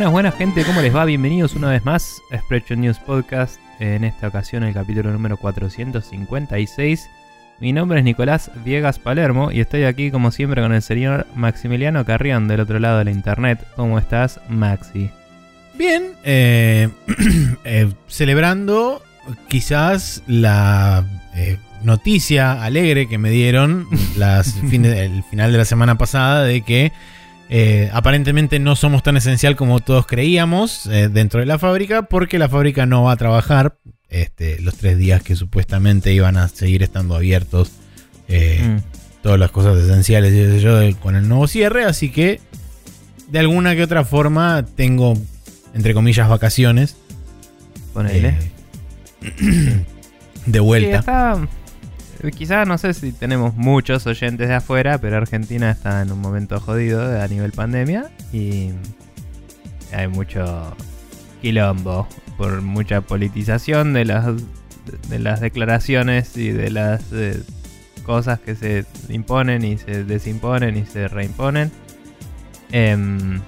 Buenas, buenas gente, ¿cómo les va? Bienvenidos una vez más a Spreadshot News Podcast. En esta ocasión el capítulo número 456. Mi nombre es Nicolás Viegas Palermo y estoy aquí como siempre con el señor Maximiliano Carrión del otro lado de la internet. ¿Cómo estás, Maxi? Bien, eh, eh, celebrando quizás la eh, noticia alegre que me dieron las fines- el final de la semana pasada de que eh, aparentemente no somos tan esencial como todos creíamos eh, dentro de la fábrica porque la fábrica no va a trabajar este, los tres días que supuestamente iban a seguir estando abiertos eh, Mm. todas las cosas esenciales y yo, con el nuevo cierre, así que de alguna que otra forma tengo, entre comillas, vacaciones. Ponele. eh, de Sí, vuelta. está. Quizás no sé si tenemos muchos oyentes de afuera, pero Argentina está en un momento jodido a nivel pandemia y hay mucho quilombo por mucha politización de las de las declaraciones y de las eh, cosas que se imponen y se desimponen y se reimponen. Em,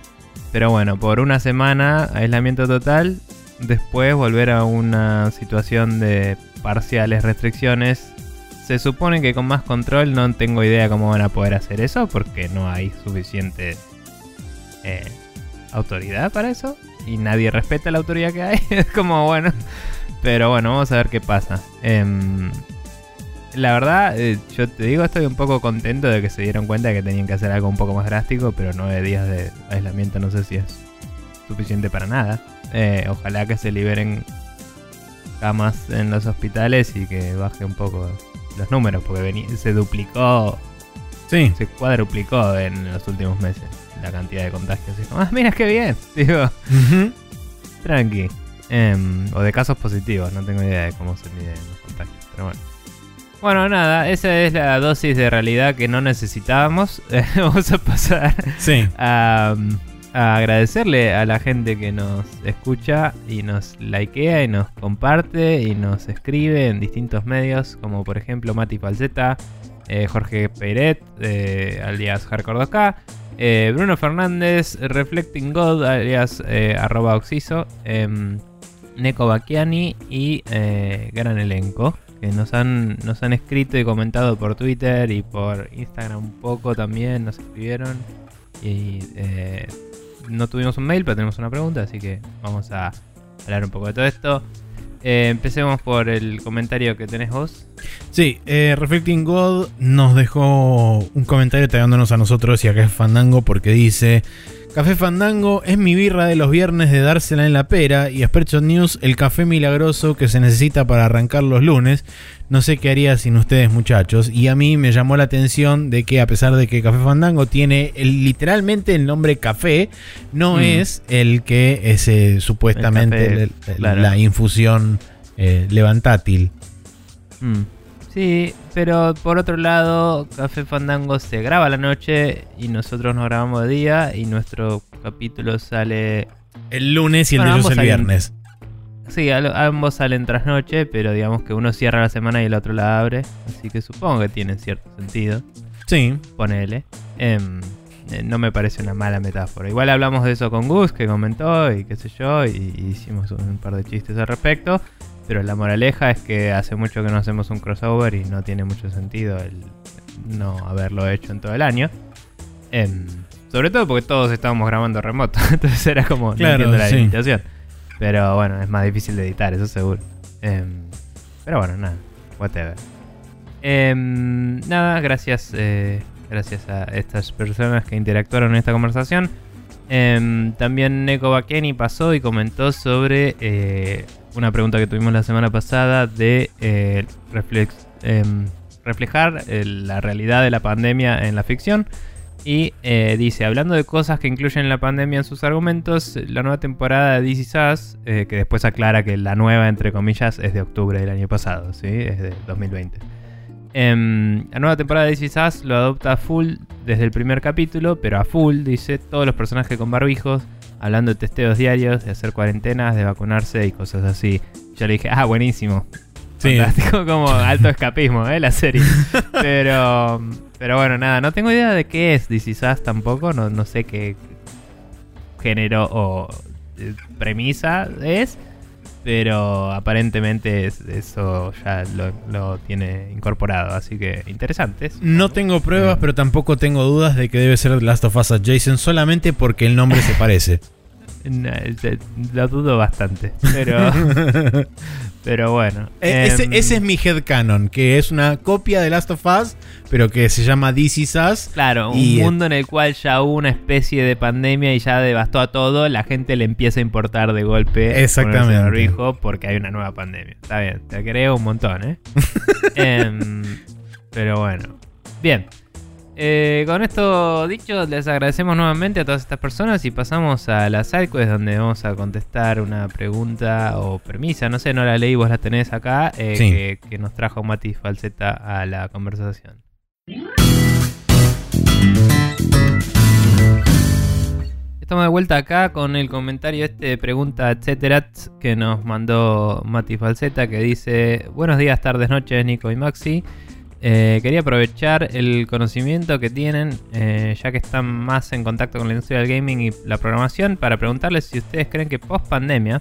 pero bueno, por una semana aislamiento total, después volver a una situación de parciales restricciones. Se supone que con más control no tengo idea cómo van a poder hacer eso porque no hay suficiente eh, autoridad para eso y nadie respeta la autoridad que hay. es como bueno, pero bueno, vamos a ver qué pasa. Em, la verdad, eh, yo te digo, estoy un poco contento de que se dieron cuenta que tenían que hacer algo un poco más drástico, pero nueve días de aislamiento no sé si es suficiente para nada. Eh, ojalá que se liberen camas en los hospitales y que baje un poco los números, porque se duplicó, Sí, se cuadruplicó en los últimos meses la cantidad de contagios. Y como, ah, mira qué bien, digo, tranqui. Em, o de casos positivos, no tengo idea de cómo se miden los contagios, pero bueno. Bueno, nada, esa es la dosis de realidad que no necesitábamos. Vamos a pasar sí. a, agradecerle a la gente que nos escucha y nos likea y nos comparte y nos escribe en distintos medios, como por ejemplo Mati Falseta, eh, Jorge Peiret, eh, alias Hardcore 2K, eh, Bruno Fernández, Reflecting God, alias eh, arroba Oxiso, em, Neko Bacchiani y gran elenco que nos han, nos han escrito y comentado por Twitter y por Instagram un poco también, nos escribieron. Y eh, no tuvimos un mail, pero tenemos una pregunta, así que vamos a hablar un poco de todo esto. Eh, empecemos por el comentario que tenés vos. Sí, eh, Reflecting God nos dejó un comentario trayéndonos a nosotros y a Café Fandango porque dice: Café Fandango es mi birra de los viernes de dársela en la pera y Spreadshot News el café milagroso que se necesita para arrancar los lunes. No sé qué haría sin ustedes, muchachos. Y a mí me llamó la atención de que, a pesar de que Café Fandango tiene el- literalmente el nombre café, no Mm. es el que es eh, supuestamente café, claro. la infusión eh, levantátil. Mm. Sí, pero por otro lado, Café Fandango se graba a la noche y nosotros nos grabamos de día y nuestro capítulo sale El lunes y el Bueno, de el salen- viernes. Sí, ambos salen tras noche, pero digamos que uno cierra la semana y el otro la abre. Así que supongo que tiene cierto sentido. Sí. Ponele. Em, eh, no me parece una mala metáfora. Igual hablamos de eso con Gus, que comentó y qué sé yo, y hicimos un par de chistes al respecto. Pero la moraleja es que hace mucho que no hacemos un crossover y no tiene mucho sentido el no haberlo hecho en todo el año. Em, sobre todo porque todos estábamos grabando remoto. Entonces era como, no Claro, entiendo la sí. limitación. Pero bueno, es más difícil de editar, eso seguro. Em, pero bueno, nada, whatever. Em, nada, gracias, eh, gracias a estas personas que interactuaron en esta conversación. También Neko Bakeni pasó y comentó sobre eh, una pregunta que tuvimos la semana pasada de eh, em, reflejar eh, la realidad de la pandemia en la ficción. Y eh, dice, hablando de cosas que incluyen la pandemia en sus argumentos, la nueva temporada de Us, eh, que después aclara que la nueva, entre comillas, es de octubre del año pasado, ¿sí? Es de 2020. Em, la nueva temporada de Is Us lo adopta a full desde el primer capítulo, pero a full, dice, todos los personajes con barbijos, hablando de testeos diarios, de hacer cuarentenas, de vacunarse y cosas así. Yo le dije, ah, buenísimo. Sí. Fantástico, como alto escapismo, ¿eh? La serie. Pero, pero bueno, nada, no tengo idea de qué es Is Us tampoco, no, no sé qué, género o eh, premisa es, pero aparentemente es- eso ya lo, lo tiene incorporado, así que interesante. No tengo pruebas, pero tampoco tengo dudas de que debe ser Last of Us Jason solamente porque el nombre se parece. No, te- Lo dudo bastante, pero, pero bueno. E- ese, Em, ese es mi headcanon, que es una copia de Last of Us, pero que se llama This Is Us. Claro, un y, eh, mundo en el cual ya hubo una especie de pandemia y ya devastó a todo, la gente le empieza a importar de golpe Exactamente. barbijo porque hay una nueva pandemia. Está bien, te creo un montón, ¿eh? Em, pero bueno. Bien. Eh, con esto dicho, les agradecemos nuevamente a todas estas personas y pasamos a la sidequest donde vamos a contestar una pregunta o premisa, no sé, no la leí, vos la tenés acá, eh, Sí. que, que nos trajo Mati Falseta a la conversación. Estamos de vuelta acá con el comentario este de pregunta, etcétera, que nos mandó Mati Falseta, que dice: Buenos días, tardes, noches, Nico y Maxi. Eh, quería aprovechar el conocimiento que tienen, eh, ya que están más en contacto con la industria del gaming y la programación, para preguntarles si ustedes creen que post pandemia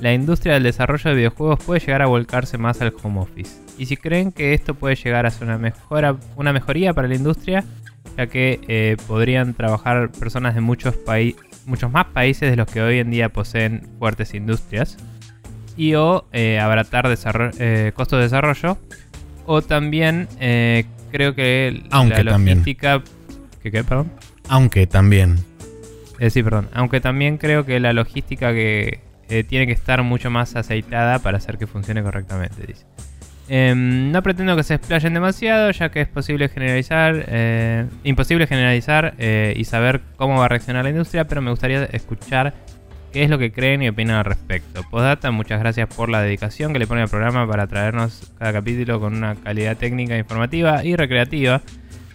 la industria del desarrollo de videojuegos puede llegar a volcarse más al home office. Y si creen que esto puede llegar a ser una, mejora, una mejoría para la industria, ya que eh, podrían trabajar personas de muchos, muchos más países de los que hoy en día poseen fuertes industrias. Y o abaratar costos de desarrollo. O también eh, creo que Aunque la también. logística... ¿Qué qué, perdón? Aunque también. Eh, sí, perdón. Aunque también creo que la logística que eh, tiene que estar mucho más aceitada para hacer que funcione correctamente, dice. Em, no pretendo que se explayen demasiado, ya que es posible generalizar, eh, imposible generalizar eh, y saber cómo va a reaccionar la industria, pero me gustaría escuchar qué es lo que creen y opinan al respecto. Postdata, muchas gracias por la dedicación que le pone al programa para traernos cada capítulo con una calidad técnica, informativa y recreativa.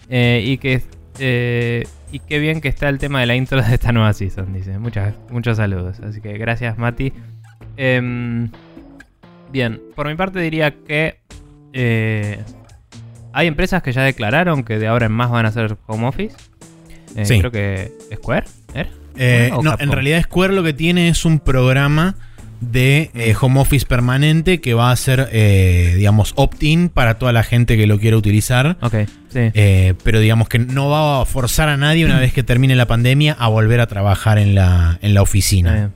Eh, y que eh, y qué bien que está el tema de la intro de esta nueva season, dice. Muchas, muchos saludos. Así que gracias, Mati. Em, bien, por mi parte diría que eh, hay empresas que ya declararon que de ahora en más van a hacer home office. Sí. Creo que Square, ¿era? Eh, ¿O no, Capcom? en realidad Square lo que tiene es un programa de eh, home office permanente que va a ser, eh, digamos, opt-in para toda la gente que lo quiera utilizar. Ok, sí. Eh, pero digamos que no va a forzar a nadie una vez que termine la pandemia a volver a trabajar en la, en la oficina,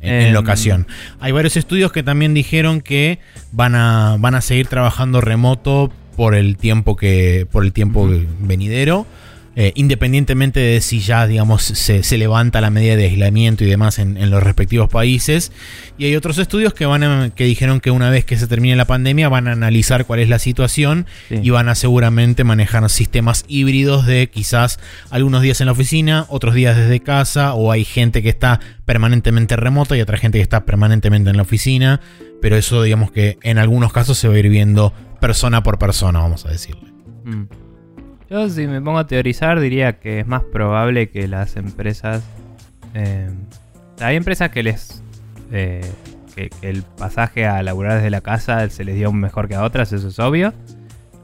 en, en Em. locación. Hay varios estudios que también dijeron que van a, van a seguir trabajando remoto por el tiempo que por el tiempo venidero. Eh, independientemente de si ya, digamos, se, se levanta la medida de aislamiento y demás en, en los respectivos países. Y hay otros estudios que, van a- que dijeron que una vez que se termine la pandemia van a analizar cuál es la situación Sí. y van a seguramente manejar sistemas híbridos de quizás algunos días en la oficina, otros días desde casa, o hay gente que está permanentemente remota y otra gente que está permanentemente en la oficina, pero eso digamos que en algunos casos se va a ir viendo persona por persona, vamos a decirle. Mm. Yo si me pongo a teorizar diría que es más probable que las empresas... eh, hay empresas que les... eh, que, que el pasaje a laburar desde la casa se les dio mejor que a otras, eso es obvio.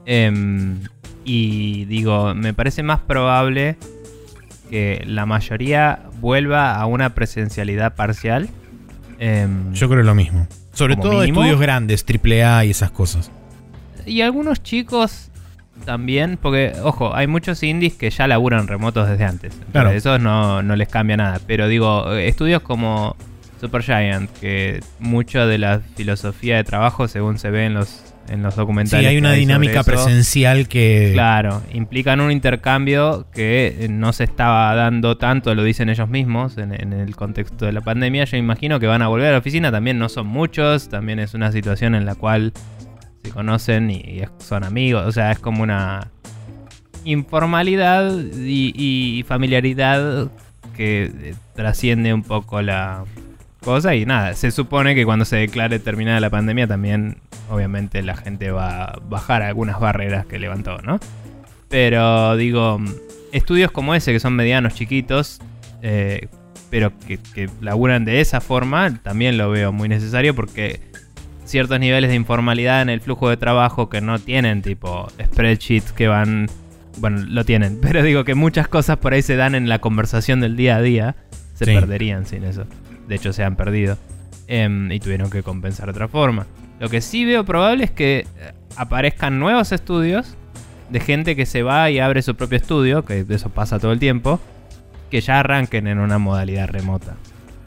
Em, y digo, me parece más probable que la mayoría vuelva a una presencialidad parcial. Em, Yo creo lo mismo. Sobre todo mínimo. estudios grandes, AAA y esas cosas. Y algunos chicos también, porque, ojo, hay muchos indies que ya laburan remotos desde antes. Entonces, Claro. Eso no, no les cambia nada. Pero digo, eh, estudios como Supergiant, que mucho de la filosofía de trabajo, según se ve en los, en los Sí, documentales. hay que una dinámica eso, presencial que... Claro, implican un intercambio que no se estaba dando tanto, lo dicen ellos mismos, en, en el contexto de la pandemia. Yo imagino que van a volver a la oficina, también no son muchos, también es una situación en la cual conocen y, son amigos, o sea, es como una informalidad y, y familiaridad que eh, trasciende un poco la cosa y nada, se supone que cuando se declare terminada la pandemia también obviamente la gente va a bajar algunas barreras que levantó, ¿no? Pero digo, estudios como ese que son medianos, chiquitos, eh, pero que, que laburan de esa forma, también lo veo muy necesario porque ciertos niveles de informalidad en el flujo de trabajo que no tienen, tipo spreadsheets que van... Bueno, lo tienen, pero digo que muchas cosas por ahí se dan en la conversación del día a día. se Sí. perderían sin eso. De hecho, se han perdido. Em, y tuvieron que compensar de otra forma. Lo que sí veo probable es que eh, aparezcan nuevos estudios de gente que se va y abre su propio estudio, que eso pasa todo el tiempo, que ya arranquen en una modalidad remota.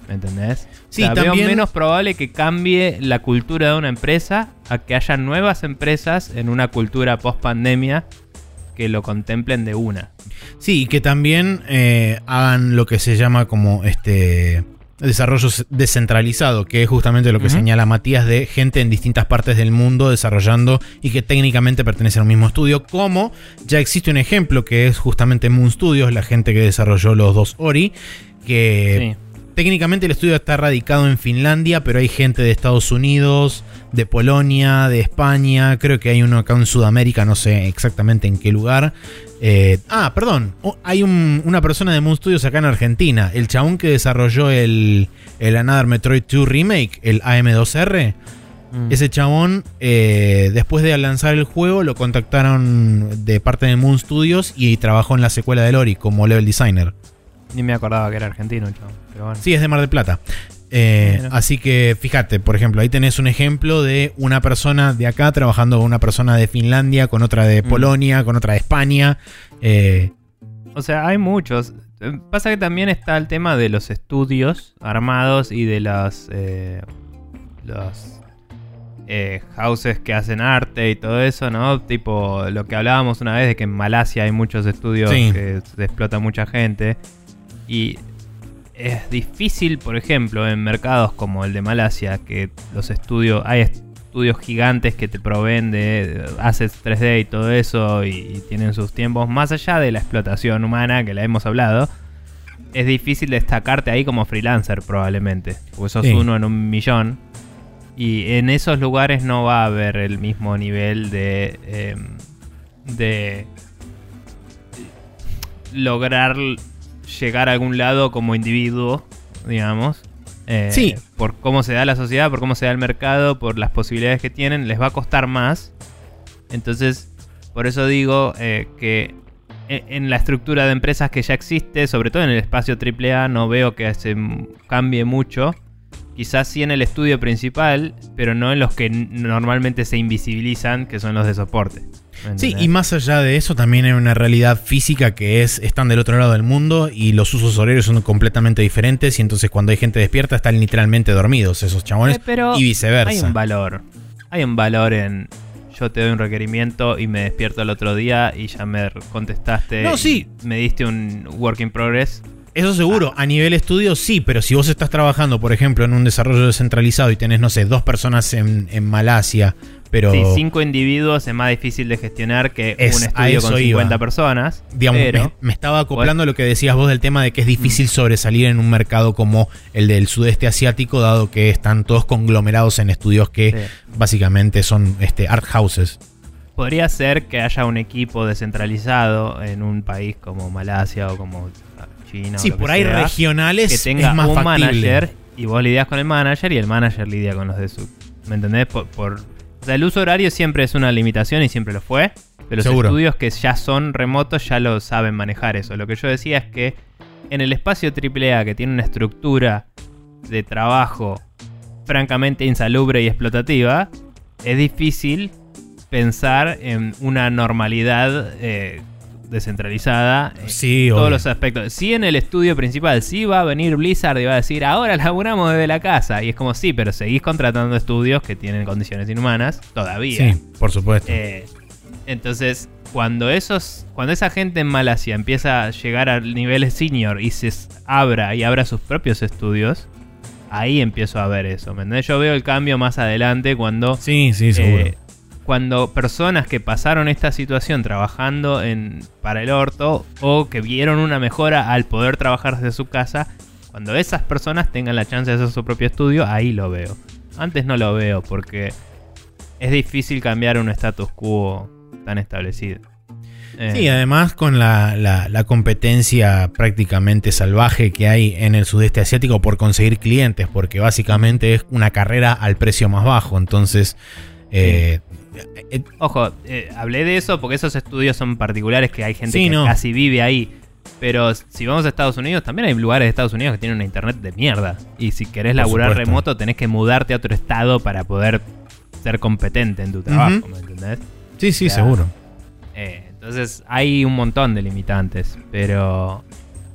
¿Me entendés? Sí, O sea, veo también- menos probable que cambie la cultura de una empresa a que haya nuevas empresas en una cultura post pandemia que lo contemplen de una. Sí, y que también eh, hagan lo que se llama como este desarrollo descentralizado, que es justamente lo que señala Matías de gente en distintas partes del mundo desarrollando y que técnicamente pertenecen a un mismo estudio, como ya existe un ejemplo que es justamente Moon Studios, la gente que desarrolló los dos Ori, que Sí. Técnicamente el estudio está radicado en Finlandia, pero hay gente de Estados Unidos, de Polonia, de España, creo que hay uno acá en Sudamérica, no sé exactamente en qué lugar. Eh, ah, perdón, oh, hay un- una persona de Moon Studios acá en Argentina, el chabón que desarrolló el, el Another Metroid 2 Remake, el AM2R. Mm. Ese chabón, eh, después de lanzar el juego, lo contactaron de parte de Moon Studios y trabajó en la secuela de Lori como level designer. Ni me acordaba que era argentino, chavo. Pero bueno. Sí, es de Mar del Plata. Eh, así que fíjate, por ejemplo, ahí tenés un ejemplo de una persona de acá trabajando con una persona de Finlandia, con otra de Mm. Polonia, con otra de España. Eh, O sea, hay muchos. Eh, Pasa que también está el tema de los estudios armados y de los, eh, los houses que hacen arte y todo eso, ¿no? Tipo lo que hablábamos una vez de que en Malasia hay muchos estudios Sí. que se explota mucha gente. Y es difícil, por ejemplo, en mercados como el de Malasia, que los estudios, hay estudios gigantes que te proveen de assets 3D y todo eso y, y tienen sus tiempos, más allá de la explotación humana que la hemos hablado, es difícil destacarte ahí como freelancer probablemente, porque sos Sí. uno en un millón. Y en esos lugares no va a haber el mismo nivel de, em, de lograr llegar a algún lado como individuo, digamos. Eh, Sí. Por cómo se da la sociedad, por cómo se da el mercado, por las posibilidades que tienen, les va a costar más. Entonces, por eso digo eh, que e- en la estructura de empresas que ya existe, sobre todo en el espacio AAA, no veo que se cambie mucho. Quizás sí en el estudio principal, pero no en los que normalmente se invisibilizan, que son los de soporte. ¿Me sí, y más allá de eso, también hay una realidad física que es, están del otro lado del mundo y los usos horarios son completamente diferentes y entonces cuando hay gente despierta están literalmente dormidos esos chabones Eh, pero y viceversa. Hay un valor. Hay un valor en yo te doy un requerimiento y me despierto el otro día y ya me contestaste. No, sí. Me diste un work in progress. Eso seguro, a nivel estudio sí, pero si vos estás trabajando, por ejemplo, en un desarrollo descentralizado y tenés, no sé, dos personas en, en Malasia, pero Sí, cinco individuos es más difícil de gestionar que Es- un estudio con 50 iba. personas. digamos, pero, me, me estaba acoplando a lo que decías vos del tema de que es difícil sobresalir en un mercado como el del sudeste asiático, dado que están todos conglomerados en estudios que sí. básicamente son este, art houses. Podría ser que haya un equipo descentralizado en un país como Malasia o como China. o Sí, que por ahí sea, regionales que tenga es más un factible. manager y vos lidias con el manager y el manager lidia con los de su. ¿Me entendés? Por, por- o sea, el uso horario siempre es una limitación y siempre lo fue. Pero los estudios que ya son remotos ya lo saben manejar eso. Lo que yo decía es que en el espacio AAA que tiene una estructura de trabajo francamente insalubre y explotativa, es difícil pensar en una normalidad eh, descentralizada en Sí, todos obvio. los aspectos. Sí, en el estudio principal, sí va a venir Blizzard y va a decir, ahora laburamos desde la casa. Y es como, sí, pero seguís contratando estudios que tienen condiciones inhumanas todavía. Sí, por supuesto. Eh, entonces, cuando esos, cuando esa gente en Malasia empieza a llegar a niveles senior y se abra y abra sus propios estudios, ahí empiezo a ver eso. ¿me? Yo veo el cambio más adelante cuando sí, sí, seguro. eh, cuando personas que pasaron esta situación trabajando en, para el orto o que vieron una mejora al poder trabajar desde su casa, cuando esas personas tengan la chance de hacer su propio estudio, ahí lo veo. Antes no lo veo porque es difícil cambiar un status quo tan establecido. Eh, Sí, además con la, la- la competencia prácticamente salvaje que hay en el sudeste asiático por conseguir clientes, porque básicamente es una carrera al precio más bajo. Entonces, eh, eh, Ojo, eh, hablé de eso porque esos estudios son particulares que hay gente Sí, que no. casi vive ahí. Pero si vamos a Estados Unidos, también hay lugares de Estados Unidos que tienen una internet de mierda. Y si querés Por laburar supuesto. remoto, tenés que mudarte a otro estado para poder ser competente en tu trabajo, ¿me entendés? Sí, sí, seguro. Eh, entonces hay un montón de limitantes, pero,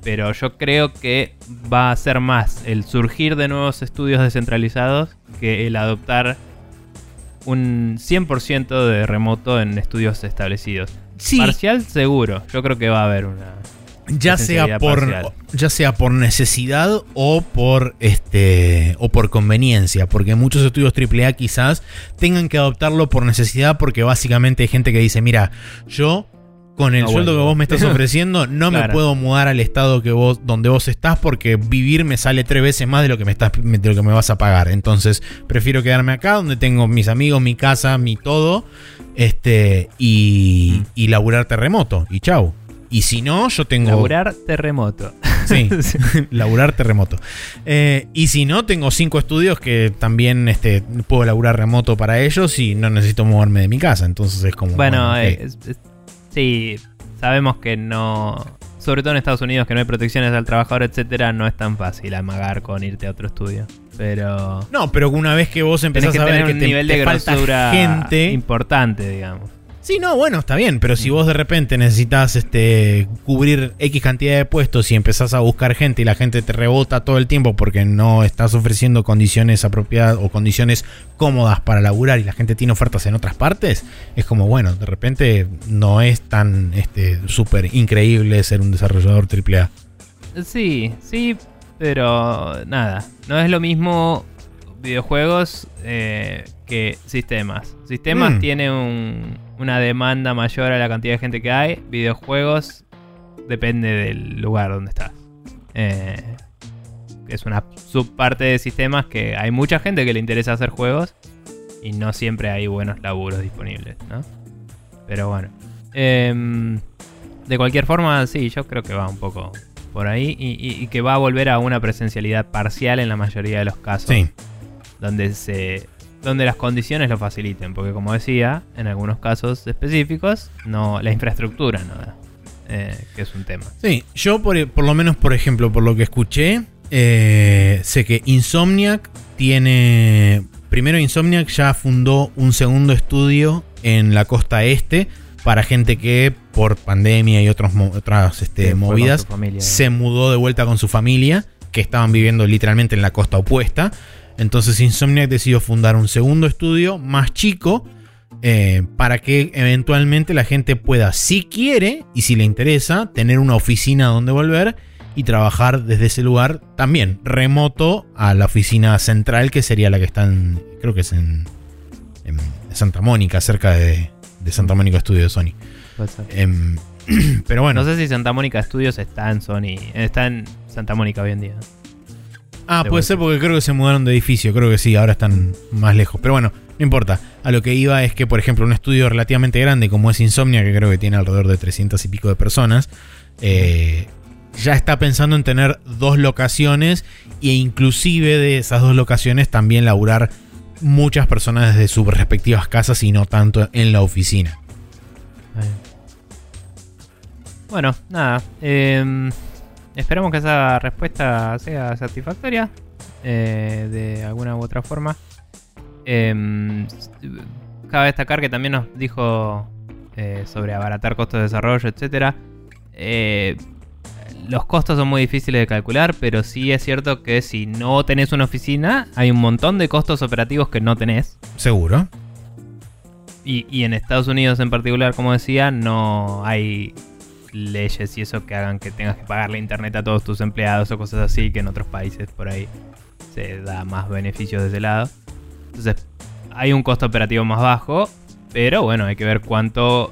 pero yo creo que va a ser más el surgir de nuevos estudios descentralizados que el adoptar un 100% de remoto en estudios establecidos. Sí, Parcial seguro, yo creo que va a haber una... ya sea por parcial. ya sea por necesidad o por este o por conveniencia, porque muchos estudios AAA quizás tengan que adoptarlo por necesidad porque básicamente hay gente que dice, "Mira, yo con el No sueldo vuelvo". que vos me estás ofreciendo no me puedo mudar al estado que vos donde vos estás porque vivir me sale tres veces más de lo que me estás de lo que me vas a pagar. Entonces, prefiero quedarme acá donde tengo mis amigos, mi casa, mi todo, este y Mm. y laburarte remoto y chau. Y si no, yo tengo Laburar terremoto. Sí, laburar terremoto. Eh, y si no, tengo cinco estudios que también este, puedo laburar remoto para ellos y no necesito moverme de mi casa. Entonces es como. Bueno, eh, es- es- sí, sabemos que no... Sobre todo en Estados Unidos, que no hay protecciones al trabajador, etcétera, no es tan fácil amagar con irte a otro estudio. Pero... No, pero una vez que vos empezás que a ver tener que un te, nivel te de falta grosura gente. importante, digamos. Sí, no, bueno, está bien, pero Mm. si vos de repente necesitas este, cubrir X cantidad de puestos y empezás a buscar gente y la gente te rebota todo el tiempo porque no estás ofreciendo condiciones apropiadas o condiciones cómodas para laburar y la gente tiene ofertas en otras partes, es como, bueno, de repente no es tan este, súper increíble ser un desarrollador AAA. Sí, sí, pero nada. No es lo mismo videojuegos eh, que sistemas. Sistemas Mm. tiene un- una demanda mayor a la cantidad de gente que hay. Videojuegos depende del lugar donde estás. Eh, es una subparte de sistemas que hay mucha gente que le interesa hacer juegos y no siempre hay buenos laburos disponibles, ¿no? Pero bueno. Em, de cualquier forma, sí, yo creo que va un poco por ahí y, y- y que va a volver a una presencialidad parcial en la mayoría de los casos Sí, donde se donde las condiciones lo faciliten, porque como decía, en algunos casos específicos, no la infraestructura no da, eh, que es un tema. sí, yo por, por lo menos, por ejemplo, por lo que escuché, eh, sé que Insomniac tiene... Primero Insomniac ya fundó un segundo estudio en la costa este para gente que por pandemia y otros otras este, movidas familia. se mudó de vuelta con su familia, que estaban viviendo literalmente en la costa opuesta. Entonces Insomniac decidió fundar un segundo estudio más chico eh, para que eventualmente la gente pueda, si quiere y si le interesa, tener una oficina donde volver y trabajar desde ese lugar también remoto a la oficina central que sería la que está en, creo que es en, en Santa Mónica, cerca de, de Santa Mónica Estudio de Sony. Em, pero bueno. No sé si Santa Mónica Studios está en Sony, está en Santa Mónica hoy en día. Ah, de puede ser porque creo que se mudaron de edificio. Creo que sí, ahora están más lejos. Pero bueno, no importa. A lo que iba es que, por ejemplo, un estudio relativamente grande como es Insomnia, que creo que tiene alrededor de 300 y pico de personas, eh, ya está pensando en tener dos locaciones e inclusive de esas dos locaciones también laburar muchas personas desde sus respectivas casas y no tanto en la oficina. Bueno, nada. eh, esperamos que esa respuesta sea satisfactoria. eh, de alguna u otra forma. Eh, cabe destacar que también nos dijo eh, sobre abaratar costos de desarrollo, etcétera. Eh, los costos son muy difíciles de calcular, pero sí es cierto que si no tenés una oficina, hay un montón de costos operativos que no tenés. Seguro. Y, y en Estados Unidos en particular, como decía, no hay leyes y eso que hagan que tengas que pagarle internet a todos tus empleados o cosas así, que en otros países por ahí se da más beneficios de ese lado. Entonces, hay un costo operativo más bajo, pero bueno, hay que ver cuánto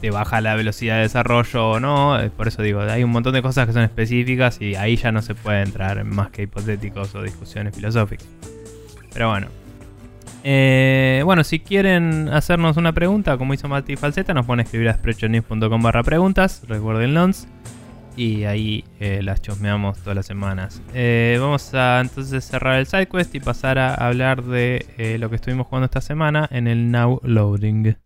te baja la velocidad de desarrollo o no. Por eso digo, hay un montón de cosas que son específicas y ahí ya no se puede entrar en más que hipotéticos o discusiones filosóficas. Pero bueno. Eh, bueno, si quieren hacernos una pregunta, como hizo Mati Falseta, nos pueden escribir a sprechonews.com barra preguntas, recuerdenlos. Y ahí eh, las chosmeamos todas las semanas. Eh, vamos a entonces cerrar el sidequest y pasar a hablar de eh, lo que estuvimos jugando esta semana en el Now Loading.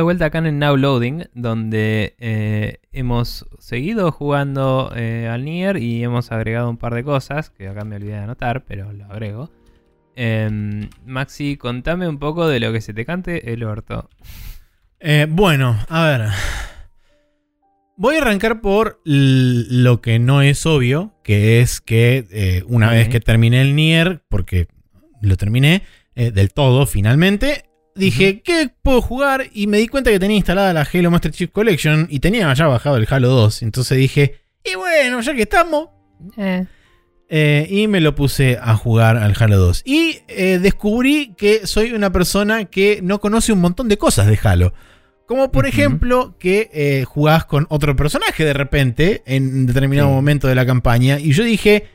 Vuelta acá en el Now Loading, donde eh, hemos seguido jugando eh, al Nier y hemos agregado un par de cosas que acá me olvidé de anotar, pero lo agrego. Em, Maxi, contame un poco de lo que se te cante el orto. Eh, bueno, a ver. Voy a arrancar por lo que no es obvio, que es que una vez que terminé el Nier, porque lo terminé del todo finalmente, dije, ¿qué puedo jugar? Y me di cuenta que tenía instalada la Halo Master Chief Collection y tenía ya bajado el Halo 2. Entonces dije, y bueno, ya que estamos, Eh, eh, y me lo puse a jugar al Halo 2. Y eh, descubrí que soy una persona que no conoce un montón de cosas de Halo. Como por ejemplo que eh, jugás con otro personaje de repente en determinado Sí. momento de la campaña. Y yo dije,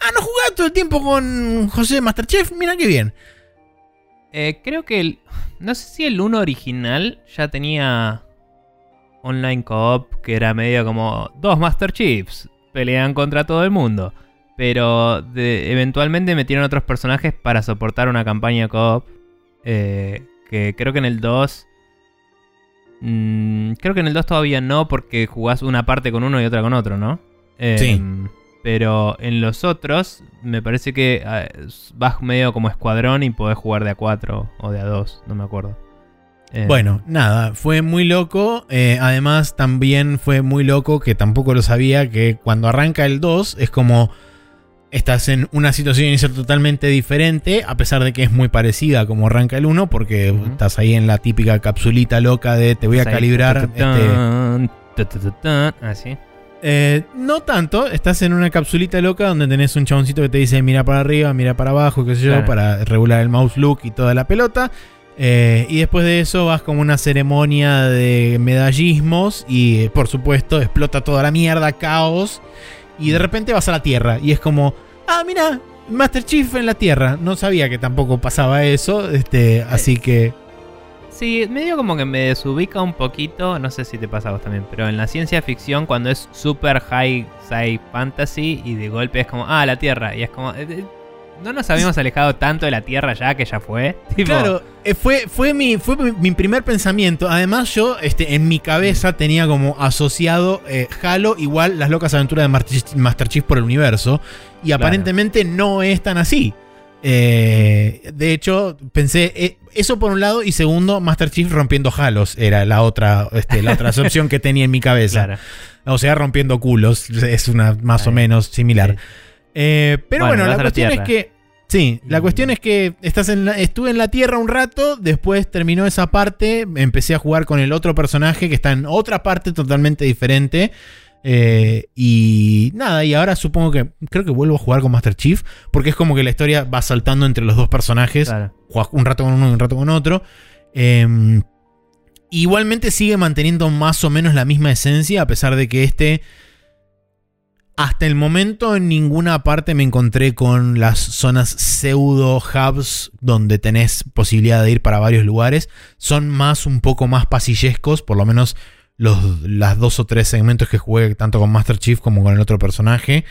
ah, no jugás todo el tiempo con José Masterchef, mira qué bien. Eh, creo que el. No sé si el 1 original ya tenía online co-op, que era medio como dos Master Chiefs pelean contra todo el mundo. Pero de- eventualmente metieron otros personajes para soportar una campaña co-op. eh, que creo que en el 2. mm, creo que en el 2 todavía no, porque jugás una parte con uno y otra con otro, ¿no? Sí. Em, Pero en los otros, me parece que ah, vas medio como escuadrón y podés jugar de a 4 o de a 2, no me acuerdo. Eh, Bueno, nada, fue muy loco. eh, además, también fue muy loco que tampoco lo sabía que cuando arranca el 2 es como estás en una situación inicial totalmente diferente, a pesar de que es muy parecida como arranca el 1, porque estás ahí en la típica capsulita loca de te voy a calibrar. ta, eh, no tanto, estás en una capsulita loca donde tenés un chaboncito que te dice mira para arriba, mira para abajo, qué sé yo, Claro. para regular el mouse look y toda la pelota. Eh, y después de eso vas como una ceremonia de medallismos y eh, por supuesto explota toda la mierda, caos. Y de repente vas a la Tierra y es como, ah, mira, Master Chief en la Tierra. No sabía que tampoco pasaba eso, este, así que... Sí, medio como que me desubica un poquito, no sé si te pasa a vos también, pero en la ciencia ficción cuando es super high sci fantasy y de golpe es como, ah, la Tierra, y es como, eh, eh, no nos habíamos alejado tanto de la Tierra ya que ya fue. Tipo, Claro, eh, fue, fue, mi, fue mi- primer pensamiento. Además, yo este, en mi cabeza tenía como asociado eh, Halo igual las locas aventuras de Master- Master Chief por el universo. Y Claro. aparentemente no es tan así. Eh, de hecho, pensé eh, eso por un lado. Y segundo, Master Chief rompiendo Halos era la otra, este, la otra opción que tenía en mi cabeza. claro. O sea, rompiendo culos. Es una más o menos similar. Sí. Eh, pero Bueno, la cuestión es que. Sí, la Y- cuestión es que estás en la- estuve en la Tierra un rato, después terminó esa parte, empecé a jugar con el otro personaje que está en otra parte totalmente diferente. Eh, y nada, y ahora supongo que creo que vuelvo a jugar con Master Chief, porque es como que la historia va saltando entre los dos personajes, Claro. un rato con uno y un rato con otro. Eh, igualmente sigue manteniendo más o menos la misma esencia, a pesar de que este hasta el momento en ninguna parte me encontré con las zonas pseudo hubs donde tenés posibilidad de ir para varios lugares. Son más un poco más pasillescos, por lo menos los las dos o tres segmentos que jugué tanto con Master Chief como con el otro personaje.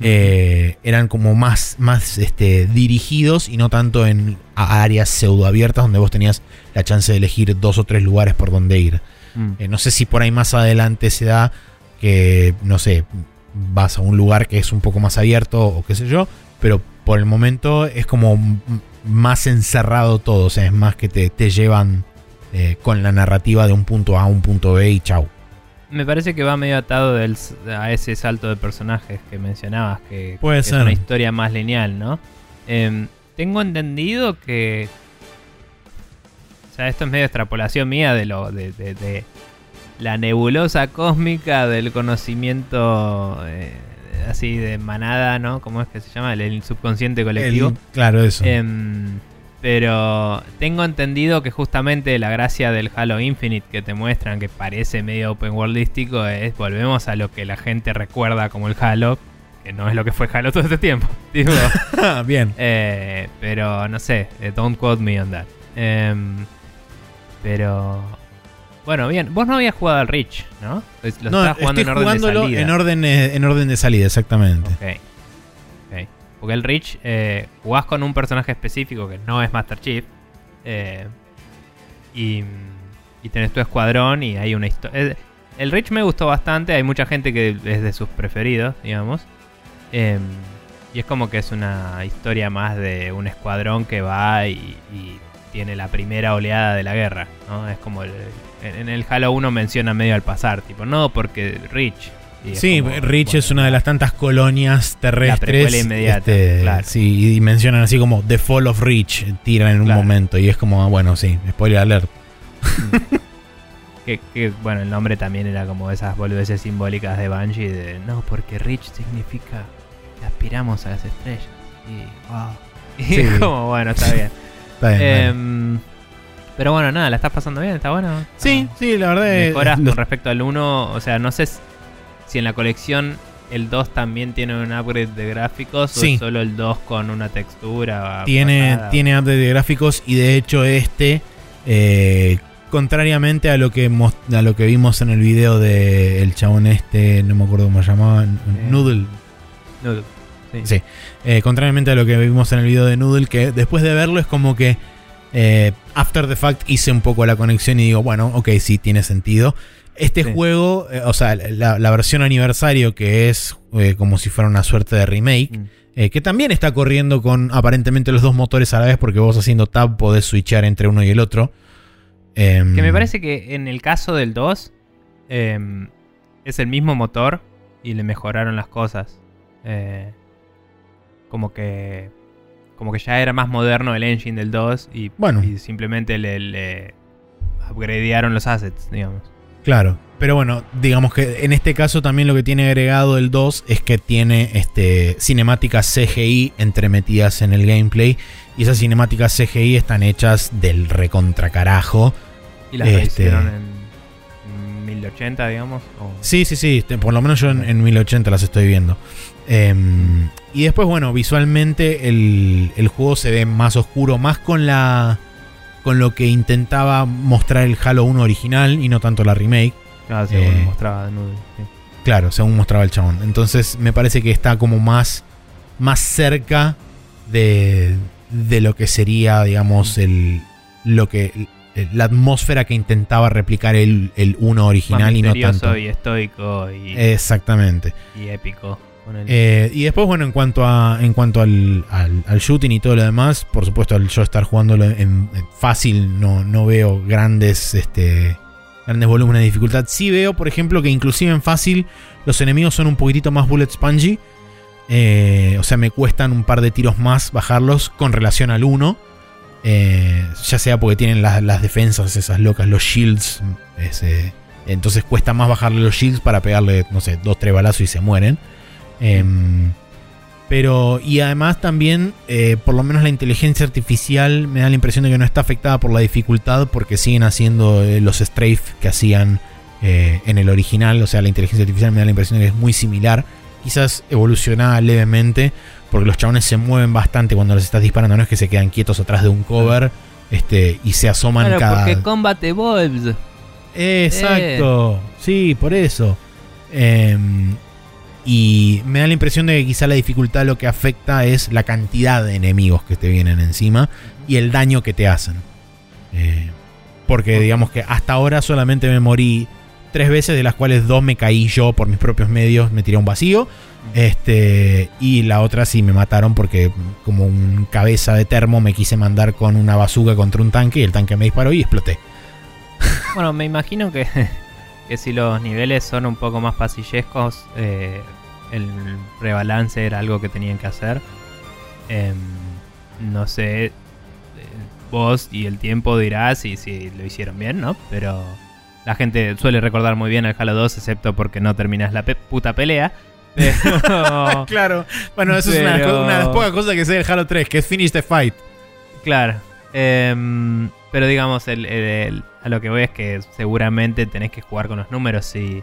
eh, eran como más, más este, dirigidos y no tanto en áreas pseudo abiertas donde vos tenías la chance de elegir dos o tres lugares por donde ir. Mm. Eh, no sé si por ahí más adelante se da que, no sé, vas a un lugar que es un poco más abierto o qué sé yo, pero por el momento es como más encerrado todo, o sea, es más que te, te llevan eh, con la narrativa de un punto A a un punto B y chau. Me parece que va medio atado del a ese salto de personajes que mencionabas, que, Puede que ser. es una historia más lineal, ¿no? Em, tengo entendido que... O sea, esto es medio extrapolación mía de lo de, de- de la nebulosa cósmica del conocimiento eh, así de manada, ¿no? ¿Cómo es que se llama? El, el subconsciente colectivo. El- claro, eso. Em, pero tengo entendido que justamente la gracia del Halo Infinite que te muestran, que parece medio open worldístico, es volvemos a lo que la gente recuerda como el Halo, que no es lo que fue Halo todo este tiempo. Ah, bien. eh, pero no sé, eh, don't quote me on that. Em, pero bueno, bien, vos no habías jugado al Reach, ¿no? Lo No, estabas jugando estoy en orden de salida. en orden, eh, en orden de salida, exactamente. Ok. Porque el Reach eh, jugás con un personaje específico que no es Master Chief. eh, y, y tenés tu escuadrón y hay una historia. El Reach me gustó bastante, hay mucha gente que es de sus preferidos, digamos. Em, y es como que es una historia más de un escuadrón que va y, y tiene la primera oleada de la guerra, ¿no? Es como el, en el Halo 1 menciona medio al pasar, tipo, no, porque Reach. Es Sí, como, bueno, es una de las tantas colonias terrestres. precuela inmediata, este, claro. Sí, y mencionan así como The Fall of Reach, tiran en un Claro. momento. Y es como, ah, bueno, sí, spoiler alert. Que, que, bueno, el nombre también era como esas boludeces simbólicas de Bungie de no, porque Rich significa que aspiramos a las estrellas. Y wow. Y Sí. como, bueno, está bien. Está bien. Em, pero bueno, nada, ¿la estás pasando bien? ¿Está bueno? Sí, Ah, sí, la verdad es. Mejoras los- con respecto al 1, o sea, no sé si en la colección el 2 también tiene un upgrade de gráficos o Sí. es solo el 2 con una textura. tiene, pasada? tiene update de gráficos y de hecho este, eh, contrariamente a lo que a lo que vimos en el video de el chabón este, no me acuerdo cómo se llamaba, N- Noodle. No, sí. Sí. Eh, contrariamente a lo que vimos en el video de Noodle, que después de verlo es como que eh, after the fact hice un poco la conexión y digo, bueno, ok, sí, tiene sentido. Este Sí. juego, eh, o sea, la, la versión aniversario que es eh, como si fuera una suerte de remake, Mm. eh, que también está corriendo con aparentemente los dos motores a la vez, porque vos haciendo tab podés switchar entre uno y el otro. Em, Que me parece que en el caso del 2 em, es el mismo motor y le mejoraron las cosas. Como que como que ya era más moderno el engine del 2 y, Bueno. y simplemente le, le upgradearon los assets, digamos. Claro. Pero bueno, digamos que en este caso también lo que tiene agregado el 2 es que tiene este, cinemáticas CGI entremetidas en el gameplay. Y esas cinemáticas CGI están hechas del recontra carajo. Y las Este- hicieron en 1080, digamos. o- Sí, sí, sí. este, Por lo menos yo en, en 1080 las estoy viendo. Em, y después, bueno, visualmente el, el juego se ve más oscuro, más con la. Con lo que intentaba mostrar el Halo 1 original y no tanto la remake. Ah, según Eh, mostraba de nude, sí. Claro, según mostraba el chabón. Entonces me parece que está como más, más cerca de, de lo que sería, digamos, el, lo que, la atmósfera que intentaba replicar el, el 1 Más original y no tanto. y estoico y, Exactamente. y épico. Eh, y después, bueno, en cuanto a en cuanto al, al- al shooting y todo lo demás, por supuesto, al yo estar jugándolo en, fácil, no, no veo grandes, este, grandes volúmenes de dificultad. Sí veo, por ejemplo, que inclusive en fácil los enemigos son un poquitito más bullet spongy. Eh, o sea, me cuestan un par de tiros más bajarlos con relación al 1. Eh, ya sea porque tienen las, las defensas esas locas, los shields. entonces cuesta más bajarle los shields para pegarle, no sé, dos, tres balazos y se mueren. Em, pero, y además también, eh, por lo menos la inteligencia artificial me da la impresión de que no está afectada por la dificultad porque siguen haciendo eh, los strafe que hacían eh, en el original. O sea, la inteligencia artificial me da la impresión de que es muy similar. Quizás evolucionada levemente porque los chabones se mueven bastante cuando los estás disparando. No es que se quedan quietos atrás de un cover este, y se asoman Claro, cada... porque Combat Evolves. Exacto. Sí, por eso. Em, y me da la impresión de que quizá la dificultad lo que afecta es la cantidad de enemigos que te vienen encima y el daño que te hacen. Eh, porque digamos que hasta ahora solamente me morí tres veces, de las cuales dos me caí yo por mis propios medios, me tiré a un vacío. Este, y la otra sí me mataron porque como un cabeza de termo me quise mandar con una bazooka contra un tanque y el tanque me disparó y exploté. Bueno, me imagino que, que si los niveles son un poco más pasillescos, eh, el rebalance era algo que tenían que hacer. Em, no sé, eh, vos y el tiempo dirás si, si lo hicieron bien, ¿no? Pero la gente suele recordar muy bien el Halo 2, excepto porque no terminas la pe- puta pelea. Pero, Claro. Bueno, eso es una, una de las pocas cosas que sé del Halo 3, que es finish the fight. Claro. Em, pero digamos, el, el- el- a lo que voy es que seguramente tenés que jugar con los números si,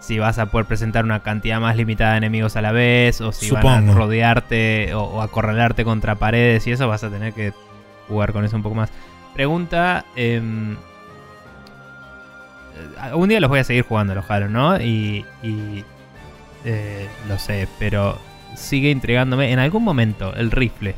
si vas a poder presentar una cantidad más limitada de enemigos a la vez, o si van a rodearte o, o acorralarte contra paredes y eso, vas a tener que jugar con eso un poco más. Pregunta. em, eh, un día los voy a seguir jugando los Halo, ¿no? Y, y, eh, lo sé, pero sigue intrigándome. En algún momento, el rifle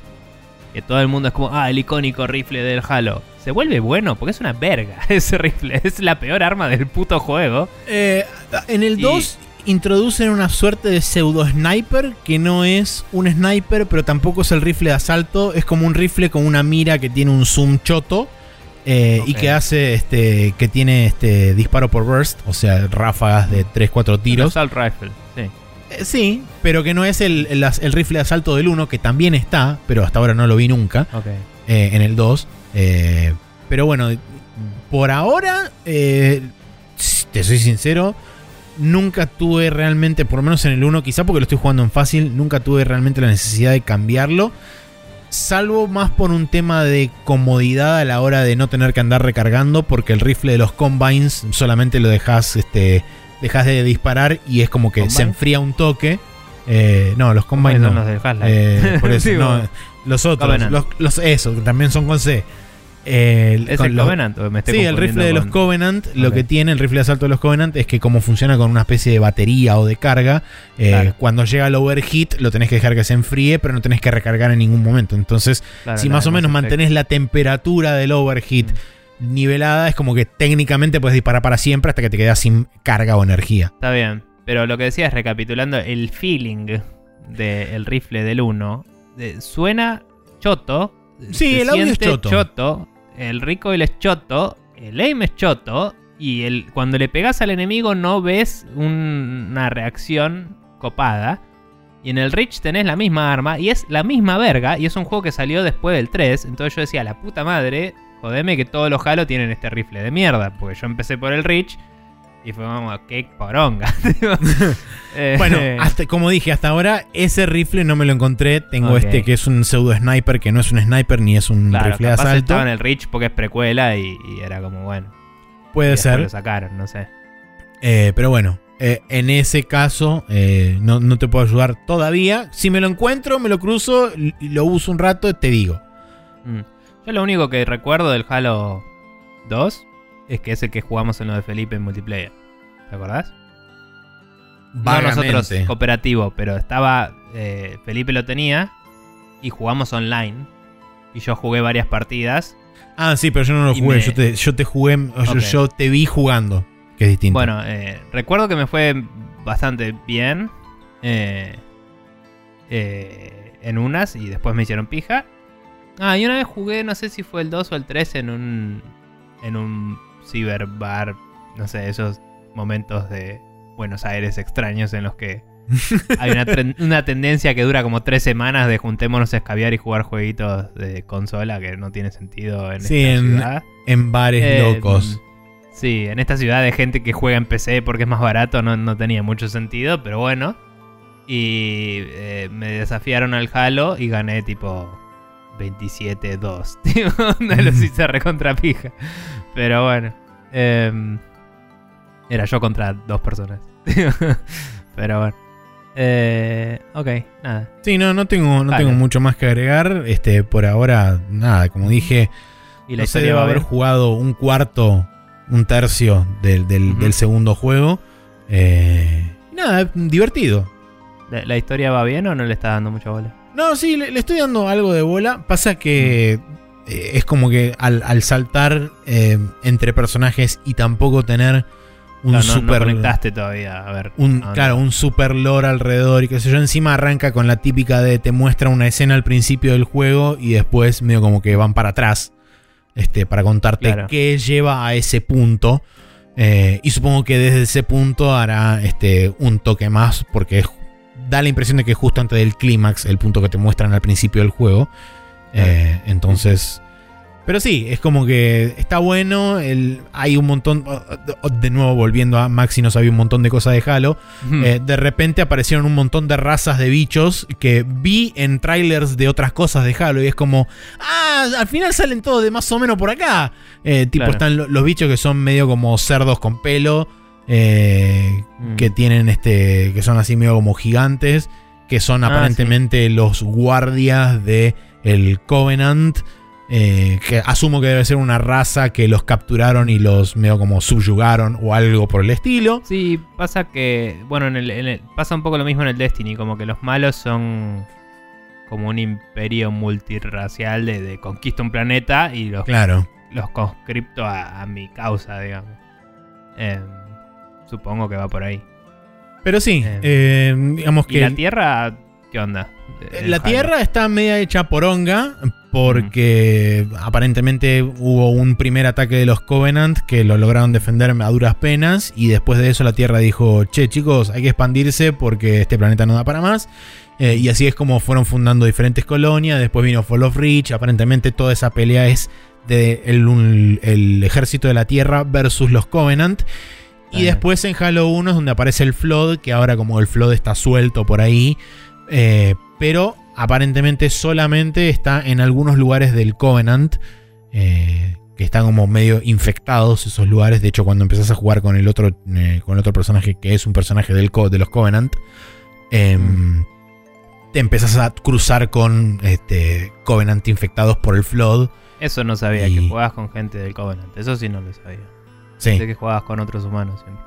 que todo el mundo es como, ah, el icónico rifle del Halo. Se vuelve bueno porque es una verga ese rifle. Es la peor arma del puto juego. Eh, en el Y- 2 introducen una suerte de pseudo sniper que no es un sniper, pero tampoco es el rifle de asalto. Es como un rifle con una mira que tiene un zoom choto. eh, Y que hace este. que tiene este disparo por burst, o sea, ráfagas de 3-4 Un tiros. Assault rifle, sí. Eh, sí, pero que no es el, el- el rifle de asalto del 1, que también está, pero hasta ahora no lo vi nunca. Ok. eh, en el 2. Eh, pero bueno, por ahora, eh, te soy sincero, nunca tuve realmente, por lo menos en el 1, quizá porque lo estoy jugando en fácil, nunca tuve realmente la necesidad de cambiarlo. Salvo más por un tema de comodidad a la hora de no tener que andar recargando, porque el rifle de los combines solamente lo dejas, este, dejas de disparar y es como que se enfría un toque. Eh, no, los combines no. los del Half-Life. Eh, por eso, Digo, no, los otros, los, los- eso, que también son con C. El- ¿Es el los- Covenant me estoy Sí, el rifle de los Covenant, lo que tiene el rifle de asalto de los Covenant es que como funciona con una especie de batería o de carga, eh, Claro. cuando llega el overheat lo tenés que dejar que se enfríe, pero no tenés que recargar en ningún momento. Entonces, Claro, si más o menos mantenés la temperatura del overheat Mm. nivelada, es como que técnicamente puedes disparar para siempre hasta que te quedas sin carga o energía. Está bien. Pero lo que decías, recapitulando, el feeling del rifle del 1 de- suena choto. Sí, el audio es choto. El recoil es choto. El aim es choto. Y el, cuando le pegas al enemigo no ves un- una reacción copada. Y en el Reach tenés la misma arma y es la misma verga. Y es un juego que salió después del 3. Entonces yo decía, la puta madre, jodeme que todos los Halo tienen este rifle de mierda. Porque yo empecé por el Reach y fue como, qué poronga. Eh, Bueno, hasta, como dije, hasta ahora ese rifle no me lo encontré. Tengo este que es un pseudo sniper, que no es un sniper ni es un claro, rifle de asalto. estaba en el Reach porque es precuela y, y era como, bueno. y Puede después ser. Lo sacaron, no sé. Eh, pero bueno, eh, en ese caso no, no te puedo ayudar todavía. Si me lo encuentro, me lo cruzo y lo uso un rato, te digo. Mm. Yo lo único que recuerdo del Halo 2 es que es el que jugamos en lo de Felipe en multiplayer. ¿Te acordás? No nosotros cooperativo, pero estaba. eh, Felipe lo tenía y jugamos online. Y yo jugué varias partidas. Ah, sí, pero yo no lo jugué. me- Yo, te, yo te jugué, yo te vi jugando, que es distinto. Bueno, eh, recuerdo que me fue bastante bien. eh, eh, en unas y después me hicieron pija. Ah, y una vez jugué, no sé si fue el 2 o el 3 en un. En un ciberbar. No sé, esos momentos de Buenos Aires extraños en los que hay una, una tendencia que dura como tres semanas de juntémonos a escabiar y jugar jueguitos de consola que no tiene sentido en Sí, esta en- ciudad. en bares Eh, locos. Sí, en esta ciudad de gente que juega en PC porque es más barato no, no tenía mucho sentido, pero bueno. Y eh, me desafiaron al Halo y gané tipo 27-2. Tío, no los hice recontra pija. Pero bueno. em, era yo contra dos personas. pero bueno. Eh, ok, nada. Sí, no, no tengo, no Vale. tengo mucho más que agregar. Este, por ahora, nada, como dije, Y la no debo va haber jugado un cuarto, un tercio del, del- segundo juego. Eh, nada, divertido. ¿La, la historia va bien o no le está dando mucha bola? No, sí, le, le estoy dando algo de bola. Pasa que eh, es como que al, al saltar eh, entre personajes y tampoco tener un no- no, super. conectaste todavía. A ver. un, claro, un super lore alrededor y qué sé yo. Encima arranca con la típica de te muestra una escena al principio del juego y después medio como que van para atrás. Este, para contarte Claro. qué lleva a ese punto. Eh, y supongo que desde ese punto hará este, un toque más. Porque da la impresión de que justo antes del clímax, el punto que te muestran al principio del juego. Eh, entonces. Pero sí, es como que está bueno. El, hay un montón. De nuevo, volviendo a Maxi, no sabía un montón de cosas de Halo. Eh, de repente aparecieron un montón de razas de bichos que vi en trailers de otras cosas de Halo. Y es como, ah, al final salen todos de más o menos por acá. Eh, tipo, Claro. están lo- los bichos que son medio como cerdos con pelo. eh, Mm. Que tienen este. que son así medio como gigantes. Que son Ah, aparentemente los guardias de el Covenant. eh, que asumo que debe ser una raza que los capturaron y los medio como subyugaron o algo por el estilo. Sí, pasa que. Bueno, en el, en el- pasa un poco lo mismo en el Destiny, como que los malos son como un imperio multirracial de, de conquista un planeta y los, Claro. los conscripto a, a mi causa, digamos. Em, supongo que va por ahí. Pero sí, Eh, eh, digamos ¿Y que la Tierra qué onda? Eh, La Halo. Tierra está media hecha por onga porque aparentemente hubo un primer ataque de los Covenant que lo lograron defender a duras penas y después de eso la Tierra dijo, che chicos, hay que expandirse porque este planeta no da para más. Eh, y así es como fueron fundando diferentes colonias, después vino Fall of Reach, aparentemente toda esa pelea es de el, ejército de la Tierra versus los Covenant. Y después en Halo 1 es donde aparece el Flood, que ahora como el Flood está suelto por ahí, eh, pero aparentemente solamente está en algunos lugares del Covenant, eh, que están como medio infectados esos lugares. De hecho, cuando empezás a jugar con el otro, eh, con el otro personaje que es un personaje del co- de los Covenant, em, te empezás a cruzar con este, Covenant infectados por el Flood. Eso no sabía, Y- que jugabas con gente del Covenant. Eso sí no lo sabía. Sí. Pensé que jugabas con otros humanos siempre.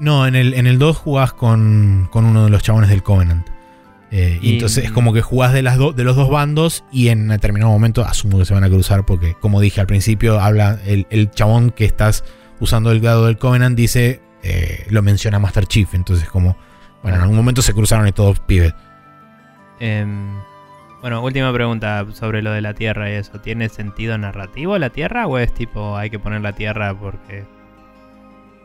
No, en el, en el 2 jugás con, con uno de los chabones del Covenant. Eh, y Y- entonces es como que jugás de, las do- de los dos bandos y en determinado momento asumo que se van a cruzar porque, como dije al principio, habla el, el chabón que estás usando el dado del Covenant dice, eh, lo menciona Master Chief. Entonces como, bueno, en algún momento se cruzaron y todos pibes. Em, bueno, última pregunta sobre lo de la Tierra y eso. ¿Tiene sentido narrativo la Tierra o es tipo hay que poner la Tierra porque...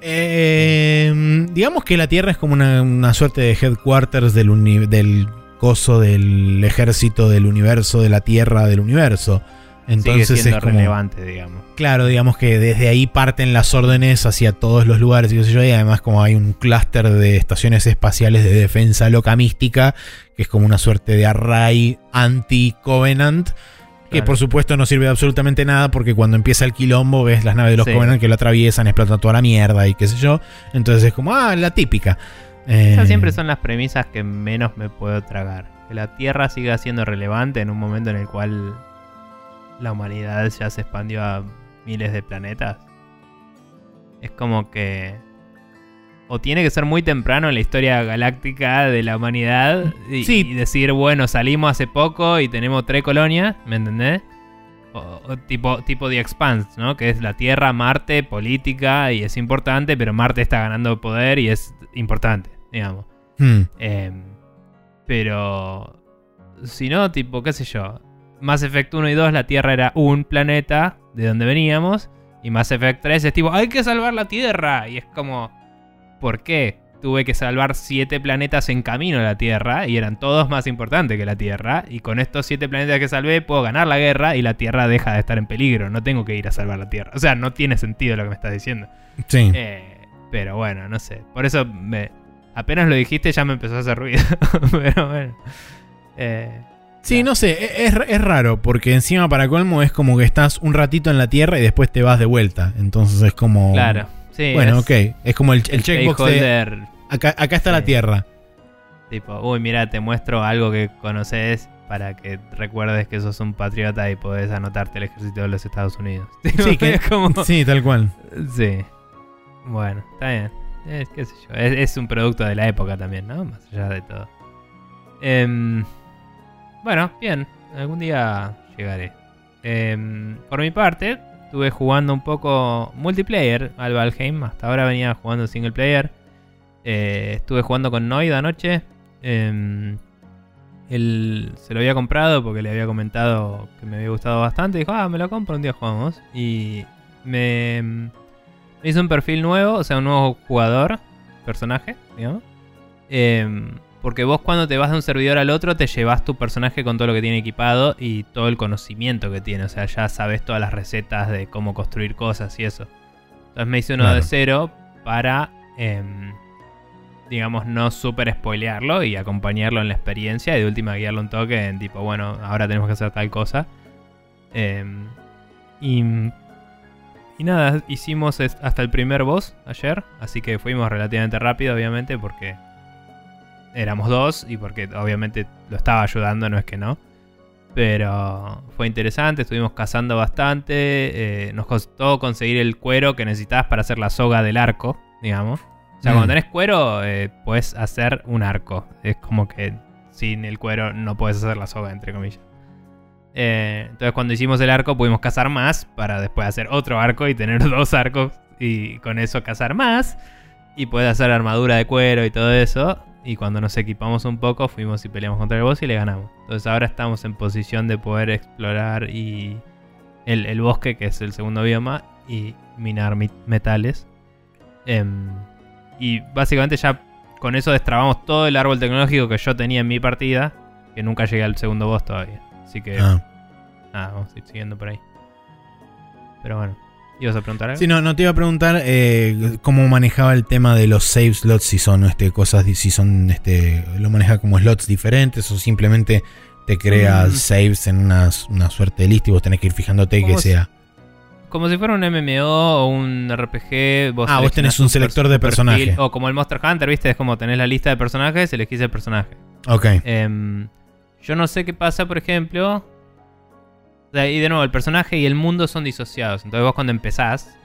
Eh, digamos que la Tierra es como una, una suerte de headquarters del, uni- del coso del ejército del universo, de la Tierra del universo. Entonces sigue siendo es como, relevante, digamos. Claro, digamos que desde ahí parten las órdenes hacia todos los lugares y qué sé yo, y además como hay un clúster de estaciones espaciales de defensa loca mística, que es como una suerte de array anti-Covenant, que por supuesto no sirve de absolutamente nada porque cuando empieza el quilombo ves las naves de los Sí. Covenant que lo atraviesan, explotan toda la mierda y qué sé yo, entonces es como, ah, la típica. Eh, Esas siempre son las premisas que menos me puedo tragar. Que la Tierra siga siendo relevante en un momento en el cual la humanidad ya se expandió a miles de planetas. Es como que... O tiene que ser muy temprano en la historia galáctica de la humanidad y, Sí. y decir, bueno, salimos hace poco y tenemos tres colonias, ¿me entendés? O, o tipo, tipo The Expanse, ¿no? Que es la Tierra, Marte, política y es importante, pero Marte está ganando poder y es importante, digamos. hmm. Em, pero si no, tipo, qué sé yo. Mass Effect 1 y 2, la Tierra era un planeta de donde veníamos. Y Mass Effect 3 es tipo, hay que salvar la Tierra. Y es como, ¿por qué? Tuve que salvar siete planetas en camino a la Tierra y eran todos más importantes que la Tierra. Y con estos siete planetas que salvé puedo ganar la guerra y la Tierra deja de estar en peligro. No tengo que ir a salvar la Tierra. O sea, no tiene sentido lo que me estás diciendo. Sí. Eh, pero bueno, no sé. Por eso me, apenas lo dijiste ya me empezó a hacer ruido. pero bueno. Eh, Sí, no sé, e- es, es raro, porque encima para colmo es como que estás un ratito en la Tierra y después te vas de vuelta. Entonces es como... claro. Sí, Bueno, es ok. Es como el, el checkbox de... Acá, acá está la. Tierra. Tipo, uy, mira, te muestro algo que conoces para que recuerdes que sos un patriota y podés anotarte el ejército de los Estados Unidos. Sí, que- es como... Sí, tal cual. Sí. Bueno, está bien. Es, qué sé yo. Es, es un producto de la época también, ¿no? Más allá de todo. Em, bueno, bien. Algún día llegaré. Em, por mi parte, estuve jugando un poco multiplayer al Valheim. Hasta ahora venía jugando single player. Eh, estuve jugando con Noid anoche. Em, él se lo había comprado porque le había comentado que me había gustado bastante. Dijo, ah, me lo compro, un día jugamos. Y me, me hizo un perfil nuevo, o sea, un nuevo jugador, personaje, digamos. Em, porque vos cuando te vas de un servidor al otro te llevas tu personaje con todo lo que tiene equipado y todo el conocimiento que tiene. O sea, ya sabes todas las recetas de cómo construir cosas y eso. Entonces me hice uno Claro. de cero para, em, digamos, no super spoilearlo y acompañarlo en la experiencia y de última guiarlo un toque en tipo, bueno, ahora tenemos que hacer tal cosa. Em, y, y nada, hicimos hasta el primer boss ayer, así que fuimos relativamente rápido, obviamente, porque éramos dos y porque obviamente lo estaba ayudando, no es que no. Pero fue interesante, estuvimos cazando bastante. eh, nos costó conseguir el cuero que necesitabas para hacer la soga del arco, digamos. O sea, Mm. cuando tenés cuero, eh, puedes hacer un arco. Es como que sin el cuero no puedes hacer la soga, entre comillas. Eh, entonces cuando hicimos el arco pudimos cazar más para después hacer otro arco y tener dos arcos y con eso cazar más y poder hacer armadura de cuero y todo eso. Y cuando nos equipamos un poco fuimos y peleamos contra el boss y le ganamos. Entonces ahora estamos en posición de poder explorar y el, el bosque que es el segundo bioma y minar mi- metales. Em, y básicamente ya con eso destrabamos todo el árbol tecnológico que yo tenía en mi partida, que nunca llegué al segundo boss todavía. Así que Ah. nada, vamos a ir siguiendo por ahí. Pero bueno, ¿ibas a preguntar algo? Sí, no, no te iba a preguntar eh, cómo manejaba el tema de los save slots, si son este, cosas, si son, este, lo maneja como slots diferentes o simplemente te crea Mm. saves en una, una suerte de lista y vos tenés que ir fijándote que si- sea. Como si fuera un MMO o un RPG. Vos Ah, vos tenés un selector de tu perfil, personaje. O como el Monster Hunter, ¿viste? Es como tenés la lista de personajes, elegís el personaje. Ok. Em, yo no sé qué pasa, por ejemplo. Sea, y de nuevo, el personaje y el mundo son disociados. Entonces vos cuando empezás,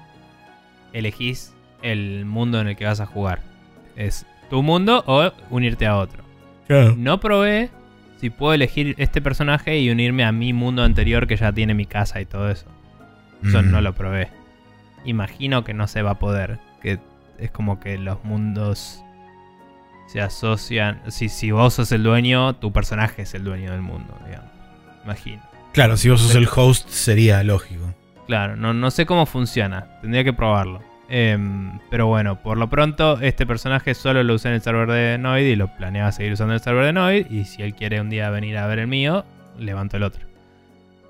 elegís el mundo en el que vas a jugar. Es tu mundo o unirte a otro. No probé si puedo elegir este personaje y unirme a mi mundo anterior que ya tiene mi casa y todo eso. Eso Mm. no lo probé. Imagino que no se va a poder. Que es como que los mundos se asocian. Si, si vos sos el dueño, tu personaje es el dueño del mundo, digamos. Imagino. Claro, si vos sos el host sería lógico. Claro, no, no sé cómo funciona. Tendría que probarlo. Em, pero bueno, por lo pronto, este personaje solo lo usé en el server de Noid y lo planeaba seguir usando en el server de Noid. Y si él quiere un día venir a ver el mío, levanto el otro.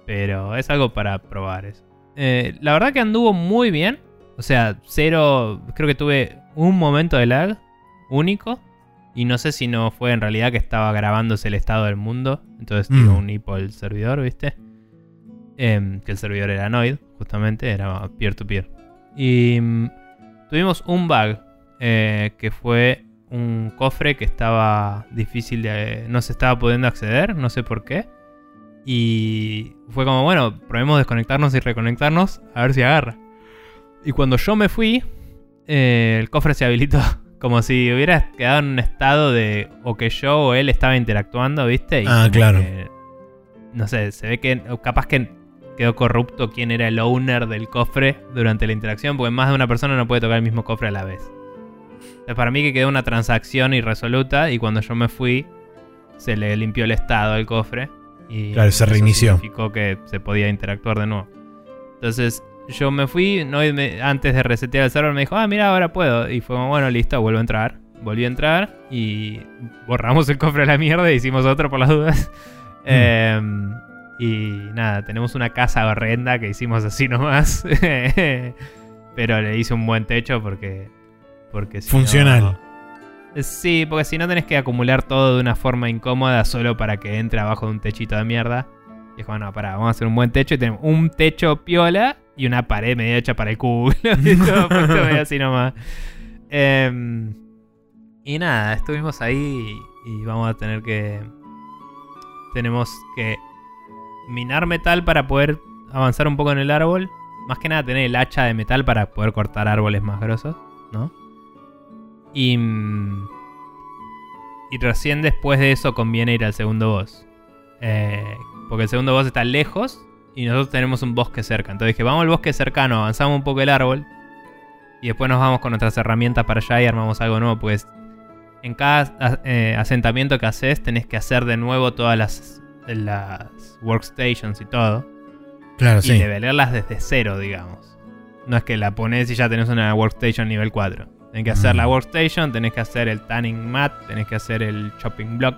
Pero es algo para probar eso. Eh, la verdad que anduvo muy bien. O sea, cero. Creo que tuve un momento de lag único. Y no sé si no fue en realidad que estaba grabándose el estado del mundo. Entonces tiró Mm. un hipo el servidor, ¿viste? Em, que el servidor era Noid, justamente, era peer-to-peer. Y mm, tuvimos un bug, eh, que fue un cofre que estaba difícil de... no se estaba pudiendo acceder, no sé por qué. Y fue como, bueno, probemos desconectarnos y reconectarnos a ver si agarra. Y cuando yo me fui, eh, el cofre se habilitó. Como si hubiera quedado en un estado de o que yo o él estaba interactuando, ¿viste? Y Ah, claro. que, no sé, se ve que capaz que quedó corrupto quién era el owner del cofre durante la interacción, porque más de una persona no puede tocar el mismo cofre a la vez. Entonces, para mí que quedó una transacción irresoluta y cuando yo me fui se le limpió el estado al cofre y Claro, se reinició. significó que se podía interactuar de nuevo. Entonces yo me fui, no, y me- antes de resetear el server me dijo, ah, mira, ahora puedo. Y fue como, bueno, listo, vuelvo a entrar. Volví a entrar y borramos el cofre a la mierda y hicimos otro por las dudas. Em, y nada, tenemos una casa horrenda que hicimos así nomás. Pero le hice un buen techo porque... porque si no- Funcional. Sí, porque si no tenés que acumular todo de una forma incómoda solo para que entre abajo de un techito de mierda. Y es como, no, pará, vamos a hacer un buen techo y tenemos un techo piola y una pared medio hecha para el culo. nomás. Em, y nada, estuvimos ahí y, vamos a tener que... Tenemos que minar metal para poder avanzar un poco en el árbol. Más que nada tener el hacha de metal para poder cortar árboles más grosos, ¿no? Y, y recién después de eso conviene ir al segundo boss. Eh, porque el segundo boss está lejos y nosotros tenemos un bosque cerca. Entonces dije, vamos al bosque cercano, avanzamos un poco el árbol. Y después nos vamos con nuestras herramientas para allá y armamos algo nuevo. Pues en cada eh, asentamiento que haces tenés que hacer de nuevo todas las, las workstations y todo Claro, y sí. nivelarlas desde cero, digamos. No es que la pones y ya tenés una workstation nivel 4. Tenés que hacer Mm. la workstation, tenés que hacer el tanning mat, tenés que hacer el chopping block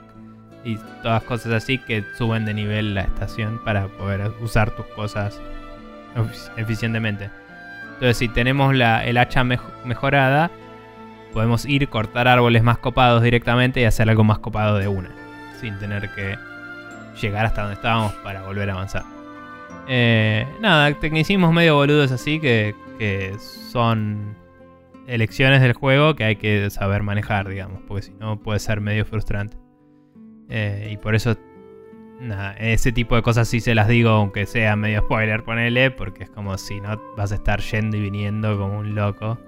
y todas cosas así que suben de nivel la estación para poder usar tus cosas efic- eficientemente. Entonces, si tenemos la, el hacha mej- mejorada, podemos ir, cortar árboles más copados directamente y hacer algo más copado de una, sin tener que llegar hasta donde estábamos para volver a avanzar. Eh, nada, tecnicismos medio boludos así que, que son elecciones del juego que hay que saber manejar, digamos, porque si no puede ser medio frustrante. Eh, y por eso, nada, ese tipo de cosas sí se las digo, aunque sea medio spoiler, ponele, porque es como si no vas a estar yendo y viniendo como un loco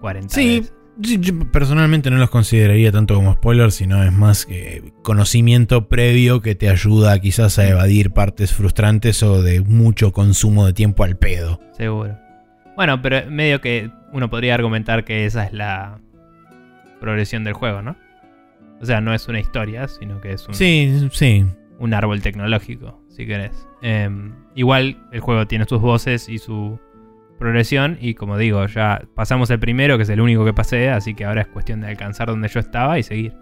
40 Sí, veces. Yo personalmente no los consideraría tanto como spoilers, sino es más que conocimiento previo que te ayuda quizás a evadir partes frustrantes o de mucho consumo de tiempo al pedo. Seguro. Bueno, pero medio que uno podría argumentar que esa es la progresión del juego, ¿no? O sea, no es una historia, sino que es un, Sí, sí. un árbol tecnológico, si querés. Em, igual el juego tiene sus voces y su progresión y como digo, ya pasamos el primero, que es el único que pasé, así que ahora es cuestión de alcanzar donde yo estaba y seguir.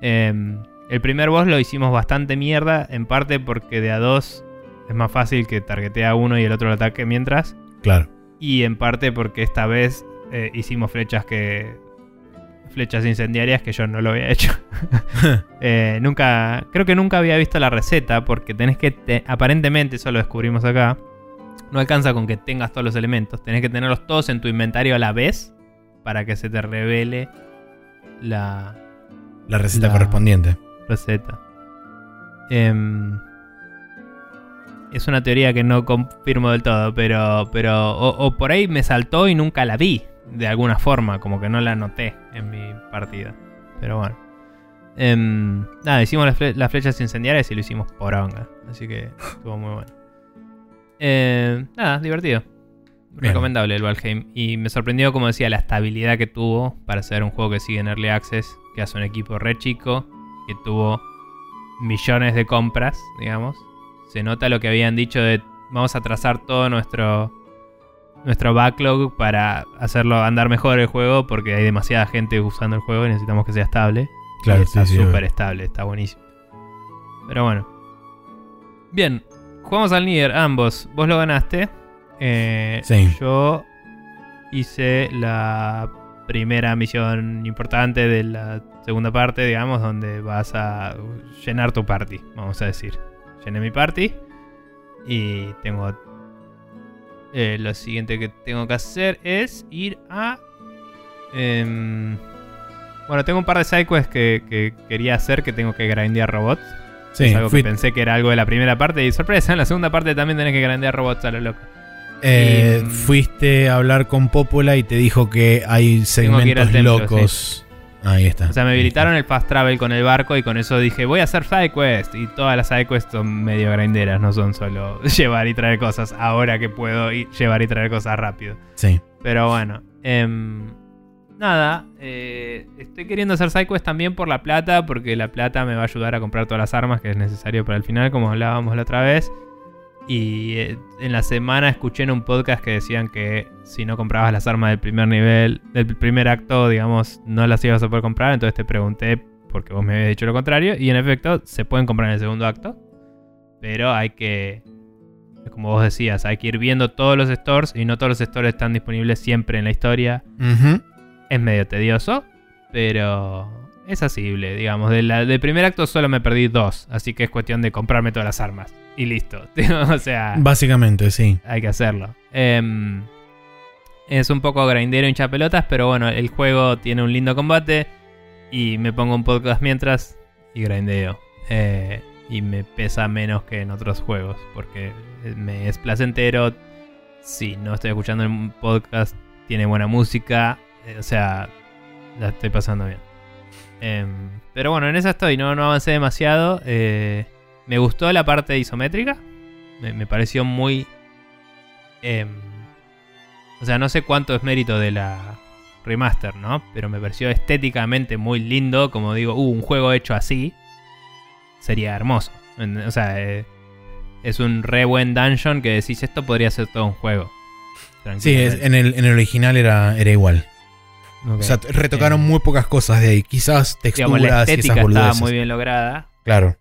Em, el primer boss lo hicimos bastante mierda, en parte porque de a dos es más fácil que targetee a uno y el otro lo ataque mientras, Claro. y en parte porque esta vez eh, hicimos flechas que... Flechas incendiarias que yo no lo había hecho. Eh, nunca, creo que nunca había visto la receta porque tenés que, te- aparentemente, eso lo descubrimos acá, no alcanza con que tengas todos los elementos, tenés que tenerlos todos en tu inventario a la vez para que se te revele la La receta La- correspondiente. receta. Em, es una teoría que no confirmo del todo, pero, pero o, o por ahí me saltó y nunca la vi de alguna forma, como que no la noté en mi partida. Pero bueno. Em, nada, hicimos las, fle- las flechas incendiarias y lo hicimos por onga. Así que estuvo muy bueno. Em, nada, divertido. Bien. Recomendable el Valheim. Y me sorprendió, como decía, la estabilidad que tuvo para ser un juego que sigue en Early Access, que hace un equipo re chico, que tuvo millones de compras, digamos. Se nota lo que habían dicho de vamos a trazar todo nuestro nuestro backlog para hacerlo andar mejor el juego porque hay demasiada gente usando el juego y necesitamos que sea estable. Claro, Y está sí, súper estable, está buenísimo. Pero bueno. Bien, jugamos al Nier ambos. Vos lo ganaste. Eh, Sí. Yo hice la primera misión importante de la segunda parte, digamos, donde vas a llenar tu party, vamos a decir. Llené mi party y tengo... eh, lo siguiente que tengo que hacer es ir a... em, bueno, tengo un par de sidequests que, que quería hacer que tengo que grindear robots. Sí, es algo fui- que pensé que era algo de la primera parte y sorpresa, en la segunda parte también tenés que grindear robots a lo loco. eh, y- fuiste a hablar con Popola y te dijo que hay segmentos templo, locos. Ahí está. O sea, me habilitaron el fast travel con el barco y con eso dije, voy a hacer sidequest. Y todas las sidequests son medio grinderas, no son solo llevar y traer cosas. Ahora que puedo ir- llevar y traer cosas rápido. Sí. Pero bueno, em, nada, eh, estoy queriendo hacer sidequest también por la plata, porque la plata me va a ayudar a comprar todas las armas que es necesario para el final, como hablábamos la otra vez. Y eh, en la semana escuché en un podcast que decían que si no comprabas las armas del primer nivel, del primer acto, digamos, no las ibas a poder comprar. Entonces te pregunté, porque vos me habías dicho lo contrario. Y en efecto, se pueden comprar en el segundo acto. Pero hay que, como vos decías, hay que ir viendo todos los stores. Y no todos los stores están disponibles siempre en la historia. Es medio tedioso, pero es asible, digamos. De la- del primer acto solo me perdí dos. Así que es cuestión de comprarme todas las armas. Y listo. o sea... Básicamente, sí. Hay que hacerlo. Em, es un poco grindero hincha pelotas, pero bueno, el juego tiene un lindo combate. Y me pongo un podcast mientras y grindeo. Eh, y me pesa menos que en otros juegos, porque me es placentero. Si no estoy escuchando el podcast, tiene buena música. eh, o sea, la estoy pasando bien. Em, pero bueno, en esa estoy, no, no avancé demasiado. eh, me gustó la parte isométrica. Me, me pareció muy. em, o sea, no sé cuánto es mérito de la remaster, ¿no? Pero me pareció estéticamente muy lindo. Como digo, uh, un juego hecho así sería hermoso. O sea, eh, es un re buen dungeon que decís esto podría ser todo un juego. Sí, es- en, el, en el original era, era igual. O sea, retocaron Eh, muy pocas cosas de ahí. Quizás digamos, la texturas y estética esas estaba boludeces. muy bien lograda. Claro.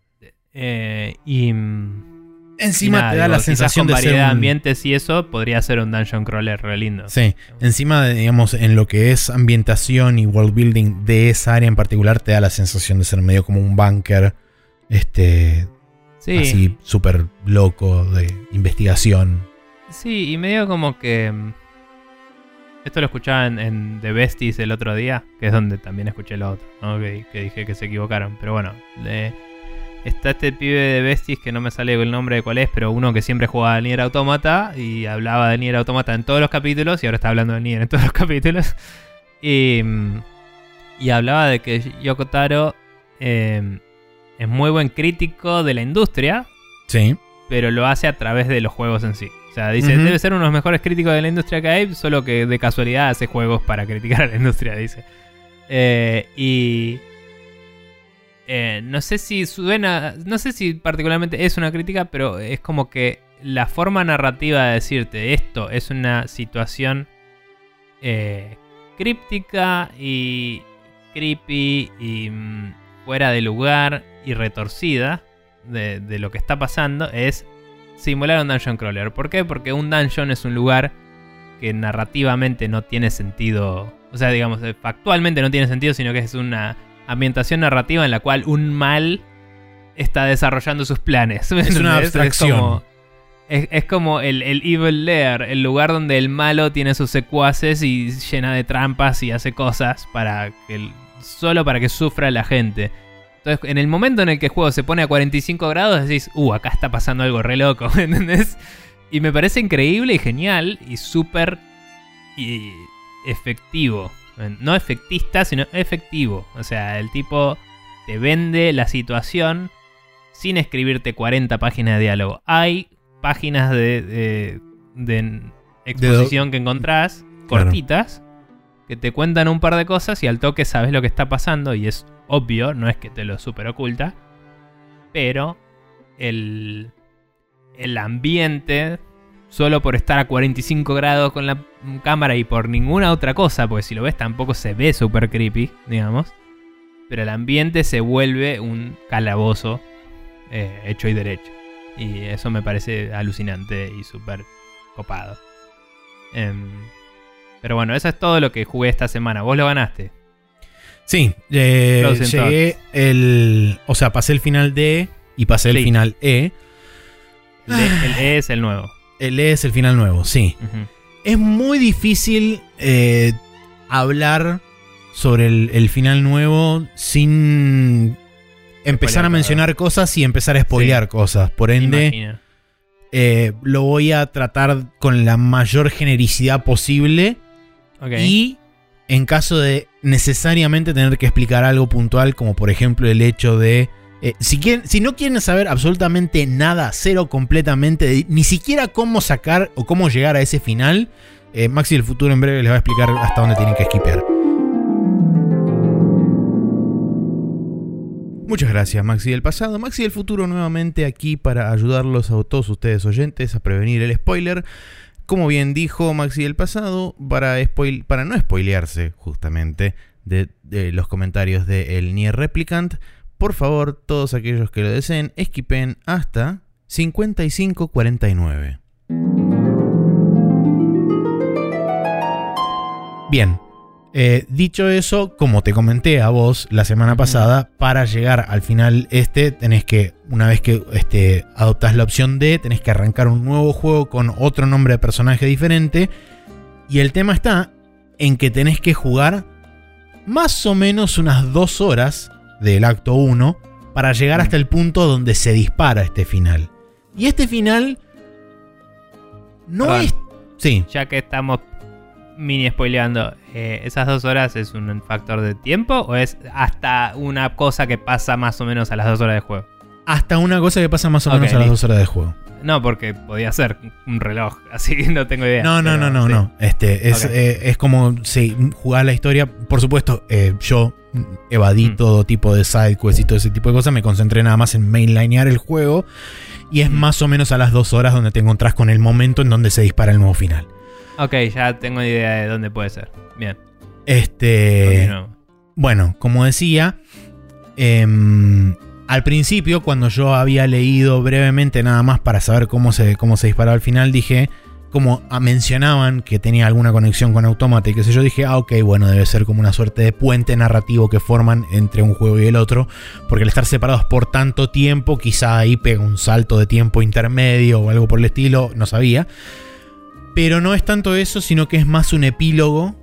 Eh, y. mm, Encima y nada, te da digo, la sensación con de ser variedad de un- ambientes y eso podría ser un dungeon crawler re lindo. Sí, encima, digamos, en lo que es ambientación y world building de esa área en particular, te da la sensación de ser medio como un bunker, este, Sí, así súper loco de investigación. sí, y medio como que. Esto lo escuchaba en, en The Besties el otro día, que es donde también escuché lo otro, ¿no? que, que dije que se equivocaron. Pero bueno, le- está este pibe de Besties que no me sale el nombre de cuál es, pero uno que siempre jugaba Nier Automata y hablaba de Nier Automata en todos los capítulos y ahora está hablando de Nier en todos los capítulos. Y, mm, y hablaba de que Yoko Taro eh, es muy buen crítico de la industria, Sí. pero lo hace a través de los juegos en sí. O sea, dice, debe ser uno de los mejores críticos de la industria que hay, solo que de casualidad hace juegos para criticar a la industria, dice. Eh, y... eh, no sé si suena, no sé si particularmente es una crítica, pero es como que la forma narrativa de decirte esto es una situación eh, críptica y creepy y mm, fuera de lugar y retorcida de, de lo que está pasando es simular un dungeon crawler. ¿Por qué? Porque un dungeon es un lugar que narrativamente no tiene sentido. O sea, digamos, eh, factualmente no tiene sentido, sino que es una ambientación narrativa en la cual un mal está desarrollando sus planes. ¿me Es una abstracción. como, es, es como el, el Evil Lair, el lugar donde el malo tiene sus secuaces y llena de trampas y hace cosas para que el- solo para que sufra la gente. Entonces, en el momento en el que el juego se pone a 45 grados, decís, uh, acá está pasando algo re loco, ¿me ¿entendés? Y me parece increíble y genial y súper y efectivo. No efectista, sino efectivo. O sea, el tipo te vende la situación sin escribirte 40 páginas de diálogo. Hay páginas de, de- de exposición que encontrás, cortitas, que te cuentan un par de cosas y al toque sabes lo que está pasando y es obvio, no es que te lo super oculta. Pero el, el ambiente, solo por estar a 45 grados con la cámara y por ninguna otra cosa, porque si lo ves tampoco se ve super creepy, digamos. Pero el ambiente se vuelve un calabozo eh, hecho y derecho. Y eso me parece alucinante y súper copado. Em, pero bueno, eso es todo lo que jugué esta semana. Vos lo ganaste. Sí, eh, llegué el. O sea, pasé el final D y pasé el final E. El, E- el E es el nuevo. El E es el final nuevo, sí. Es muy difícil eh, hablar sobre el, el final nuevo sin empezar a mencionar cosas y empezar a spoilear cosas. Por ende, eh, lo voy a tratar con la mayor genericidad posible. Ok. Y en caso de necesariamente tener que explicar algo puntual, como por ejemplo el hecho de. eh, si, quieren, si no quieren saber absolutamente nada, cero completamente, de- ni siquiera cómo sacar o cómo llegar a ese final, eh, Maxi del futuro en breve les va a explicar hasta dónde tienen que esquipear. Muchas gracias, Maxi del pasado. Maxi del futuro nuevamente aquí para ayudarlos a todos ustedes oyentes a prevenir el spoiler. Como bien dijo Maxi del pasado, para, no spoilearse justamente de, de los comentarios de El Nier Replicant, por favor, todos aquellos que lo deseen, esquipen hasta 5549. Bien, eh, dicho eso, como te comenté a vos la semana pasada, para llegar al final este, tenés que, una vez que este, adoptás la opción D, tenés que arrancar un nuevo juego con otro nombre de personaje diferente. Y el tema está en que tenés que jugar más o menos unas dos horas del acto 1 para llegar hasta el punto donde se dispara este final. Y este final no Perdón. es... Sí, Ya que estamos mini spoileando, eh, ¿esas dos horas es un factor de tiempo o es hasta una cosa que pasa más o menos a las dos horas de juego? hasta una cosa que pasa más o menos a las listo. dos horas de juego. No, porque podía ser un reloj, así que no tengo idea. No, no, no, no, sí. no. Este, es, eh, es como si jugar la historia. Por supuesto, eh, yo evadí Mm. todo tipo de side quests y todo ese tipo de cosas. Me concentré nada más en mainlinear el juego. Y es Mm. más o menos a las dos horas donde te encontrás con el momento en donde se dispara el nuevo final. Ok, ya tengo idea de dónde puede ser. Bien. Este. Bueno, como decía, em, al principio, cuando yo había leído brevemente nada más para saber cómo se, cómo se disparaba al final, dije, como ah, mencionaban que tenía alguna conexión con Automata y qué sé yo, dije, ah, ok, bueno, debe ser como una suerte de puente narrativo que forman entre un juego y el otro, porque al estar separados por tanto tiempo, quizá ahí pega un salto de tiempo intermedio o algo por el estilo, no sabía. Pero no es tanto eso, sino que es más un epílogo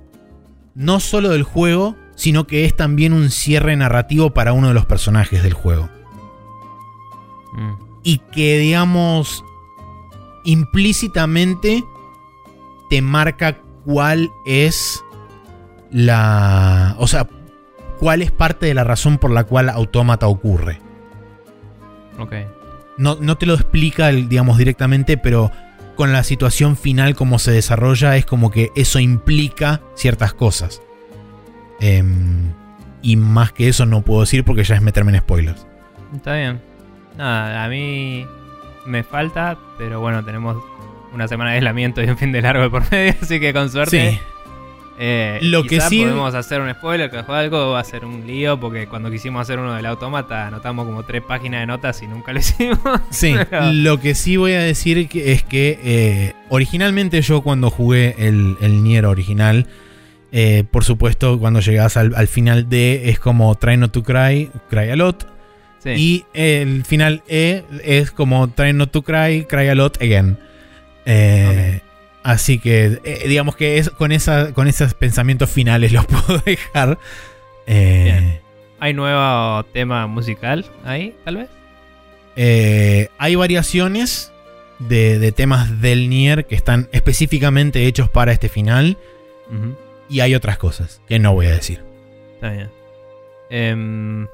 no solo del juego, sino que es también un cierre narrativo para uno de los personajes del juego. Mm. Y que, digamos, implícitamente te marca cuál es la. O sea, cuál es parte de la razón por la cual Autómata ocurre. Ok. No, no te lo explica, el- digamos, directamente, pero con la situación final, como se desarrolla, es como que eso implica ciertas cosas. Em, y más que eso no puedo decir porque ya es meterme en spoilers. Está bien. Nada, a mí me falta, pero bueno, tenemos una semana de aislamiento y un fin de largo de por medio, así que con suerte. Sí. Eh, Lo que sí- podemos hacer un spoiler, que fue algo, va a ser un lío, porque cuando quisimos hacer uno del automata anotamos como tres páginas de notas y nunca lo hicimos. Sí, Pero- lo que sí voy a decir que- es que eh, originalmente yo cuando jugué el, el Nier original, eh, por supuesto cuando llegas al, al final D es como Try Not to Cry, Cry a Lot. Sí. Y el final E es como Try Not to Cry, Cry a Lot Again. Eh, Así que eh, digamos que es, con, esa, con esos pensamientos finales los puedo dejar. Eh. ¿Hay nuevo tema musical ahí, tal vez? Eh, hay variaciones de, de temas del Nier que están específicamente hechos para este final. Y hay otras cosas que no voy a decir. Está bien. Em,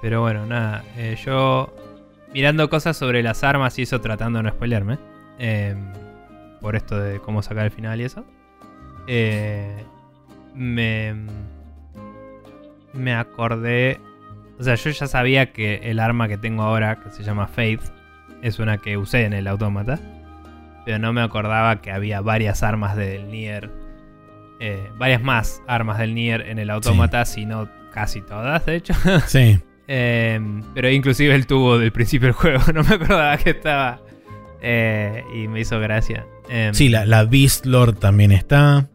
pero bueno, nada. eh, yo mirando cosas sobre las armas y eso tratando de no spoilerme. em, por esto de cómo sacar el final y eso. eh, me, me acordé. O sea, yo ya sabía que el arma que tengo ahora, que se llama Faith, es una que usé en el autómata. Pero no me acordaba que había varias armas del Nier. eh, varias más armas del Nier en el autómata, si no casi todas, de hecho. Sí. Eh, pero inclusive el tubo del principio del juego, no me acordaba que estaba. Eh, y me hizo gracia. Em, Sí, la, la Beast Lord también está.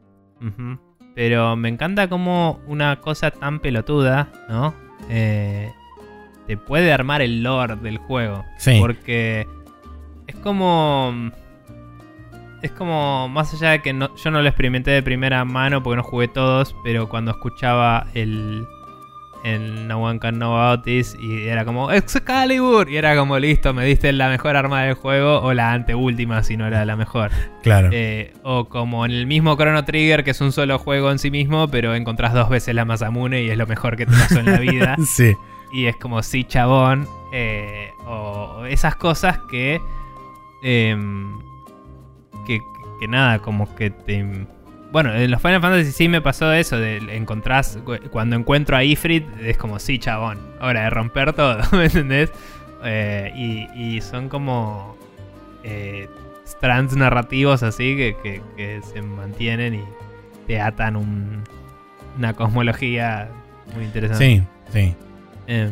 Pero me encanta como una cosa tan pelotuda, ¿no? Eh, te puede armar el lore del juego. Sí. Porque es como... Es como, más allá de que no- yo no lo experimenté de primera mano porque no jugué todos, pero cuando escuchaba el, el No One Can Know About This y era como Excalibur y era como listo, me diste la mejor arma del juego o la anteúltima si no era la mejor. Claro. Eh, o como en el mismo Chrono Trigger, que es un solo juego en sí mismo, pero encontrás dos veces la Masamune y es lo mejor que te pasó en la vida. sí. y es como sí, chabón. eh, o esas cosas que, em, que. que nada, como que te. Bueno, en los Final Fantasy sí me pasó eso, de encontrás, cuando encuentro a Ifrit, es como, sí, chabón, hora de romper todo, ¿me entendés? Eh, y, y son como eh, strands narrativos así que, que- que se mantienen y te atan un- una cosmología muy interesante. Sí, sí. Em,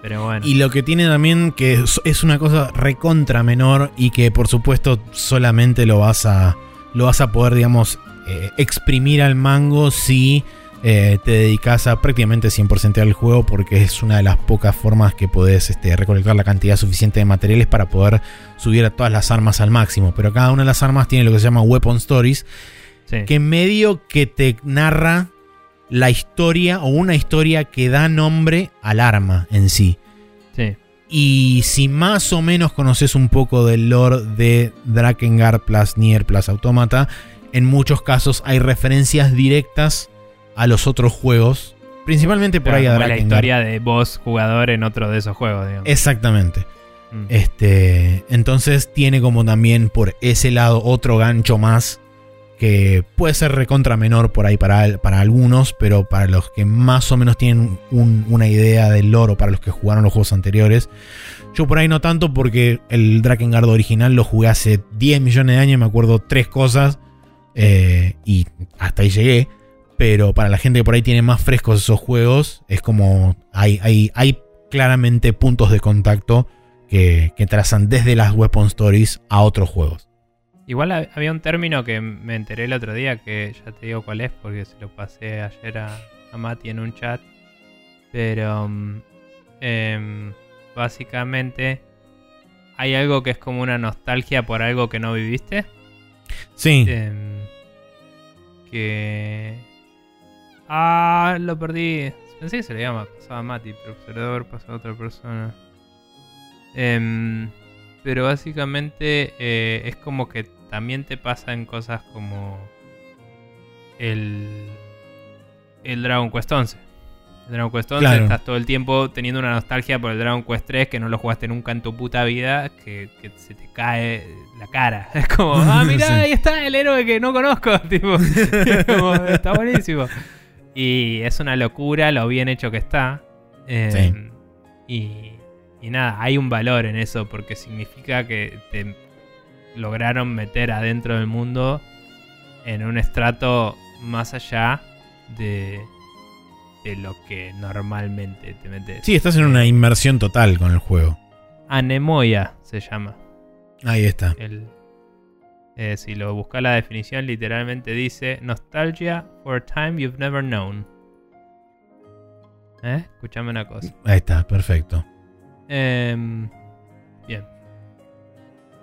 pero bueno. Y lo que tiene también que es una cosa recontra menor y que por supuesto solamente lo vas a lo vas a poder digamos eh, exprimir al mango si eh, te dedicas a prácticamente 100% al juego porque es una de las pocas formas que podés este, recolectar la cantidad suficiente de materiales para poder subir a todas las armas al máximo. Pero cada una de las armas tiene lo que se llama Weapon Stories, sí. que medio que te narra la historia o una historia que da nombre al arma en sí. sí. Y si más o menos conoces un poco del lore de Drakengard plus Nier plus Automata, en muchos casos hay referencias directas a los otros juegos. Principalmente por ahí a la historia de vos jugador en otro de esos juegos, digamos. Exactamente. Mm. Este, entonces tiene como también por ese lado otro gancho más que puede ser recontra menor por ahí para, para algunos, pero para los que más o menos tienen un- una idea del lore o para los que jugaron los juegos anteriores. Yo por ahí no tanto porque el Drakengard original lo jugué hace 10 millones de años, me acuerdo tres cosas eh, y hasta ahí llegué. Pero para la gente que por ahí tiene más frescos esos juegos, es como hay, hay, hay claramente puntos de contacto que, que trazan desde las Weapon Stories a otros juegos. Igual hab- había un término que me enteré el otro día, que ya te digo cuál es, porque se lo pasé ayer a, a Mati en un chat. Pero mm, em, básicamente hay algo que es como una nostalgia por algo que no viviste. Sí, Em, que... Ah, lo perdí. Pensé que se le llama pasaba a Mati, pero se le debe haber pasado a otra persona. Em, pero básicamente eh, es como que también te pasan cosas como el, el Dragon Quest 11. Dragon Quest 11 Claro. estás todo el tiempo teniendo una nostalgia por el Dragon Quest 3 que no lo jugaste nunca en tu puta vida, que, que se te cae la cara. Es como, ah, mirá, Sí. ahí está el héroe que no conozco. tipo, como, está buenísimo. Y es una locura lo bien hecho que está. Eh, y, y nada, hay un valor en eso porque significa que te lograron meter adentro del mundo en un estrato más allá de, de lo que normalmente te metes. Sí, estás en una inmersión total con el juego. Anemoia se llama. Ahí está. El, eh, si lo buscas la definición, literalmente dice Nostalgia for a time you've never known. ¿Eh? Escuchame una cosa. Ahí está, perfecto. Em, bien.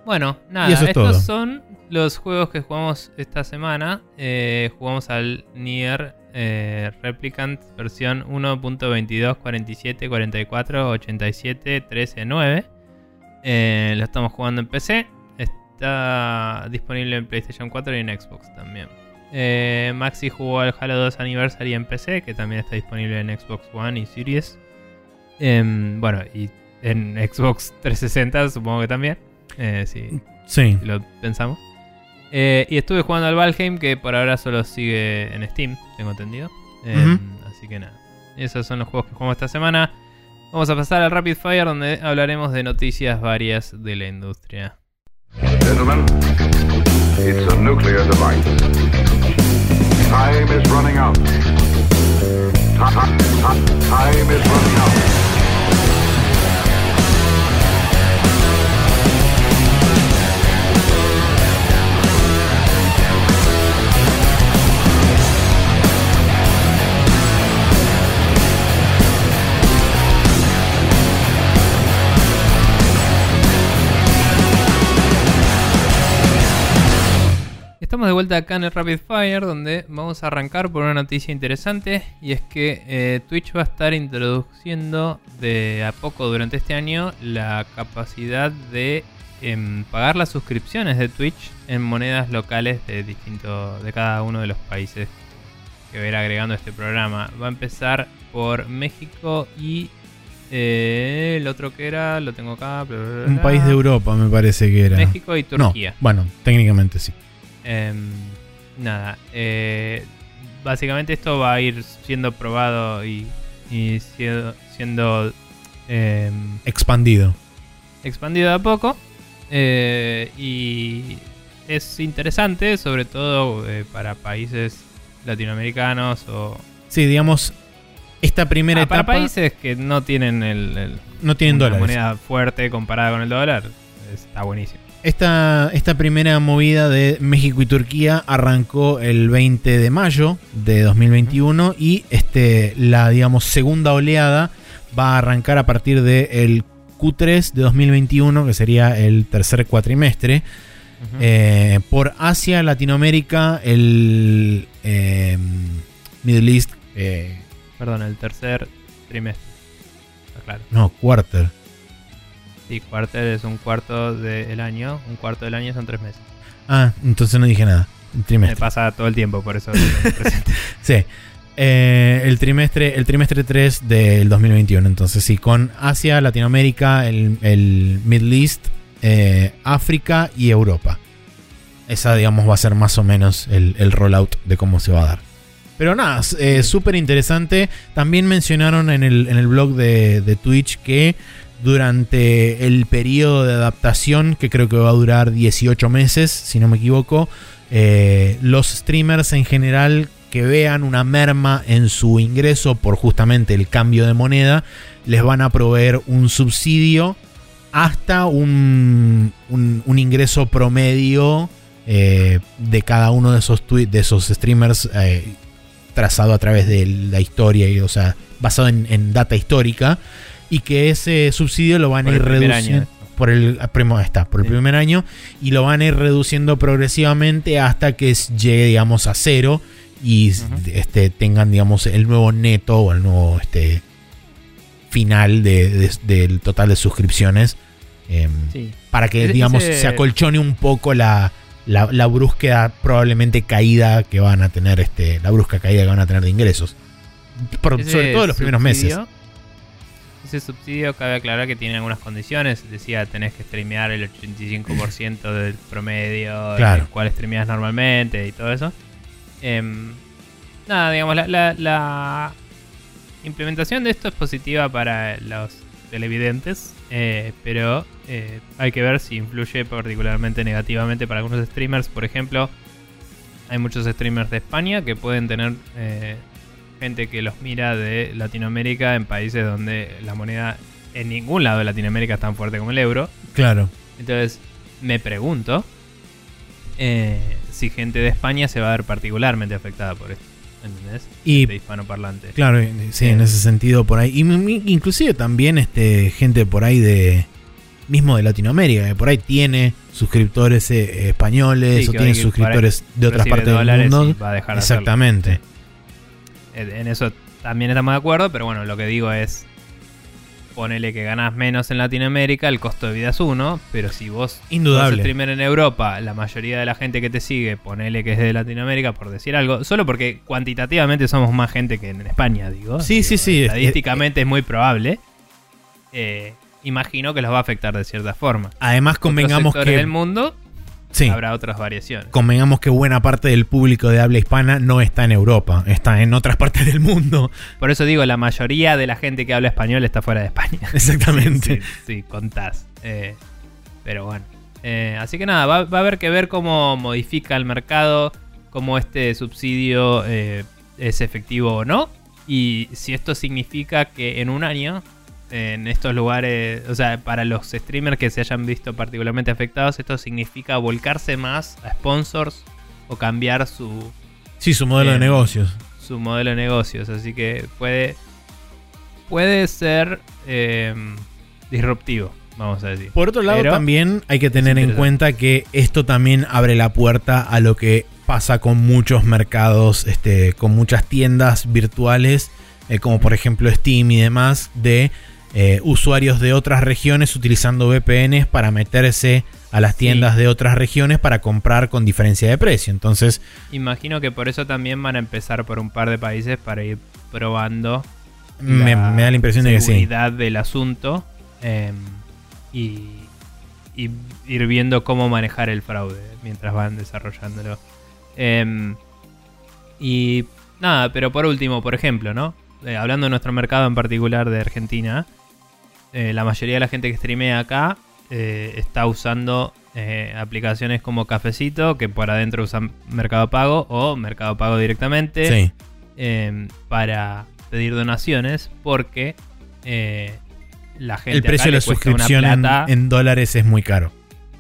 Bueno, nada, es estos todo. son los juegos que jugamos esta semana. Eh, jugamos al Nier eh, Replicant versión 1.22, 47, 44, 87, 13, 9. Eh, lo estamos jugando en PC. Está disponible en PlayStation 4 y en Xbox también. Eh, Maxi jugó al Halo 2 Anniversary en PC, que también está disponible en Xbox One y Series. Em, bueno, y en Xbox 360 supongo que también. Eh, sí, Sí. si lo pensamos. Eh, y estuve jugando al Valheim, que por ahora solo sigue en Steam, tengo entendido. Em. Así que nada, esos son los juegos que jugamos esta semana. Vamos a pasar al Rapid Fire, donde hablaremos de noticias varias de la industria. Gentlemen, it's a nuclear device. Time is running out. Time is running out. Vuelta acá en el Rapid Fire, donde vamos a arrancar por una noticia interesante, y es que eh, Twitch va a estar introduciendo de a poco durante este año la capacidad de em, pagar las suscripciones de Twitch en monedas locales de distinto, de cada uno de los países que va a ir agregando este programa. Va a empezar por México y eh, el otro que era, lo tengo acá. bla, bla, bla, Un país de Europa me parece que era. México y No, Turquía. bueno, técnicamente sí. Em, nada, eh, básicamente esto va a ir siendo probado y, y siendo, siendo, em, Expandido. expandido de a poco. eh, y es interesante, sobre todo eh, para países latinoamericanos o Sí, digamos, esta primera Ah, para etapa países que no tienen el, el- no tienen una dólares. moneda fuerte comparada con el dólar. Está buenísimo. Esta, esta primera movida de México y Turquía arrancó el 20 de mayo de 2021 y este, la digamos, segunda oleada va a arrancar a partir del Q3 de 2021, que sería el tercer cuatrimestre. Eh, por Asia, Latinoamérica, el eh, Middle East, eh, Perdón, el tercer trimestre. Está claro. no, quarter. Sí, cuartel es un cuarto del año. Un cuarto del año son tres meses. Ah, entonces no dije nada. El Me trimestre. pasa todo el tiempo, por eso. Sí. Eh, el trimestre el trimestre 3 del 2021. Entonces, sí, con Asia, Latinoamérica, el, el Middle East, eh, África y Europa. Esa, digamos, va a ser más o menos el, el rollout de cómo se va a dar. Pero nada, eh, súper interesante. También mencionaron en el, en el blog de, de Twitch que durante el periodo de adaptación, que creo que va a durar 18 meses, si no me equivoco, eh, los streamers en general que vean una merma en su ingreso por justamente el cambio de moneda, les van a proveer un subsidio hasta un, un- ingreso promedio eh, de cada uno de esos, de esos streamers eh, trazado a través de la historia, y, o sea, basado en, en data histórica, y que ese subsidio lo van Por a ir reduciendo por el primo está, por el Sí. primer año y lo van a ir reduciendo progresivamente hasta que llegue digamos a cero y este tengan digamos el nuevo neto o el nuevo este final de- de- del total de suscripciones em, Sí. para que digamos ese- se acolchone un poco la, la, la brusca probablemente caída que van a tener este la brusca caída que van a tener de ingresos por- sobre todo los primeros meses. Ese subsidio cabe aclarar que tiene algunas condiciones. Decía, tenés que streamear el 85% del promedio, Claro. el cual streameas normalmente y todo eso. Em, nada, digamos, la, la- la implementación de esto es positiva para los televidentes, eh, pero eh, hay que ver si influye particularmente negativamente para algunos streamers. Por ejemplo, hay muchos streamers de España que pueden tener eh, gente que los mira de Latinoamérica en países donde la moneda en ningún lado de Latinoamérica es tan fuerte como el euro. Claro. Entonces, me pregunto eh, si gente de España se va a ver particularmente afectada por esto. ¿Entendés? Y de hispanoparlante. Claro, eh, sí, en Eh. ese sentido por ahí. Y inclusive también este gente por ahí de mismo de Latinoamérica, que por ahí tiene suscriptores eh, españoles Sí, o tiene suscriptores de otras partes del mundo. va a dejar. Exactamente. En en eso también estamos de acuerdo, pero bueno, lo que digo es. Ponele que ganas menos en Latinoamérica, el costo de vida es uno, pero si vos Indudable. sos streamer en Europa, la mayoría de la gente que te sigue, ponele que es de Latinoamérica, por decir algo, solo porque cuantitativamente somos más gente que en España, digo. Sí, Digo, sí, sí, es- Estadísticamente es, muy probable. Eh, imagino que los va a afectar de cierta forma. Además convengamos Otros que del mundo sí, habrá otras variaciones. convengamos que buena parte del público de habla hispana no está en Europa, está en otras partes del mundo. Por eso digo, la mayoría de la gente que habla español está fuera de España. Exactamente. Sí, sí, contás. Eh, pero bueno. Eh, así que nada, va, va a haber que ver cómo modifica el mercado, cómo este subsidio eh, es efectivo o no. Y si esto significa que en un año, en estos lugares, o sea, para los streamers que se hayan visto particularmente afectados, esto significa volcarse más a sponsors o cambiar su, Sí, su modelo de negocios. su modelo de negocios. Así que puede, puede ser eh, disruptivo, vamos a decir. Por otro lado, Pero también hay que tener en cuenta que esto también abre la puerta a lo que pasa con muchos mercados, este, con muchas tiendas virtuales, eh, como por ejemplo Steam y demás, de eh, usuarios de otras regiones utilizando VPNs para meterse a las Sí. tiendas de otras regiones para comprar con diferencia de precio. Entonces, Imagino que por eso también van a empezar por un par de países para ir probando. me, me da la impresión de que sí. seguridad del asunto eh, y, y ir viendo cómo manejar el fraude mientras van desarrollándolo. Eh, y nada, pero por último, por ejemplo, ¿no? Eh, hablando de nuestro mercado en particular de Argentina, eh, la mayoría de la gente que streamea acá eh, está usando aplicaciones como Cafecito, que por adentro usan Mercado Pago o Mercado Pago directamente Sí. eh, para pedir donaciones porque la gente El precio de la suscripción en, plata, en dólares es muy caro.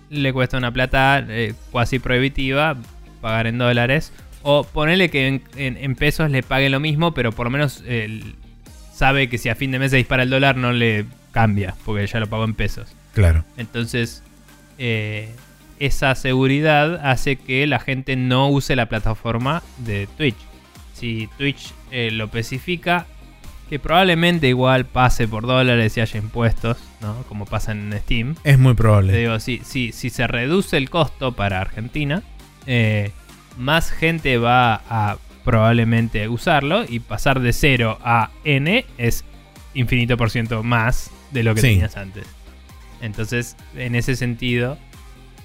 le cuesta una plata cuasi prohibitiva pagar en dólares o ponerle que en, en- en pesos le pague lo mismo pero por lo menos eh, sabe que si a fin de mes se dispara el dólar no le cambia porque ya lo pagó en pesos Claro. entonces, eh, esa seguridad hace que la gente no use la plataforma de Twitch. Si Twitch eh, lo especifica, que probablemente igual pase por dólares y haya impuestos, ¿no? Como pasa en Steam. Es muy Te probable. digo, si, si, si se reduce el costo para Argentina, eh, más gente va a probablemente usarlo y pasar de 0 a N es infinito por ciento más de lo que Sí. tenías antes. Entonces, en ese sentido,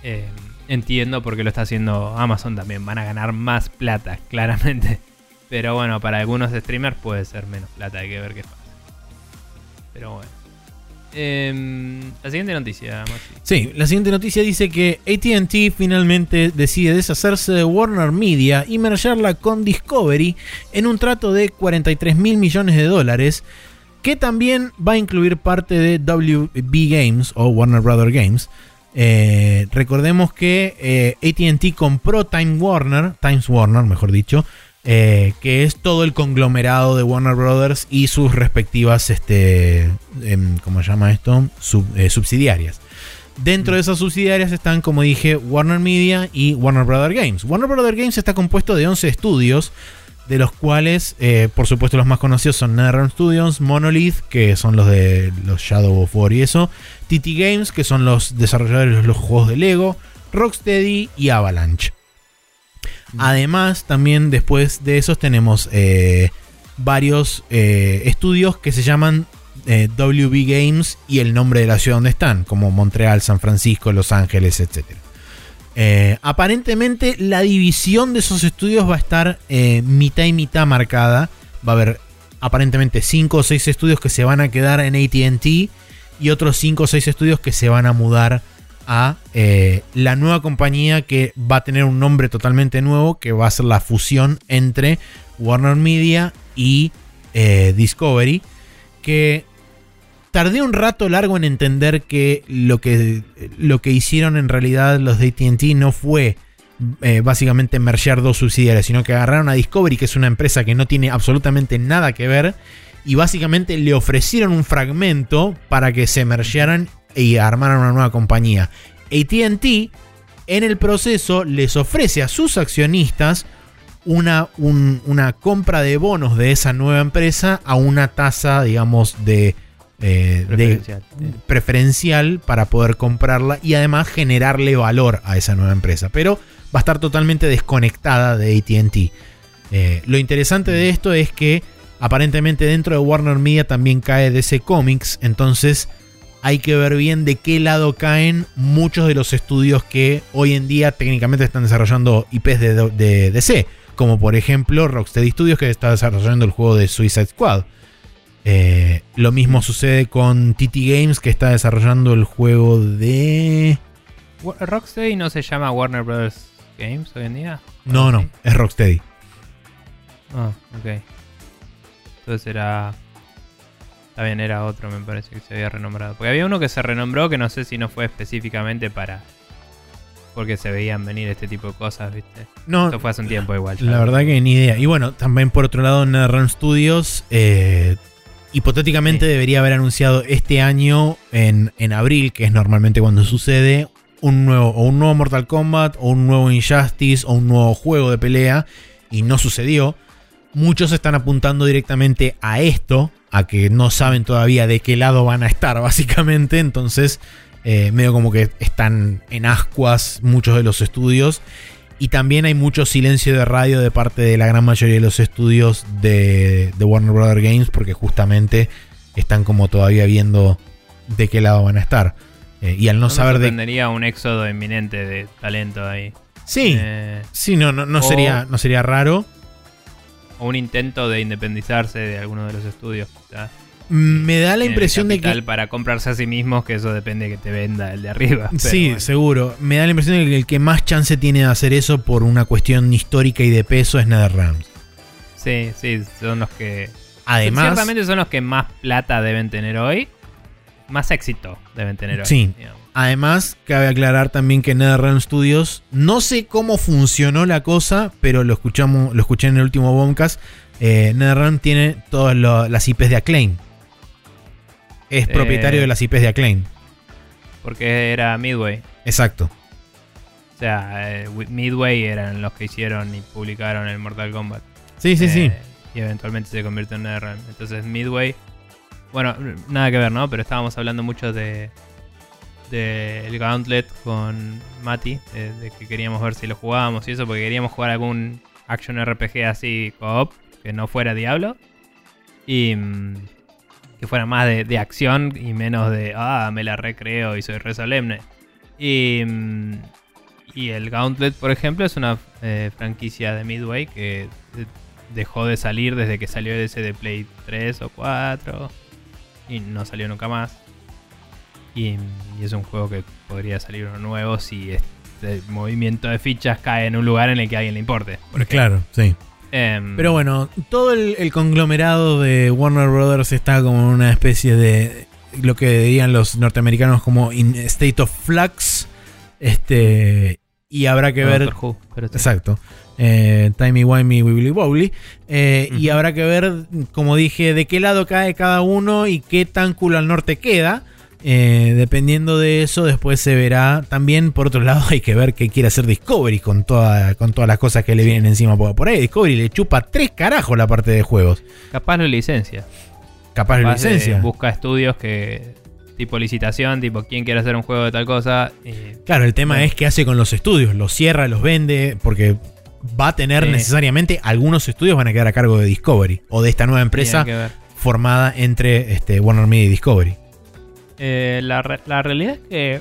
eh, entiendo por qué lo está haciendo Amazon también. Van a ganar más plata, claramente. Pero bueno, para algunos streamers puede ser menos plata, hay que ver qué pasa. Pero bueno. Em, la siguiente noticia. Sí, la siguiente noticia dice que ATT finalmente decide deshacerse de Warner Media y mergerla con Discovery en un trato de 43 mil millones de dólares, que también va a incluir parte de WB Games o Warner Brother Games. Eh, recordemos que eh, ATT compró Time Warner, Times Warner, mejor dicho, eh, que es todo el conglomerado de Warner Brothers y sus respectivas, este, em, ¿cómo se llama esto? Eh, subsidiarias. Dentro de esas subsidiarias están, como dije, Warner Media y Warner Brother Games. Warner Brother Games está compuesto de 11 estudios, de los cuales, eh, por supuesto, los más conocidos son NetherRealm Studios, Monolith, que son los de los Shadow of War y eso, TT Games, que son los desarrolladores de los juegos de Lego, Rocksteady y Avalanche. Además, también después de esos tenemos eh, varios eh, estudios que se llaman eh, WB Games y el nombre de la ciudad donde están, como Montreal, San Francisco, Los Ángeles, etc. Aparentemente la división de esos estudios va a estar mitad y mitad marcada. Va a haber aparentemente 5 o 6 estudios que se van a quedar en ATT y otros 5 o 6 estudios que se van a mudar a eh, la nueva compañía que va a tener un nombre totalmente nuevo, que va a ser la fusión entre Warner Media y eh, Discovery, que tardé un rato largo en entender que lo que, lo que hicieron en realidad los de ATT no fue eh, básicamente mergear dos subsidiarias, sino que agarraron a Discovery, que es una empresa que no tiene absolutamente nada que ver, y básicamente le ofrecieron un fragmento para que se mergearan y armaran una nueva compañía. ATT en el proceso les ofrece a sus accionistas una, un- una compra de bonos de esa nueva empresa a una tasa, digamos, de, eh, Preferencial, para poder comprarla y además generarle valor a esa nueva empresa. Pero va a estar totalmente desconectada de ATT. Eh, lo interesante de esto es que aparentemente dentro de Warner Media también cae DC Comics, entonces hay que ver bien de qué lado caen muchos de los estudios que hoy en día técnicamente están desarrollando IPs de, de DC, como por ejemplo Rocksteady Studios que está desarrollando el juego de Suicide Squad. Eh, lo mismo sucede con TT Games que está desarrollando el juego de... Rocksteady no se llama Warner Bros. Games hoy en día. No, ¿O no, es Rocksteady. Ah, ok. Entonces era. Bien, era otro, me parece que se había renombrado. Porque había uno que se renombró que no sé si no fue específicamente para. Porque se veían venir este tipo de cosas, ¿viste? No, Esto fue hace un tiempo igual. ya. La verdad que ni idea. Y bueno, también por otro lado, NetherRealm Studios, eh, hipotéticamente Sí. debería haber anunciado este año, en, en abril, que es normalmente cuando sucede, un nuevo, o un nuevo Mortal Kombat, o un nuevo Injustice, o un nuevo juego de pelea, y no sucedió. Muchos están apuntando directamente a esto, a que no saben todavía de qué lado van a estar, básicamente. Entonces, eh, medio como que están en ascuas muchos de los estudios. Y también hay mucho silencio de radio de parte de la gran mayoría de los estudios de, de Warner Brother Games, porque justamente están como todavía viendo de qué lado van a estar. Eh, y al no, No, saber de. sorprendería un éxodo inminente de talento ahí. Sí, Eh, sí, no, no, no o- sería, no sería raro. O un intento de independizarse de alguno de los estudios. quizás. Me da la impresión de que. para comprarse a sí mismos, que eso depende de que te venda el de arriba. Sí, bueno. seguro. Me da la impresión de que el que más chance tiene de hacer eso por una cuestión histórica y de peso es NetherRealm. sí, sí, son los que Además, Ciertamente son los que más plata deben tener hoy. Más éxito deben tener hoy. Sí. digamos. Además, cabe aclarar también que NetherRealm Studios, no sé cómo funcionó la cosa, pero lo escuchamos, lo escuché en el último Bombcast. Eh, NetherRealm tiene todas lo- las IPs de Acclaim. Es Eh. propietario de las IPs de Acclaim. Porque era Midway. Exacto. O sea, eh, Midway eran los que hicieron y publicaron el Mortal Kombat. Sí, sí, Eh, sí. Y eventualmente se convirtió en NetherRealm. Entonces Midway... Bueno, nada que ver, ¿no? Pero estábamos hablando mucho de... De el Gauntlet con Mati. De, de que queríamos ver si lo jugábamos y eso. Porque queríamos jugar algún action RPG así co-op. Que no fuera Diablo. Y... mm, que fuera más de, de acción y menos de... Ah, me la recreo y soy re solemne. Y... mm, y el Gauntlet, por ejemplo, es una eh, franquicia de Midway que eh, dejó de salir desde que salió ese de Play 3 o 4 y no salió nunca más. Y, y es un juego que podría salir uno nuevo si este movimiento de fichas cae en un lugar en el que a alguien le importe. por ejemplo. Claro, sí. Em, Pero bueno, todo el, el conglomerado de Warner Brothers está como una especie de lo que dirían los norteamericanos como in state of flux. Este. Y habrá que ver. Doctor Who, pero sí. Exacto. Eh, Timey Wimey Wibbly Wobbly. Eh, Y habrá que ver, como dije, de qué lado cae cada uno y qué tan culo al norte queda. Eh, dependiendo de eso, después se verá. También, por otro lado, hay que ver qué quiere hacer Discovery con, toda, con todas las cosas que le vienen encima. Por ahí Discovery le chupa tres carajos la parte de juegos. Capaz lo licencia. Capaz Capaz de- licencia. busca estudios que. Tipo licitación, tipo quién quiere hacer un juego de tal cosa. Claro, el tema Bueno. es qué hace con los estudios. Los cierra, los vende. Porque va a tener Sí. necesariamente algunos estudios van a quedar a cargo de Discovery o de esta nueva empresa formada entre este, Warner Media y Discovery. Eh, la, re- la realidad es que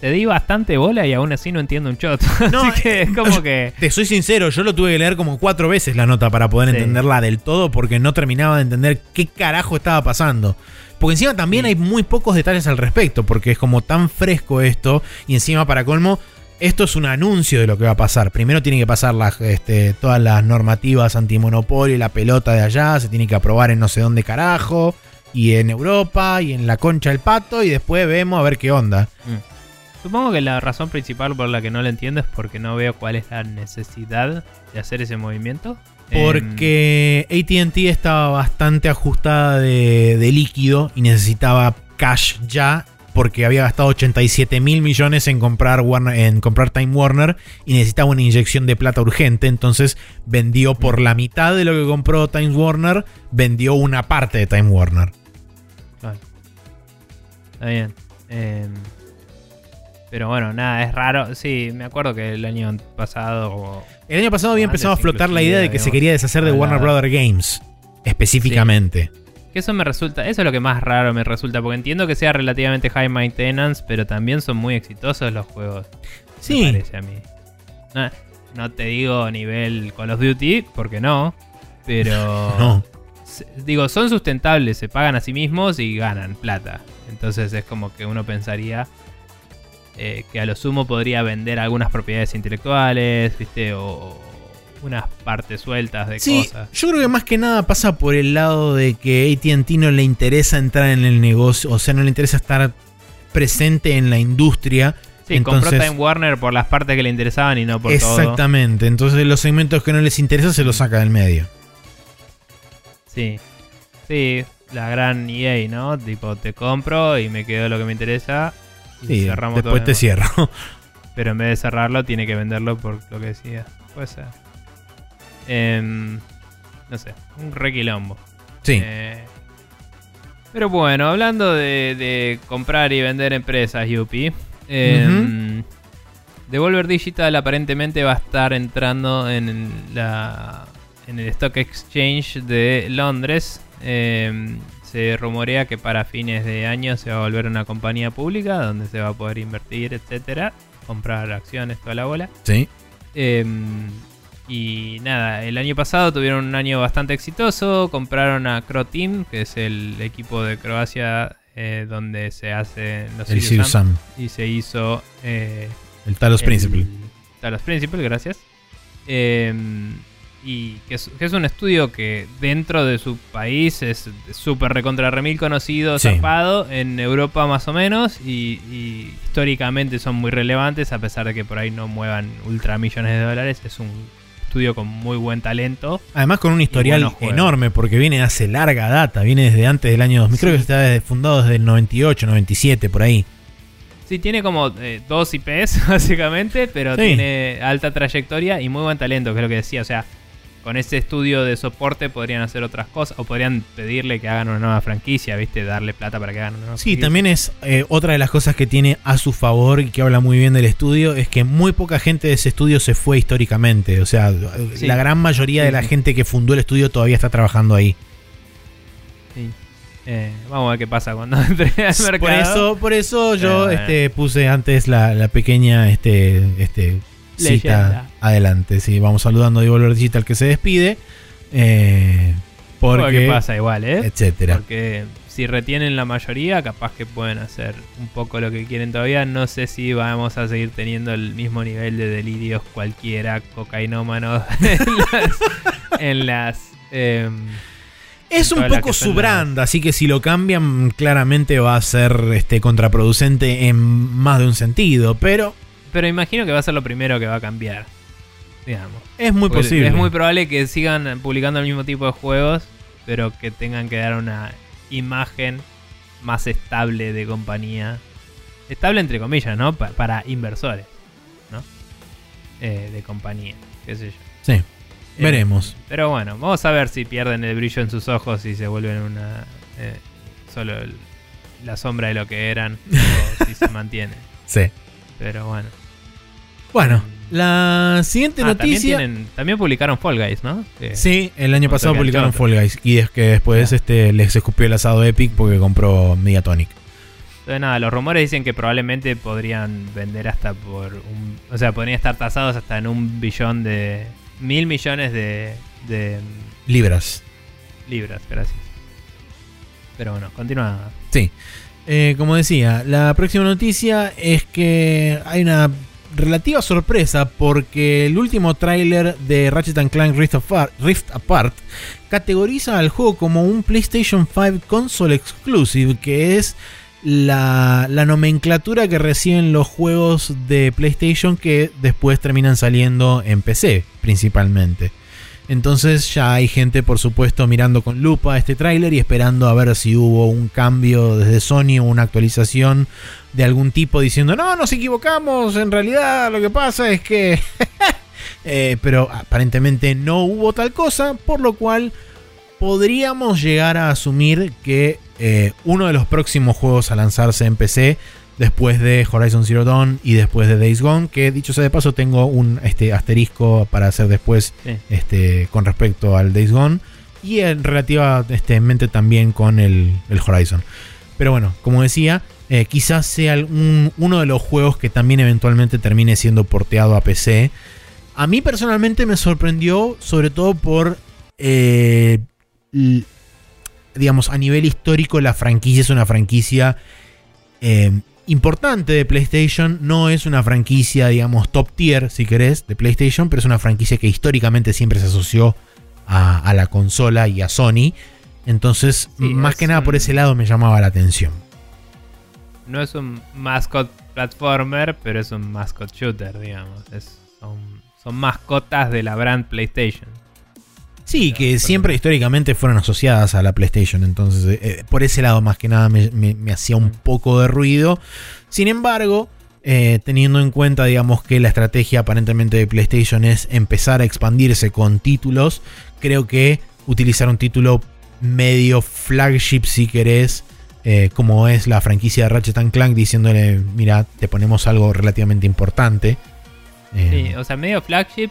te di bastante bola y aún así no entiendo un. No, Así que es como que. Te soy sincero, yo lo tuve que leer como cuatro veces la nota para poder Sí. entenderla del todo porque no terminaba de entender qué carajo estaba pasando. Porque encima también Sí. hay muy pocos detalles al respecto, porque es como tan fresco esto, y encima para colmo, esto es un anuncio de lo que va a pasar. Primero tienen que pasar las, este, todas las normativas antimonopolio y la pelota de allá, se tiene que aprobar en no sé dónde carajo, y en Europa, y en la concha del pato, y después vemos a ver qué onda. Supongo que la razón principal por la que no lo entiendo es porque no veo cuál es la necesidad de hacer ese movimiento. Porque ATT estaba bastante ajustada de, de líquido y necesitaba cash ya. Porque había gastado 87 mil millones en comprar, Warner- en comprar Time Warner y necesitaba una inyección de plata urgente. Entonces vendió por la mitad de lo que compró Time Warner, vendió una parte de Time Warner. Está bien. Em, pero bueno, nada, es raro. Sí, me acuerdo que el año pasado. El año pasado había empezado a flotar la idea de que se quería deshacer de Warner. Brother Games. Específicamente. Que eso me resulta. Eso es lo que más raro me resulta. Porque entiendo que sea relativamente high maintenance. Pero también son muy exitosos los juegos. Sí. Me parece a mí. No, no te digo nivel Call of Duty. Porque no. Pero. No. digo, son sustentables, se pagan a sí mismos y ganan plata. Entonces es como que uno pensaría eh, que a lo sumo podría vender algunas propiedades intelectuales, ¿viste? O, o unas partes sueltas de Sí, cosas. yo creo que más que nada pasa por el lado de que ATT no le interesa entrar en el negocio, o sea, no le interesa estar presente en la industria. Sí, compró entonces- Time Warner por las partes que le interesaban y no por todo. Exactamente, entonces los segmentos que no les interesa se los saca del medio. Sí. Sí, la gran EA, ¿no? Tipo, te compro y me quedo lo que me interesa. Y Sí, cerramos todo después te cierro. Pero en vez de cerrarlo, tiene que venderlo por lo que decía. Puede ser. Em, no sé, un requilombo. Sí. Eh, pero bueno, hablando de, de comprar y vender empresas, Yupi. em, Devolver Digital aparentemente va a estar entrando en la en el Stock Exchange de Londres. Em, se rumorea que para fines de año se va a volver una compañía pública donde se va a poder invertir, etcétera, comprar acciones, toda la bola. Sí. Em, y nada, el año pasado tuvieron un año bastante exitoso. Compraron a Croteam, que es el equipo de Croacia eh, donde se hace los El Sirius Sam. Y se hizo eh, El Talos el- Principle. Talos Principle, gracias. Em, y que es, que es un estudio que dentro de su país es súper recontra remil conocido, Sí. zarpado, en Europa más o menos, y, y históricamente son muy relevantes, a pesar de que por ahí no muevan ultramillones de dólares. Es un estudio con muy buen talento. Además con un historial enorme, porque viene hace larga data, viene desde antes del año 2000, creo que Sí. está desde- fundado desde el 98, 97, por ahí. Sí, tiene como eh, dos IPs, básicamente, pero Sí. tiene alta trayectoria y muy buen talento, que es lo que decía. O sea, con ese estudio de soporte podrían hacer otras cosas, o podrían pedirle que hagan una nueva franquicia, ¿viste? Darle plata para que hagan una nueva Sí, franquicia. también es eh, otra de las cosas que tiene a su favor y que habla muy bien del estudio, es que muy poca gente de ese estudio se fue históricamente. O sea, Sí. la gran mayoría Sí, de la gente que fundó el estudio todavía está trabajando ahí. Sí. Eh, vamos a ver qué pasa cuando entre al mercado. Por eso, por eso yo Eh, bueno. este, puse antes la, la pequeña este, este, cita adelante. Sí, vamos saludando a Devolver Digital que se despide. Eh, porque, qué pasa igual, ¿eh? etcétera. Porque si retienen la mayoría, capaz que pueden hacer un poco lo que quieren todavía. No sé si vamos a seguir teniendo el mismo nivel de delirios cualquiera, cocainómanos en las. en las, em, Es un poco su las- brand, así que si lo cambian, claramente va a ser este, contraproducente en más de un sentido. Pero pero imagino que va a ser lo primero que va a cambiar. Digamos. es muy Porque posible. Es muy probable que sigan publicando el mismo tipo de juegos, pero que tengan que dar una imagen más estable de compañía. Estable entre comillas, ¿no? Pa- para inversores, ¿no? Eh, de compañía, qué sé yo. Sí, Eh, veremos. pero bueno, vamos a ver si pierden el brillo en sus ojos y se vuelven una... eh, solo el- la sombra de lo que eran, o si se mantienen. Sí. Pero bueno. Bueno, La siguiente Ah, también, noticia. tienen- también publicaron Fall Guys, ¿no? Sí, el año pasado publicaron. Fall Guys. Y es que después Ah. este, les escupió el asado Epic porque compró Mediatonic. Entonces nada, los rumores dicen que probablemente podrían vender hasta por un... O sea, podrían estar tasados hasta en un billón de... Mil millones de, de Libras. libras, gracias. Pero bueno, continúa. Sí. Eh, como decía, la próxima noticia es que hay una relativa sorpresa porque el último tráiler de Ratchet Clank Rift Apart, Rift Apart categoriza al juego como un PlayStation 5 console exclusive, que es la, la nomenclatura que reciben los juegos de PlayStation que después terminan saliendo en PC principalmente. Entonces ya hay gente, por supuesto, mirando con lupa este tráiler y esperando a ver si hubo un cambio desde Sony o una actualización de algún tipo diciendo, no, nos equivocamos, en realidad lo que pasa es que... Eh, pero aparentemente no hubo tal cosa, por lo cual podríamos llegar a asumir que eh, uno de los próximos juegos a lanzarse en PC después de Horizon Zero Dawn y después de Days Gone, que dicho sea de paso tengo un este, asterisco para hacer después Sí. este, con respecto al Days Gone y en relativamente también con el, el Horizon. Pero bueno, como decía, eh, quizás sea un- uno de los juegos que también eventualmente termine siendo porteado a PC. A mí personalmente me sorprendió, sobre todo por, eh, digamos, a nivel histórico la franquicia es una franquicia eh, importante de PlayStation. No es una franquicia, digamos, top tier, si querés, de PlayStation, pero es una franquicia que históricamente siempre se asoció a, a la consola y a Sony. Entonces, Sí, más que nada por ese lado me llamaba la atención. No es un mascot platformer, pero es un mascot shooter, digamos. Es- son, son mascotas de la brand PlayStation. Sí, que siempre históricamente fueron asociadas a la PlayStation, entonces eh, eh, por ese lado más que nada me, me- me hacía un poco de ruido. Sin embargo, eh, teniendo en cuenta, digamos, que la estrategia aparentemente de PlayStation es empezar a expandirse con títulos, creo que utilizar un título medio flagship, si querés, eh, como es la franquicia de Ratchet and Clank, diciéndole, mira, te ponemos algo relativamente importante. Eh, Sí, o sea, medio flagship,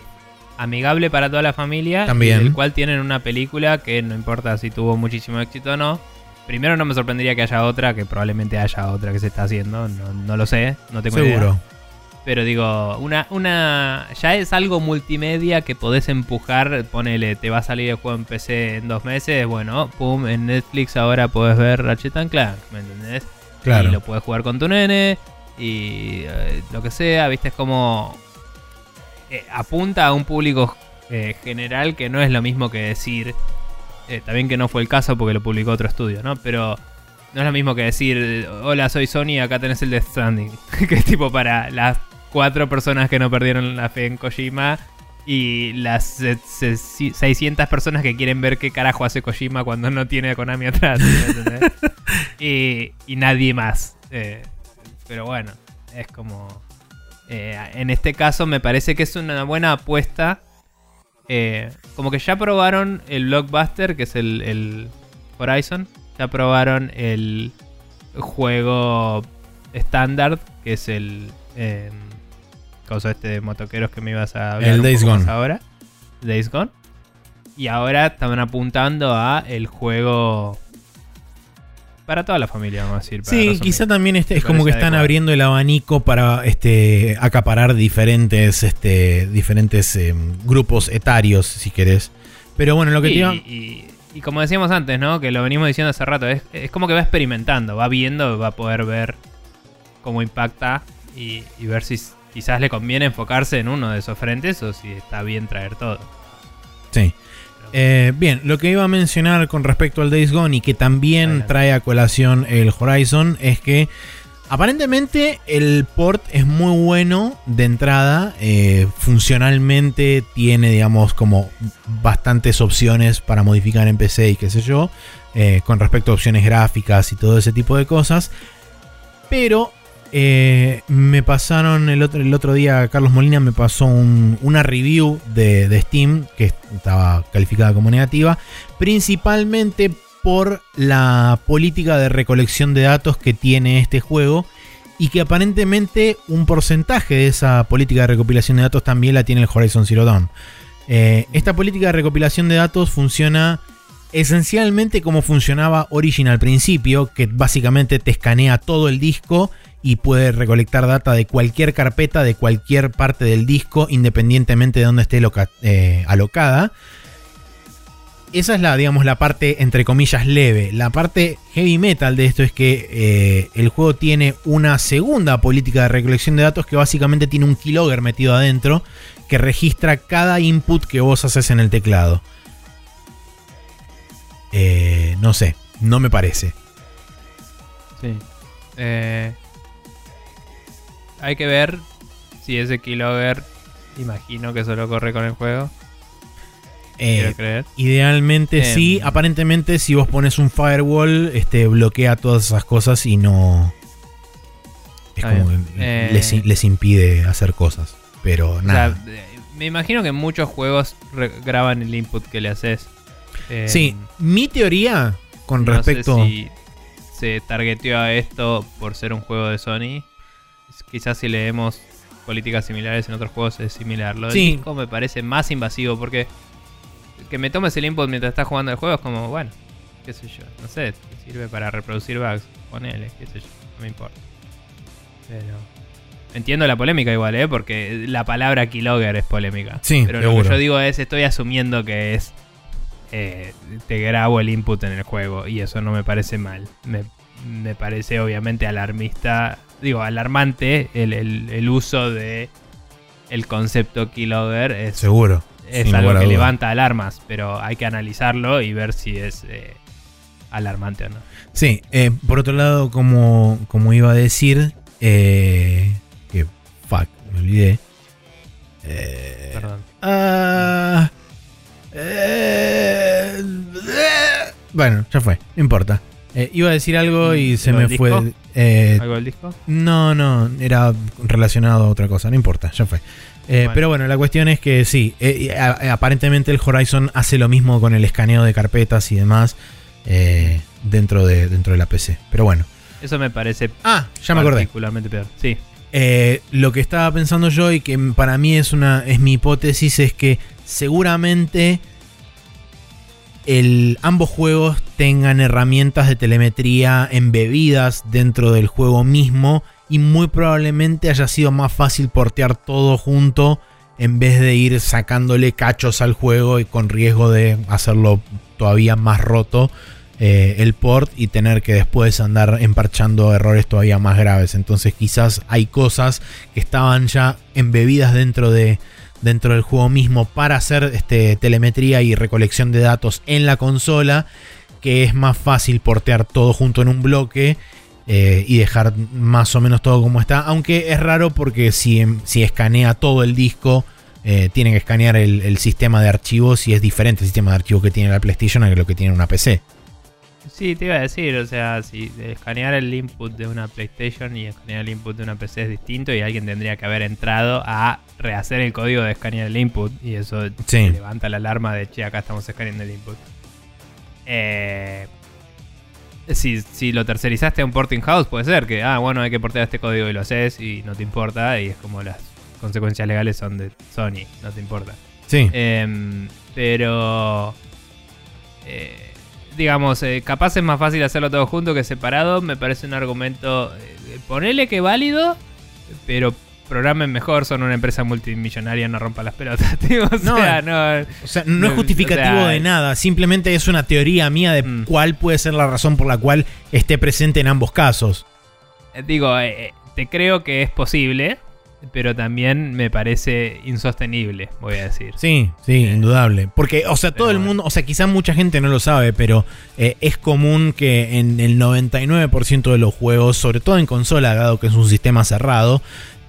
amigable para toda la familia. También. y del cual tienen una película que no importa si tuvo muchísimo éxito o no. Primero no me sorprendería que haya otra, que probablemente haya otra que se está haciendo. No, no lo sé, no tengo idea. seguro. Pero digo, una, una. Ya es algo multimedia que podés empujar. Ponele, te va a salir el juego en PC en dos meses. Bueno, pum, en Netflix ahora podés ver Ratchet and Clank, ¿me entendés? Claro. Y lo puedes jugar con tu nene. Y eh, lo que sea, viste, es como. eh, apunta a un público eh, general que no es lo mismo que decir. también que no fue el caso porque lo publicó otro estudio, ¿no? Pero no es lo mismo que decir, hola, soy Sony, acá tenés el Death Stranding. que es tipo para las cuatro personas que no perdieron la fe en Kojima y las se- se- 600 personas que quieren ver qué carajo hace Kojima cuando no tiene a Konami atrás. y, y nadie más. Eh, pero bueno, es como... eh, en este caso me parece que es una buena apuesta. Eh, como que ya probaron el Blockbuster, que es el, el Horizon. Ya probaron el juego estándar, que es el... Eh, cosa este de motoqueros que me ibas a hablar El Days Gone. ahora. Days Gone. Y ahora estaban apuntando a el juego para toda la familia, vamos a decir. para Sí, resumir. quizá también este, es como que están adecuado. abriendo el abanico para este, acaparar diferentes, este, diferentes eh, grupos etarios, si querés. Pero bueno, lo que Sí, te iba... y, y como decíamos antes, ¿no? Que lo venimos diciendo hace rato, es, es como que va experimentando, va viendo, va a poder ver cómo impacta y, y ver si quizás le conviene enfocarse en uno de esos frentes o si está bien traer todo. Sí. Eh, bien, lo que iba a mencionar con respecto al Days Gone y que también Adelante. trae a colación el Horizon es que aparentemente el port es muy bueno de entrada. eh, funcionalmente tiene, digamos, como bastantes opciones para modificar en PC y qué sé yo. eh, con respecto a opciones gráficas y todo ese tipo de cosas. Pero eh, me pasaron el otro, día, Carlos Molina me pasó un- una review de, de Steam que estaba calificada como negativa, principalmente por la política de recolección de datos que tiene este juego y que aparentemente un porcentaje de esa política de recopilación de datos también la tiene el Horizon Zero Dawn. Eh, esta política de recopilación de datos funciona esencialmente como funcionaba Origin al principio, que básicamente te escanea todo el disco y puede recolectar data de cualquier carpeta, de cualquier parte del disco, independientemente de dónde esté eh, alocada. Esa es la, digamos, la parte entre comillas leve. La parte heavy metal de esto es que eh, el juego tiene una segunda política de recolección de datos que básicamente tiene un keylogger metido adentro que registra cada input que vos haces en el teclado. Eh, no sé, no me parece. Sí. Eh, hay que ver si ese keylogger, imagino que solo corre con el juego. Eh, creer. Idealmente Em. sí. Aparentemente, si vos pones un firewall, este, bloquea todas esas cosas y no. Es como que Eh. les, les impide hacer cosas. Pero O nada. sea, eh, me imagino que muchos juegos graban el input que le haces. Eh, sí, mi teoría con no respecto. sé si se targeteó a esto por ser un juego de Sony. Quizás si leemos políticas similares en otros juegos es similar. Lo del Sí. disco me parece más invasivo porque que me tomes el input mientras estás jugando el juego es como, bueno, qué sé yo, no sé, te sirve para reproducir bugs, ponele, qué sé yo, no me importa. Pero entiendo la polémica igual, ¿eh? Porque la palabra keylogger es polémica. Sí, Pero lo seguro. que yo digo es, estoy asumiendo que es eh, te grabo el input en el juego y eso no me parece mal. Me, me parece obviamente alarmista, digo, alarmante el, el- el uso de el concepto keylogger. Es, Seguro. es algo que duda. levanta alarmas, pero hay que analizarlo y ver si es eh, alarmante o no. Sí, eh, por otro lado, como, como iba a decir, que fuck, me olvidé. Perdón. ah, bueno, ya fue, no importa. Eh, iba a decir algo y se ¿Lo me fue. eh, ¿Algo del disco? no, no, era relacionado a otra cosa, no importa, ya fue. Eh, Bueno. Pero bueno, la cuestión es que sí, eh, a- aparentemente el Horizon hace lo mismo con el escaneo de carpetas y demás eh, dentro, de, dentro de la PC. Pero bueno. Eso me parece Ah, ya me acordé. particularmente peor. Sí. Eh, lo que estaba pensando yo y que para mí es una es mi hipótesis es que seguramente ambos juegos tengan herramientas de telemetría embebidas dentro del juego mismo y muy probablemente haya sido más fácil portear todo junto en vez de ir sacándole cachos al juego y con riesgo de hacerlo todavía más roto eh, el port y tener que después andar emparchando errores todavía más graves. Entonces quizás hay cosas que estaban ya embebidas dentro de dentro del juego mismo para hacer este, telemetría y recolección de datos en la consola que es más fácil portear todo junto en un bloque eh, y dejar más o menos todo como está. Aunque es raro porque si, em- si escanea todo el disco, eh, tiene que escanear el, el sistema de archivos y es diferente el sistema de archivos que tiene la PlayStation a lo que tiene una PC. Sí, te iba a decir, o sea, si escanear el input de una PlayStation y escanear el input de una PC es distinto y alguien tendría que haber entrado a rehacer el código de escanear el input y eso Sí. levanta la alarma de, che, acá estamos escaneando el input. Eh, si, si lo tercerizaste a un porting house, puede ser que, ah, bueno, hay que portear este código y lo haces y no te importa y es como las consecuencias legales son de Sony, no te importa. Sí. Em, pero. eh, digamos, eh, capaz es más fácil hacerlo todo junto que separado. Me parece un argumento. eh, ponele que válido, pero programen mejor. Son una empresa multimillonaria, no rompa las pelotas. tío, o No, sea, no. O sea, no es o justificativo sea, de nada, simplemente es una teoría mía de Mm. cuál puede ser la razón por la cual esté presente en ambos casos. eh, Digo, eh, eh, te creo que es posible, pero también me parece insostenible, voy a decir. Sí, sí, indudable. Porque, o sea, todo el mundo, o sea, quizá mucha gente no lo sabe, pero eh, es común que en el 99% de los juegos, sobre todo en consola, dado que es un sistema cerrado,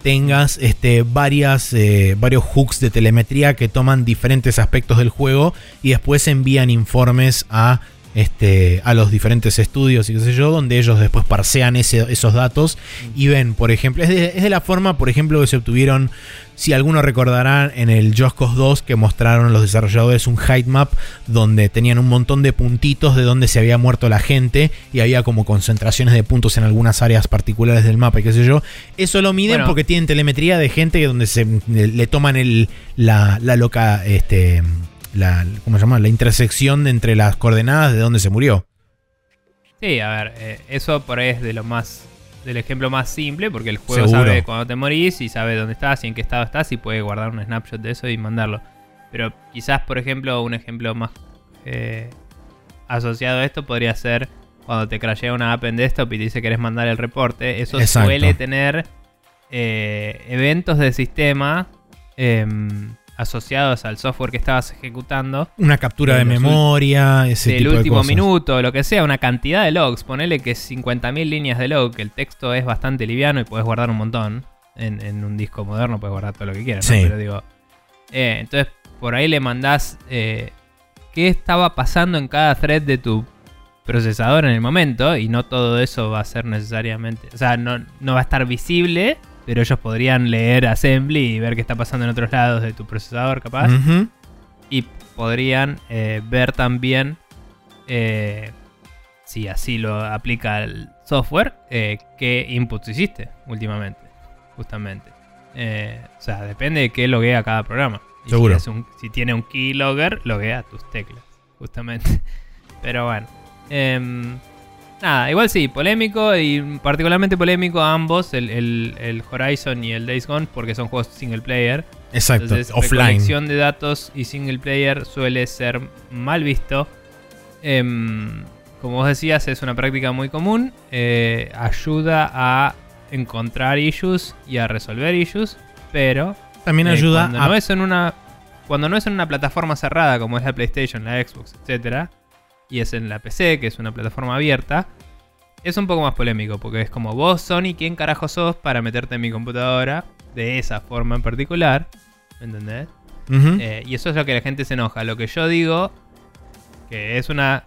tengas este, varias, eh, varios hooks de telemetría que toman diferentes aspectos del juego y después envían informes a este, a los diferentes estudios y qué sé yo, donde ellos después parsean ese- esos datos y ven, por ejemplo, es de, es de la forma, por ejemplo, que se obtuvieron, si alguno recordará, en el Cause 2 que mostraron los desarrolladores un height map donde tenían un montón de puntitos de donde se había muerto la gente y había como concentraciones de puntos en algunas áreas particulares del mapa y qué sé yo. Eso lo miden Bueno. porque tienen telemetría de gente que donde se le toman el, la, la loca, este, la, ¿cómo se llama? La intersección entre las coordenadas de donde se murió. Sí, a ver, eh, eso por ahí es de lo más. del ejemplo más simple, porque el juego Seguro. sabe cuando te morís y sabe dónde estás y en qué estado estás y puede guardar un snapshot de eso y mandarlo. Pero quizás, por ejemplo, un ejemplo más eh, asociado a esto podría ser cuando te crashea una app en desktop y te dice que querés mandar el reporte. Eso Exacto. suele tener eh, eventos de sistema em, asociados al software que estabas ejecutando Una captura de memoria, ese del tipo de último cosas. minuto, lo que sea, una cantidad de logs. Ponele que 50.000 líneas de log, que el texto es bastante liviano y puedes guardar un montón. En, en un disco moderno puedes guardar todo lo que quieras, ¿no? Sí. Pero digo, eh, entonces por ahí le mandás eh, qué estaba pasando en cada thread de tu procesador en el momento y no todo eso va a ser necesariamente, o sea, no, no va a estar visible, pero ellos podrían leer assembly y ver qué está pasando en otros lados de tu procesador capaz. Y podrían eh, ver también eh, si así lo aplica el software eh, qué inputs hiciste últimamente justamente. Eh, o sea depende de qué loguea cada programa. Y Seguro. si, un- si tiene un keylogger loguea tus teclas justamente. Pero bueno Em, nada igual sí polémico y particularmente polémico ambos el, el- el Horizon y el Days Gone porque son juegos single player Exacto, entonces, offline. recolección de datos y single player suele ser mal visto. Em, como vos decías, es una práctica muy común. eh, ayuda a encontrar issues y a resolver issues, pero También eh, ayuda cuando a no es en una cuando no es en una plataforma cerrada como es la PlayStation, la Xbox, etcétera, y es en la PC, que es una plataforma abierta, es un poco más polémico porque es como vos, Sony, ¿quién carajo sos para meterte en mi computadora de esa forma en particular? ¿Me entendés? Eh, y eso es lo que la gente se enoja. Lo que yo digo, que es una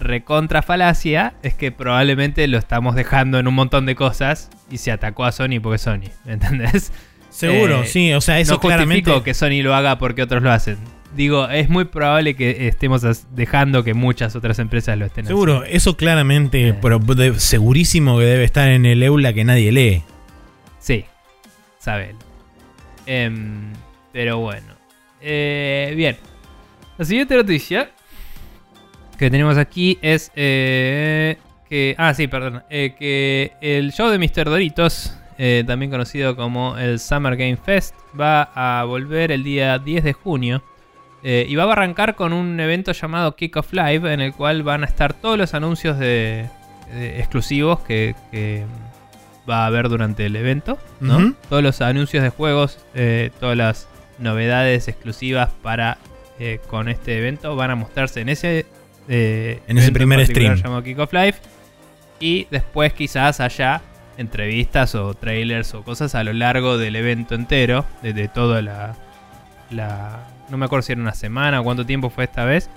recontra falacia, es que probablemente lo estamos dejando en un montón de cosas y se atacó a Sony porque es Sony. ¿Me entendés? Seguro, eh, sí, o sea, eso no justifico claramente. que Sony lo haga porque otros lo hacen. Digo, es muy probable que estemos dejando que muchas otras empresas lo estén Seguro, eso claramente, Eh. pero de- segurísimo que debe estar en el EULA que nadie lee. Sí, sabe. Em, pero bueno. Eh, bien. La siguiente noticia que tenemos aquí es eh, que... Ah, sí, perdón. eh, que el show de Mr. Doritos, eh, también conocido como el Summer Game Fest, va a volver el día 10 de junio. Eh, y va a arrancar con un evento llamado Kick Off Live, en el cual van a estar todos los anuncios de, de exclusivos que, que va a haber durante el evento. ¿no? Todos los anuncios de juegos, eh, todas las novedades exclusivas para eh, con este evento van a mostrarse en ese En ese primer stream. llamado Kick Off Live y después quizás haya entrevistas o trailers o cosas a lo largo del evento entero de, de toda la, la no me acuerdo si era una semana o cuánto tiempo fue esta vez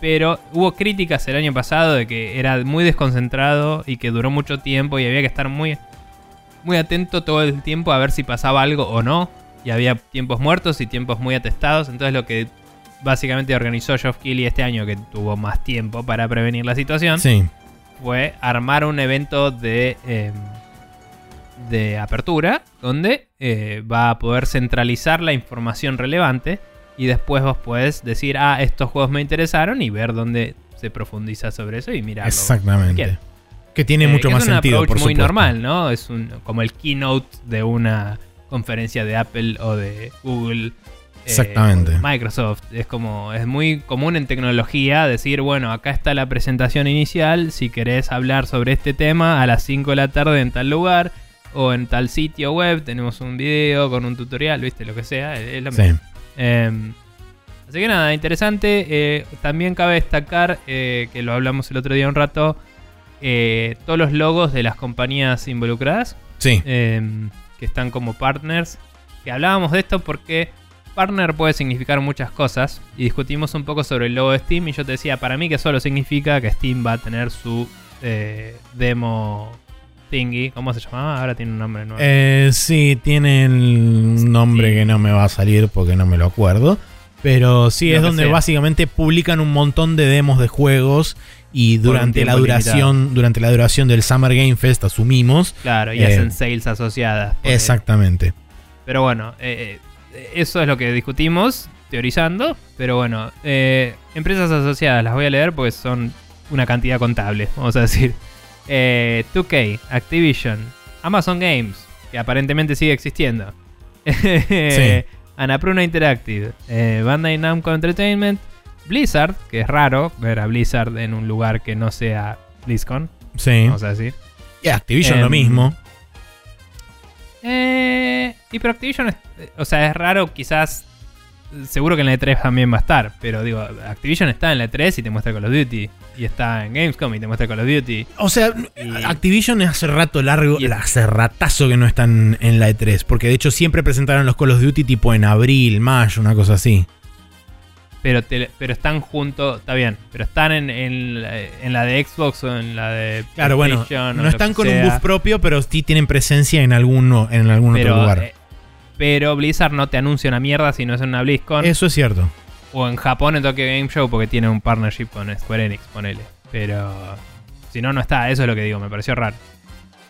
pero hubo críticas el año pasado de que era muy desconcentrado y que duró mucho tiempo y había que estar muy muy atento todo el tiempo a ver si pasaba algo o no. Y había tiempos muertos y tiempos muy atestados. Entonces lo que básicamente organizó Geoff Keighley este año, que tuvo más tiempo para prevenir la situación, Sí. fue armar un evento de, eh, de apertura donde eh, va a poder centralizar la información relevante y después vos podés decir, ah, estos juegos me interesaron y ver dónde se profundiza sobre eso y mirarlo. Exactamente. Que tiene Eh, mucho que más es un sentido, por muy supuesto. normal, ¿no? Es un, como el keynote de una conferencia de Apple o de Google. eh, Exactamente. Microsoft. Es como, es muy común en tecnología decir, bueno, acá está la presentación inicial. Si querés hablar sobre este tema a las 5 de la tarde en tal lugar o en tal sitio web, tenemos un video con un tutorial, viste, lo que sea. Es, es lo Sí. mismo. Eh, así que nada, interesante. Eh, también cabe destacar eh, que lo hablamos el otro día un rato. eh, todos los logos de las compañías involucradas Sí. eh, que están como partners. Que hablábamos de esto porque partner puede significar muchas cosas. Y discutimos un poco sobre el logo de Steam. Y yo te decía, para mí que solo significa que Steam va a tener su eh, demo thingy. ¿Cómo se llamaba? Ahora tiene un nombre nuevo. Eh, sí, tiene un nombre Sí. que no me va a salir porque no me lo acuerdo. Pero sí, Lo es donde sea. básicamente publican un montón de demos de juegos y durante la duración, durante la duración del Summer Game Fest asumimos. claro, y eh, hacen sales asociadas. porque- Exactamente. Pero bueno, eh, eh, eso es lo que discutimos, teorizando. Pero bueno, eh, empresas asociadas las voy a leer porque son una cantidad contable, vamos a decir. Eh, 2K, Activision, Amazon Games, que aparentemente sigue existiendo. Sí. Annapurna Interactive, eh, Bandai Namco Entertainment, Blizzard, que es raro ver a Blizzard en un lugar que no sea BlizzCon, Sí. vamos a decir. Y Activision lo Em, mismo. Eh, y pero Activision, es- o sea, es raro, quizás. Seguro que en la E3 también va a estar. Pero digo, Activision está en la E3 y te muestra Call of Duty. Y está en Gamescom y te muestra Call of Duty. O sea, Y- Activision hace rato largo, Y- hace ratazo que no están en la E3. Porque de hecho siempre presentaron los Call of Duty tipo en abril, mayo, una cosa así. Pero, te- pero están juntos, está bien. Pero están en, en la- en la de Xbox o en la de. Claro, bueno, no están con un booth propio, pero sí tienen presencia en alguno, en algún otro lugar. eh, pero Blizzard no te anuncia una mierda si no es en una BlizzCon. Eso es cierto. O en Japón en Tokyo Game Show porque tiene un partnership con Square Enix, ponele. Pero si no, no está. Eso es lo que digo, me pareció raro.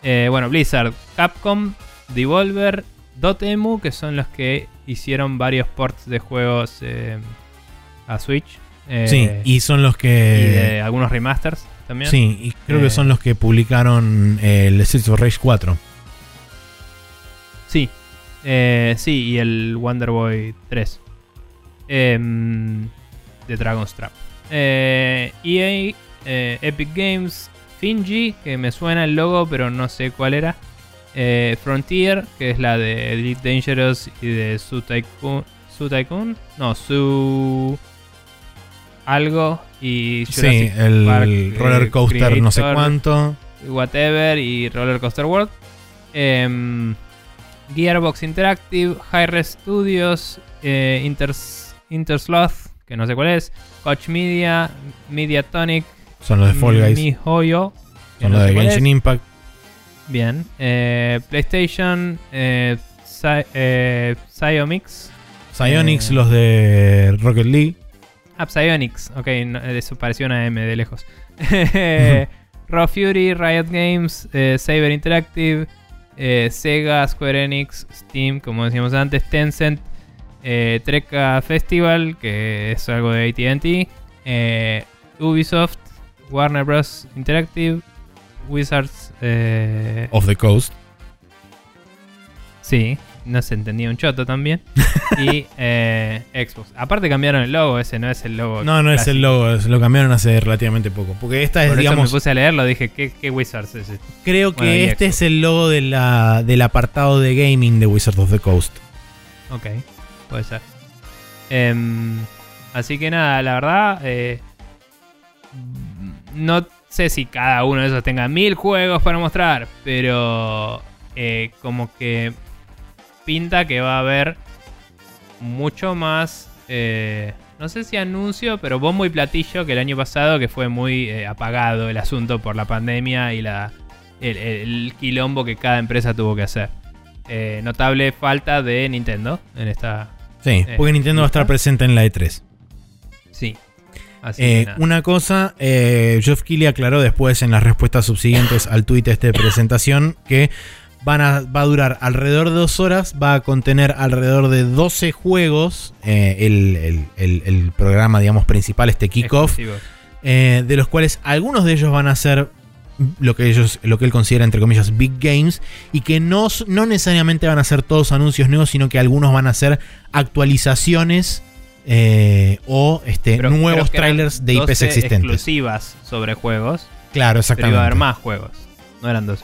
Eh, bueno, Blizzard, Capcom, Devolver, Dotemu, que son los que hicieron varios ports de juegos eh, a Switch. Eh, sí, y son los y que. de algunos remasters también. Sí, y creo que son los que publicaron el Streets of Rage 4. Sí. Eh, sí, y el Wonder Boy 3. Em, de Dragon's Trap. Eh, EA, eh, Epic Games, Finji, que me suena el logo, pero no sé cuál era. Eh, Frontier, que es la de Elite Dangerous y de Su Tycoon. ¿Su Tycoon? No, Su. Algo. Y Sí, el Park, eh, roller coaster no sé cuánto. Whatever y Roller Coaster World. Em, Gearbox Interactive, Hi-Res Studios, eh, Inters, Intersloth, que no sé cuál es, Coach Media, Mediatonic, Son los de Fall Guys. MiHoYo, Son no los de Genshin es. Impact. Bien. eh, PlayStation, eh, Psy- eh. Psyonix, Eh. los de Rocket League. Ah, Psyonix. Ok, no, eso pareció una M de lejos. Raw Fury, Riot Games, eh, Saber Interactive, eh, Sega, Square Enix, Steam, como decíamos antes, Tencent, eh, Treca Festival, que es algo de ATT, eh, Ubisoft, Warner Bros. Interactive, Wizards. eh, Of the Coast. Sí, no se entendía un choto también. y eh, Xbox. Aparte cambiaron el logo, ese no es el logo. No, no es el logo, lo cambiaron hace relativamente poco. Porque esta es, Por eso digamos, me puse a leerlo, dije, ¿qué, qué Wizards es este? creo que Bueno, este es el logo de la, del apartado de gaming de Wizards of the Coast. Ok, puede ser. Em, así que nada, la verdad, eh, no sé si cada uno de esos tenga mil juegos para mostrar, pero eh, como que pinta que va a haber mucho más, eh, no sé si anuncio, pero bombo y platillo que el año pasado, que fue muy eh, apagado el asunto por la pandemia y la, el, el quilombo que cada empresa tuvo que hacer. Eh, notable falta de Nintendo en esta. Sí, porque Nintendo va a estar presente en la E3. Sí. Así Eh, una cosa, eh, Geoff Keighley aclaró después en las respuestas subsiguientes al tweet este de presentación que van a, va a durar alrededor de dos horas, va a contener alrededor de 12 juegos, eh, el, el- el- el programa, digamos, principal, este kickoff, eh, de los cuales algunos de ellos van a ser lo que ellos lo que él considera entre comillas big games y que no, no necesariamente van a ser todos anuncios nuevos sino que algunos van a ser actualizaciones eh, o este Pero nuevos trailers de IPs 12 existentes exclusivas sobre juegos. claro Pero exactamente iba a haber más juegos. No eran 12.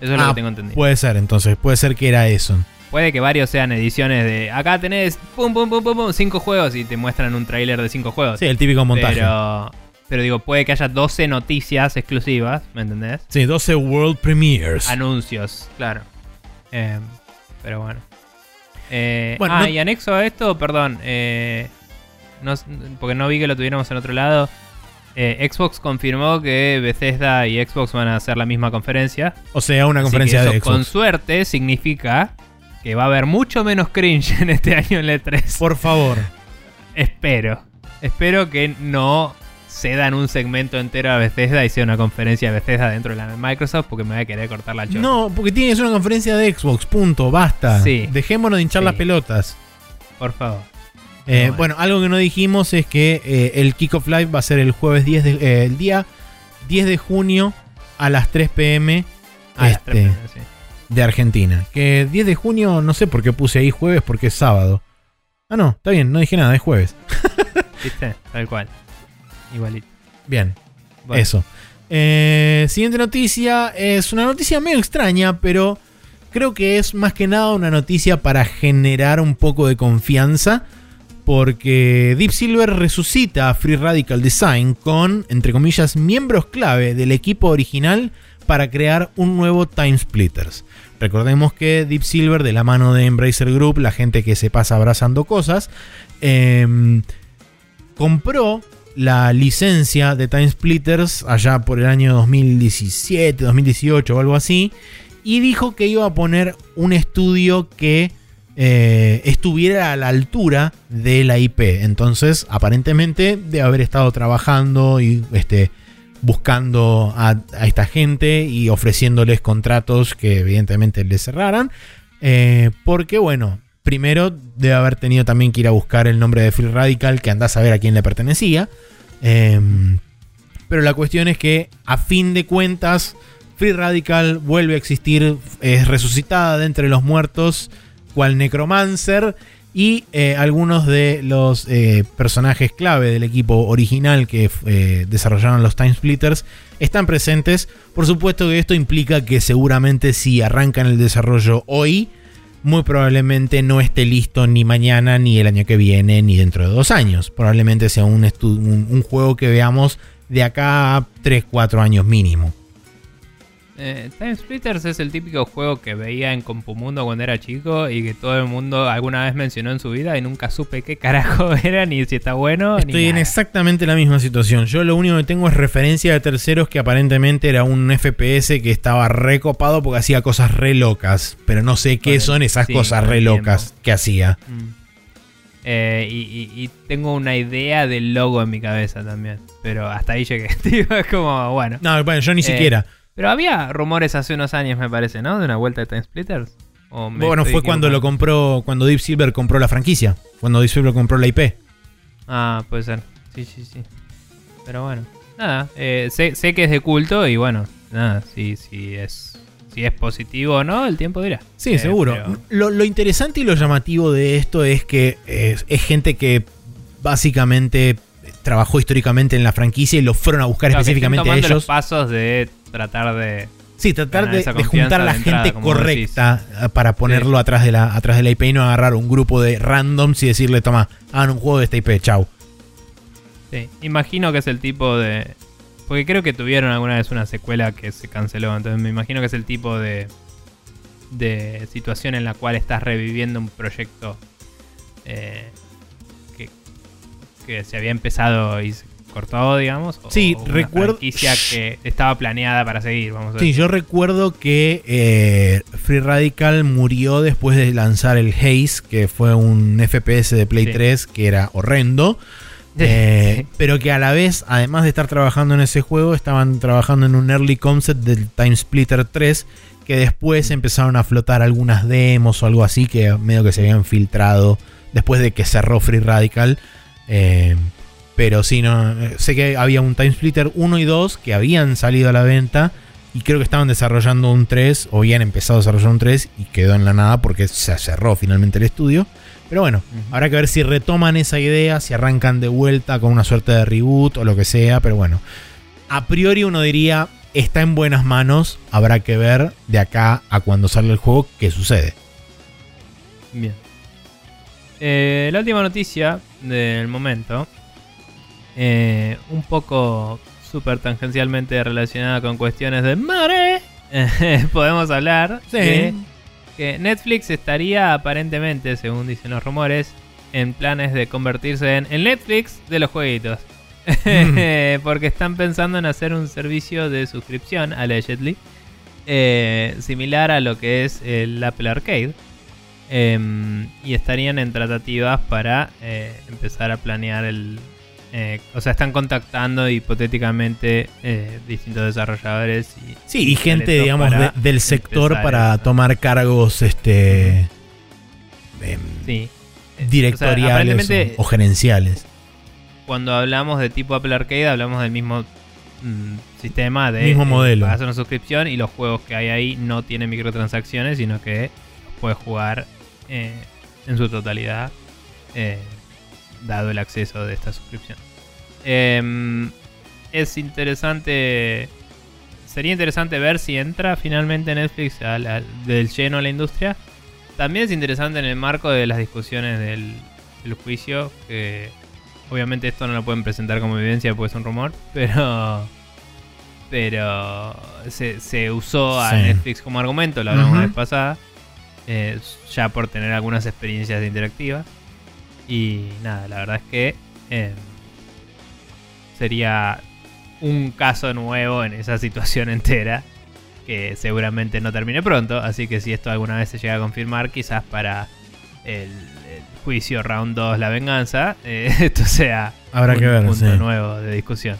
Eso es lo Ah, que tengo entendido. puede ser entonces puede ser que era eso Puede que varios sean ediciones de. Acá tenés pum pum pum pum pum cinco juegos y te muestran un tráiler de cinco juegos. sí el típico montaje Pero. Pero digo, puede que haya 12 noticias exclusivas, ¿me entendés? sí 12 world premieres Anuncios, claro. Eh, pero bueno. Eh, Bueno, ah, no- y anexo a esto, perdón, eh, no porque no vi que lo tuviéramos en otro lado. Eh, Xbox confirmó que Bethesda y Xbox van a hacer la misma conferencia. O sea, una Así conferencia que eso, de Xbox. Con suerte significa que va a haber mucho menos cringe en este año en el E3. Por favor. Espero. Espero que no cedan un segmento entero a Bethesda y sea una conferencia de Bethesda dentro de la de Microsoft porque me voy a querer cortar la chota. No, porque tiene que ser una conferencia de Xbox, punto, basta. Sí. Dejémonos de hinchar Sí. las pelotas. Por favor. Eh, Bueno. bueno, algo que no dijimos es que eh, el Kick of Live va a ser el jueves 10 de, eh, el día 10 de junio a las 3 pm A este, sí. de Argentina. Que 10 de junio, no sé por qué puse ahí jueves, porque es sábado. Ah, no, está bien, no dije nada, es jueves. ¿Viste? Tal cual. Igualito. Bien, Bueno, eso. Eh, siguiente noticia es una noticia medio extraña, pero creo que es más que nada una noticia para generar un poco de confianza. Porque Deep Silver resucita a Free Radical Design con, entre comillas, miembros clave del equipo original para crear un nuevo Time Splitters. Recordemos que Deep Silver, de la mano de Embracer Group, la gente que se pasa abrazando cosas, em, compró la licencia de Time Splitters allá por el año 2017, 2018 o algo así, y dijo que iba a poner un estudio que eh, estuviera a la altura de la IP. Entonces, aparentemente, de haber estado trabajando y este, buscando a, esta gente y ofreciéndoles contratos que evidentemente les cerraran. Eh, porque, bueno, primero debe haber tenido también que ir a buscar el nombre de Free Radical, que andás a ver a quién le pertenecía. Em, pero la cuestión es que, a fin de cuentas, Free Radical vuelve a existir, es resucitada de entre los muertos, cual Necromancer. Y eh, algunos de los eh, personajes clave del equipo original que eh, desarrollaron los Time Splitters están presentes. Por supuesto que esto implica que seguramente si arrancan el desarrollo hoy, muy probablemente no esté listo ni mañana, ni el año que viene, ni dentro de dos años. Probablemente sea un, un juego que veamos de acá a 3-4 años mínimo. Eh, Time Splitters es el típico juego que veía en Compumundo cuando era chico y que todo el mundo alguna vez mencionó en su vida y nunca supe qué carajo era, ni si está bueno, ni Estoy en nada. exactamente la misma situación. Yo lo único que tengo es referencia de terceros que aparentemente era un FPS que estaba recopado porque hacía cosas re locas. Pero no sé qué son esas sí, cosas re locas tiempo. que hacía. Mm. Eh, y, y- y tengo una idea del logo en mi cabeza también. Pero hasta ahí llegué. Es como, bueno. No, bueno, yo ni Eh, siquiera. Pero había rumores hace unos años, me parece, ¿no? De una vuelta de Time Splitters. ¿O Bueno, fue cuando lo compró, cuando Deep Silver compró la franquicia. Cuando Deep Silver compró la IP. Ah, puede ser. Sí, sí, sí. Pero bueno. Nada, eh, sé, sé que es de culto y bueno, nada, si, si es si es positivo o no, el tiempo dirá. Sí, Eh, seguro. pero- Lo, lo interesante y lo llamativo de esto es que es, es gente que básicamente trabajó históricamente en la franquicia y lo fueron a buscar Claro, que específicamente a ellos. los pasos de tratar de... Sí, tratar de, juntar a la entrada, gente correcta eh, para ponerlo atrás, de la, atrás de la IP y no agarrar un grupo de randoms y decirle, toma, hagan un juego de esta IP, chau. Sí, imagino que es el tipo de... Porque creo que tuvieron alguna vez una secuela que se canceló, entonces me imagino que es el tipo de, de situación en la cual estás reviviendo un proyecto eh, que, que se había empezado y se cortó, digamos. o- Sí, o recuerdo- que estaba planeada para seguir, vamos a Sí, yo recuerdo que eh, Free Radical murió después de lanzar el Haze, que fue un FPS de Play Sí. 3 que era horrendo. Eh, pero que a la vez, además de estar trabajando en ese juego, estaban trabajando en un early concept del Time Splitter 3, que después empezaron a flotar algunas demos o algo así que medio que se habían filtrado después de que cerró Free Radical. Eh, pero sí, no, eh, sé que había un Time Splitter 1 y 2 que habían salido a la venta y creo que estaban desarrollando un 3 o habían empezado a desarrollar un 3 y quedó en la nada porque se cerró finalmente el estudio. Pero bueno, habrá que ver si retoman esa idea, si arrancan de vuelta con una suerte de reboot o lo que sea. Pero bueno, a priori uno diría, está en buenas manos. Habrá que ver de acá a cuando sale el juego qué sucede. Bien. Eh, la última noticia del momento, eh, un poco súper tangencialmente relacionada con cuestiones de mare, podemos hablar Sí. de que Netflix estaría aparentemente, según dicen los rumores, en planes de convertirse en el Netflix de los jueguitos. Porque están pensando en hacer un servicio de suscripción, allegedly, eh, similar a lo que es el Apple Arcade. Em, y estarían en tratativas para eh, empezar a planear el... eh, o sea, están contactando hipotéticamente eh, distintos desarrolladores y, Sí, y gente, digamos, de- del sector para tomar cargos este em, Sí. Eh, directoriales o sea, gerenciales. cuando hablamos de tipo Apple Arcade, hablamos del mismo mm, sistema de Mismo eh, modelo. pagas una suscripción y los juegos que hay ahí no tienen microtransacciones, sino que puedes jugar eh, en su totalidad, dado el acceso de esta suscripción. Em, es interesante. Sería interesante ver si entra finalmente Netflix al- del lleno a la industria. También es interesante en el marco de las discusiones del, del juicio, que obviamente esto no lo pueden presentar como evidencia porque es un rumor, pero pero se, se usó a Sí. Netflix como argumento, lo hablamos Ujú. la vez pasada, eh, ya por tener algunas experiencias interactivas. Y nada, la verdad es que eh, sería un caso nuevo en esa situación entera que seguramente no termine pronto. Así que si esto alguna vez se llega a confirmar, quizás para el, el juicio round 2, la venganza, eh, esto sea Habrá un que ver, punto sí. nuevo de discusión.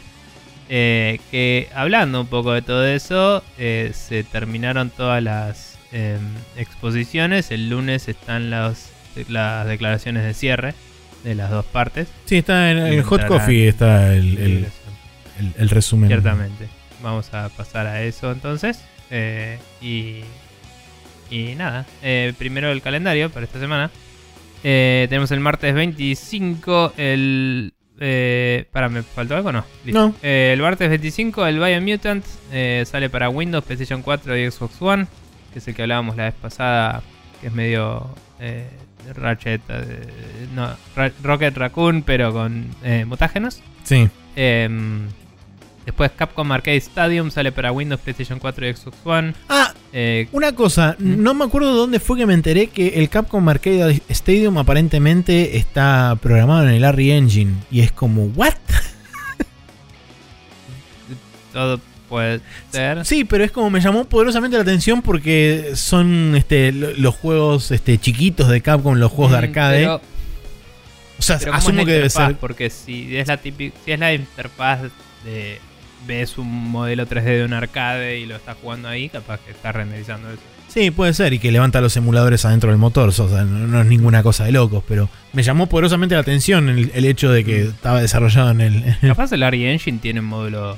Eh, que hablando un poco de todo eso, eh, se terminaron todas las eh, exposiciones. El lunes están las, las declaraciones de cierre de las dos partes. Sí, está en el Hot Coffee, está el, el- el- el resumen. Ciertamente. Vamos a pasar a eso entonces. Eh, y, y nada. eh, primero el calendario para esta semana. Eh, tenemos el martes 25 el... Eh, para, ¿me faltó algo? No. Listo. No. El martes 25 el Biomutant eh, sale para Windows, PlayStation 4 y Xbox One. Que es el que hablábamos la vez pasada. Que es medio... Ratchet... eh, no, Ra- Rocket Raccoon pero con eh, mutágenos. Sí. Em, después Capcom Arcade Stadium sale para Windows, PlayStation 4 y Xbox One. Ah, Eh, una cosa, ¿Mm? no me acuerdo dónde fue que me enteré que el Capcom Arcade Stadium aparentemente está programado en el Arri Engine. Y es como, ¿what? todo puede ser. Sí, pero es como me llamó poderosamente la atención porque son este, lo- los juegos este, chiquitos de Capcom, los juegos de Mm, arcade. Pero, o sea, pero ¿cómo es asumo que debe ser. Porque si es la típica, si es la interfaz de ves un modelo 3D de un arcade y lo estás jugando ahí, capaz que estás renderizando eso. Sí, puede ser, y que levanta los emuladores adentro del motor. O sea, no, no es ninguna cosa de locos, pero me llamó poderosamente la atención el, el hecho de que estaba desarrollado en el. en el- Capaz el Ari Engine tiene un módulo.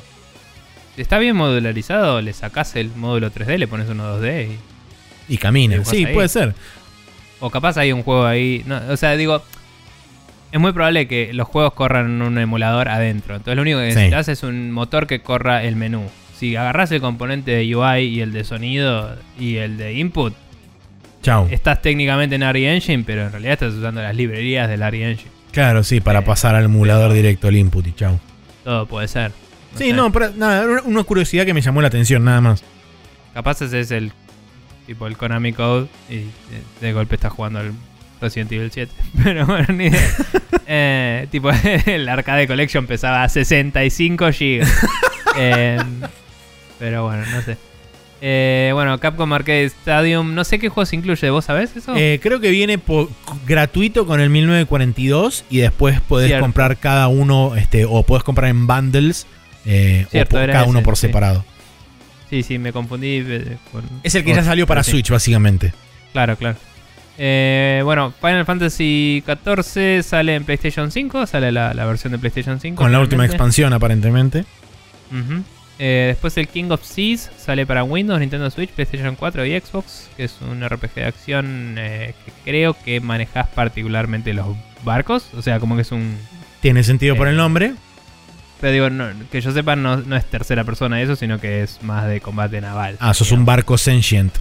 Si está bien modularizado, le sacás el módulo 3D, le pones uno 2D y y camina. Dibujás Sí, ahí. puede ser. O capaz hay un juego ahí. no, o sea, digo. Es muy probable que los juegos corran en un emulador adentro. Entonces lo único que Sí. necesitas es un motor que corra el menú. Si agarras el componente de UI y el de sonido y el de input, Chau. estás técnicamente en Ari Engine, pero en realidad estás usando las librerías del Ari Engine. Claro, sí, para Eh, pasar al emulador directo el input y chau. Todo puede ser. Sí, no, pero nada, una- una curiosidad que me llamó la atención, nada más. Capaz ese es el tipo el Konami Code y de, de golpe estás jugando el Resident Evil 7. Pero bueno, ni idea. Eh, tipo, el Arcade Collection pesaba 65 GB. Eh, pero bueno, no sé. Eh, bueno, Capcom Arcade Stadium, no sé qué juegos incluye, ¿vos sabés eso? Eh, creo que viene gratuito con el 1942 y después podés Cierto. comprar cada uno, este, o podés comprar en bundles, eh, o Cierto, cada uno por sí. separado. Sí, sí, me confundí eh. Es el que ya salió para sí. Switch, básicamente. Claro, claro. Eh, bueno, Final Fantasy XIV sale en PlayStation 5, sale la, la versión de PlayStation 5. Con la última expansión, aparentemente. Eh, después el King of Seas sale para Windows, Nintendo Switch, PlayStation 4 y Xbox, que es un RPG de acción eh, que creo que manejas particularmente los barcos, o sea, como que es un... Tiene sentido por el nombre. Pero digo, no- que yo sepa, no, no es tercera persona eso, sino que es más de combate naval. Ah, sos un digamos. barco sentient.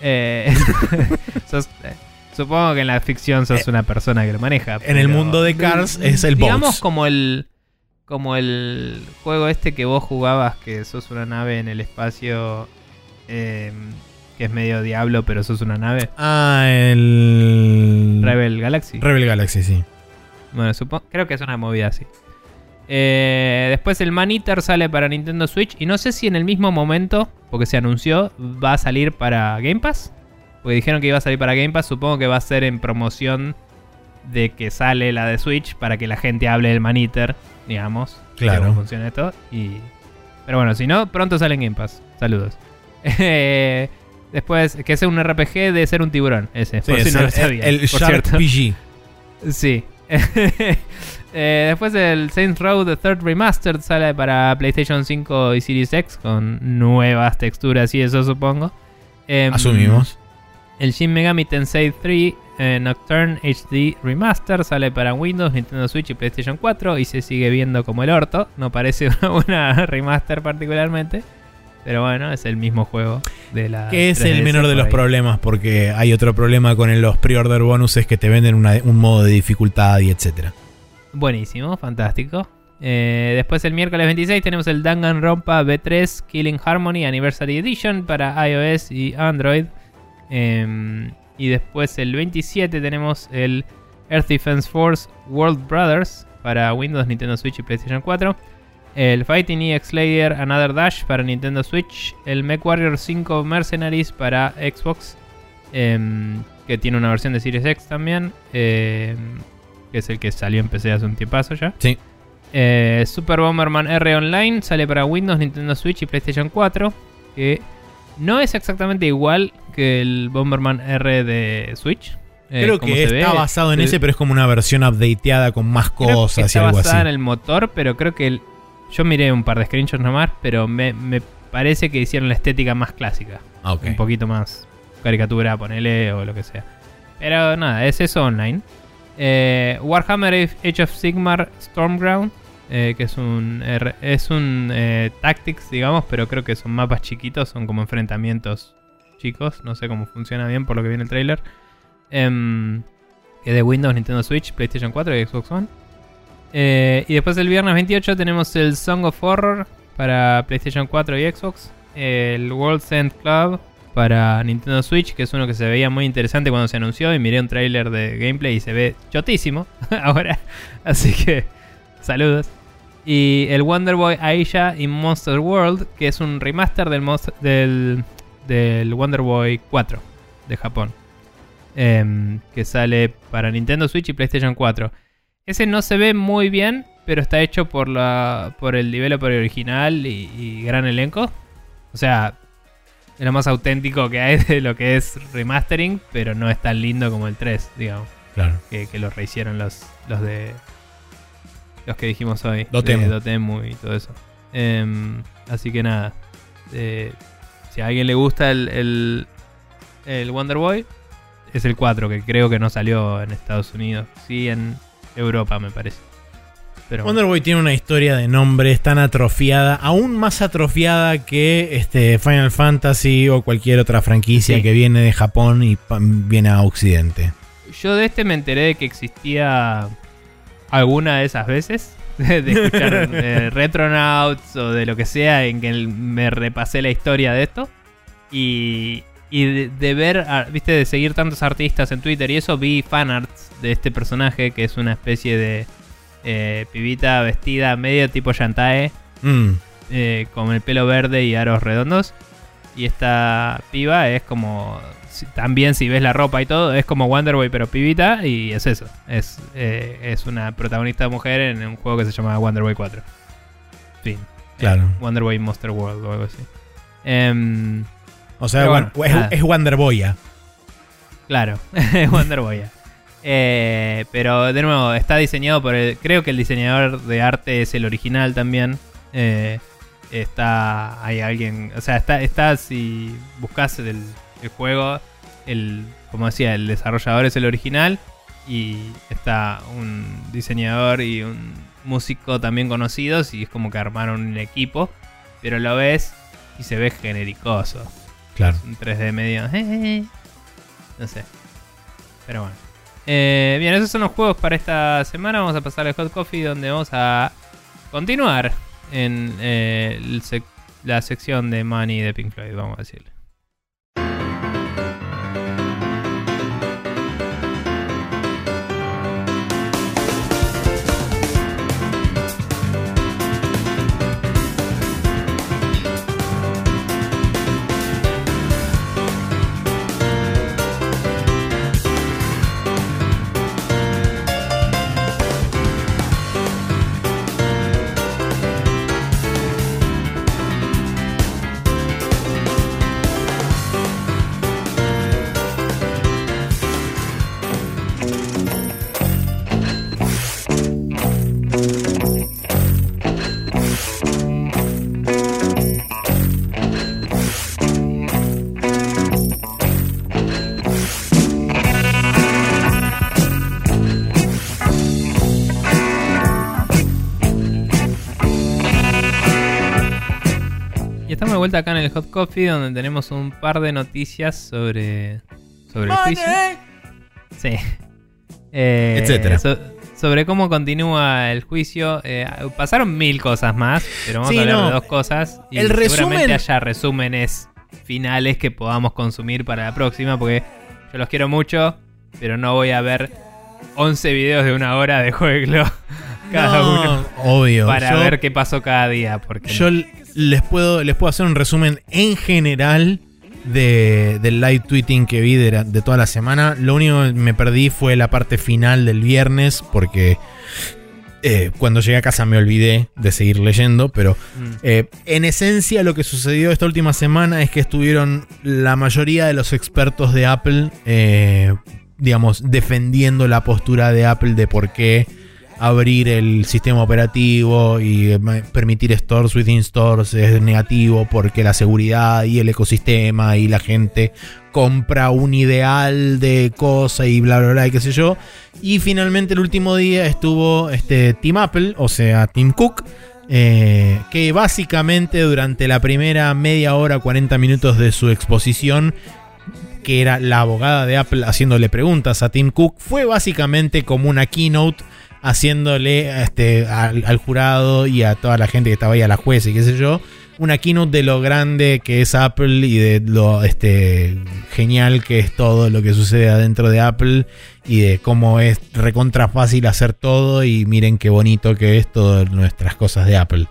Eh, sos- eh, supongo que en la ficción sos una persona que lo maneja. En el mundo de Cars es el Digamos boats. como el como el juego este que vos jugabas que sos una nave en el espacio eh, que es medio diablo, pero sos una nave. Ah, el. Rebel Galaxy. Rebel Galaxy, sí. Bueno, supo- creo que es una movida así. Eh, después el Man Eater sale para Nintendo Switch. Y no sé si en el mismo momento, porque se anunció, va a salir para Game Pass. Porque dijeron que iba a salir para Game Pass. Supongo que va a ser en promoción de que sale la de Switch para que la gente hable del Man Eater, digamos. Claro. Cómo funciona esto. Y... Pero bueno, si no, pronto sale en Game Pass. Saludos. Después, que es un RPG de ser un tiburón. Ese, Sí, por si no el, lo sabían. el por Shark cierto. PG. Sí. Eh, después el Saints Row The Third Remastered sale para PlayStation 5 y Series X con nuevas texturas y eso supongo. Em, Asumimos. El Shin Megami Tensei 3 eh, Nocturne HD Remaster sale para Windows, Nintendo Switch y PlayStation 4 y se sigue viendo como el orto. No parece una buena remaster particularmente. Pero bueno, es el mismo juego de la. Que es el 3DS menor de los ahí. problemas, porque hay otro problema con los pre-order bonuses que te venden una- un modo de dificultad y etcétera. Buenísimo, fantástico. Eh, después el miércoles 26 tenemos el Danganronpa B3 Killing Harmony Anniversary Edition para iOS y Android. Em, y después el 27 tenemos el Earth Defense Force World Brothers para Windows, Nintendo Switch y PlayStation 4. El Fighting EX Slayer Another Dash para Nintendo Switch. El MechWarrior 5 Mercenaries para Xbox. em, que tiene una versión de Series X también. em, que es el que salió en PC hace un tiempazo ya. Sí. Eh, Super Bomberman R Online sale para Windows, Nintendo Switch y PlayStation 4. Que no es exactamente igual que el Bomberman R de Switch. eh, Creo que está ve. basado en El- ese, pero es como una versión updateada con más creo que cosas y está algo basada así. en el motor, pero creo que el- yo miré un par de screenshots nomás, pero me, me parece que hicieron la estética más clásica. Ah. Un poquito más caricatura, ponele o lo que sea. Pero nada, es eso online. Eh, Warhammer Age of Sigmar Stormground, eh, que es un, es un eh, Tactics, digamos, pero creo que son mapas chiquitos, son como enfrentamientos chicos. No sé cómo funciona bien por lo que viene el trailer. Em, que de Windows, Nintendo Switch, PlayStation 4 y Xbox One. Eh, y después el viernes 28 tenemos el Song of Horror para PlayStation 4 y Xbox. El World's End Club para Nintendo Switch, que es uno que se veía muy interesante cuando se anunció. Y miré un tráiler de gameplay y se ve chotísimo ahora. Así que saludos. Y el Wonder Boy Aisha y Monster World, que es un remaster del, Monster- del, del Wonder Boy 4 de Japón. Em, que sale para Nintendo Switch y PlayStation 4. Ese no se ve muy bien, pero está hecho por, la, por el developer original y, y gran elenco. O sea, es lo más auténtico que hay de lo que es remastering, pero no es tan lindo como el 3, digamos, Claro. que, que lo rehicieron los, los de... Los que dijimos hoy. Dotemu. Dotemu y todo eso. Em, así que nada. eh, si a alguien le gusta el, el, el Wonder Boy, es el 4, que creo que no salió en Estados Unidos. Sí, en Europa, me parece. Pero Wonder Boy tiene una historia de nombres tan atrofiada, aún más atrofiada que este Final Fantasy o cualquier otra franquicia Sí. que viene de Japón y viene a Occidente. yo de este me enteré de que existía alguna de esas veces. De escuchar eh, Retronauts o de lo que sea en que me repasé la historia de esto. Y, y de, de ver, a- viste, de seguir tantos artistas en Twitter y eso, vi fanarts de este personaje que es una especie de eh, pibita vestida medio tipo Yantae. Mm, eh, con el pelo verde y aros redondos. Y esta piba es como. También, si ves la ropa y todo, es como Wonder Boy, pero pibita. Y es eso. Es, eh, es una protagonista mujer en un juego que se llama Wonder Boy 4. Fin. Claro. Eh, Wonder Boy Monster World o algo así. Em, O sea, bueno, es, es Wonder Boy. Claro, Wonder Boy. Eh, pero de nuevo, está diseñado por el. Creo que el diseñador de arte es el original también. Eh, está. Hay alguien. O sea, está. está si buscas el, el juego. El. Como decía, el desarrollador es el original. Y está un diseñador y un músico también conocidos. Y es como que armaron un equipo. Pero lo ves y se ve genericoso. Claro. Un 3D medio. No sé. Pero bueno. Eh, bien, esos son los juegos para esta semana. Vamos a pasar al Hot Coffee, donde vamos a continuar en eh, la sección de Money de Pink Floyd, vamos a decirle. Vuelta acá en el Hot Coffee donde tenemos un par de noticias sobre, sobre el juicio. Sí. Eh, Etcétera. so- sobre cómo continúa el juicio. Eh, pasaron mil cosas más, pero vamos Sí, a hablar no. de dos cosas. Y El seguramente resumen- haya resúmenes finales que podamos consumir para la próxima, porque yo los quiero mucho, pero no voy a ver 11 videos de una hora de juego cada No, uno Obvio. para Yo- ver qué pasó cada día. Porque Yo les puedo, les puedo hacer un resumen en general de, del live tweeting que vi de, la- de toda la semana. Lo único que me perdí fue la parte final del viernes porque eh, cuando llegué a casa me olvidé de seguir leyendo, pero Mm. eh, en esencia lo que sucedió esta última semana es que estuvieron la mayoría de los expertos de Apple, eh, digamos, defendiendo la postura de Apple de por qué abrir el sistema operativo y eh, permitir stores within stores es negativo porque la seguridad y el ecosistema y la gente compra un ideal de cosa y bla bla bla y qué sé yo. Y finalmente el último día estuvo este Team Apple, o sea, Tim Cook, eh, que básicamente durante la primera media hora, 40 minutos de su exposición, que era la abogada de Apple haciéndole preguntas a Tim Cook, fue básicamente como una keynote haciéndole este, al, jurado y a toda la gente que estaba ahí, a la juez y qué sé yo, una keynote de lo grande que es Apple y de lo este, genial que es todo lo que sucede adentro de Apple y de cómo es recontra fácil hacer todo y miren qué bonito que es todas nuestras cosas de Apple.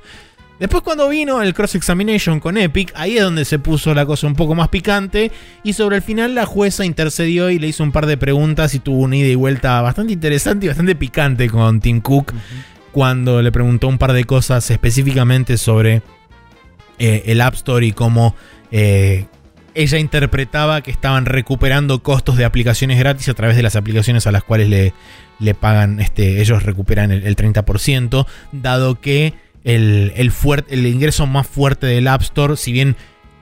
Después cuando vino el Cross Examination con Epic, ahí es donde se puso la cosa un poco más picante y sobre el final la jueza intercedió y le hizo un par de preguntas y tuvo una ida y vuelta bastante interesante y bastante picante con Tim Cook cuando le preguntó un par de cosas específicamente sobre eh, el App Store y cómo eh, ella interpretaba que estaban recuperando costos de aplicaciones gratis a través de las aplicaciones a las cuales le, le pagan, este, ellos recuperan el, el 30%, dado que el, el, fuer- el ingreso más fuerte del App Store, si bien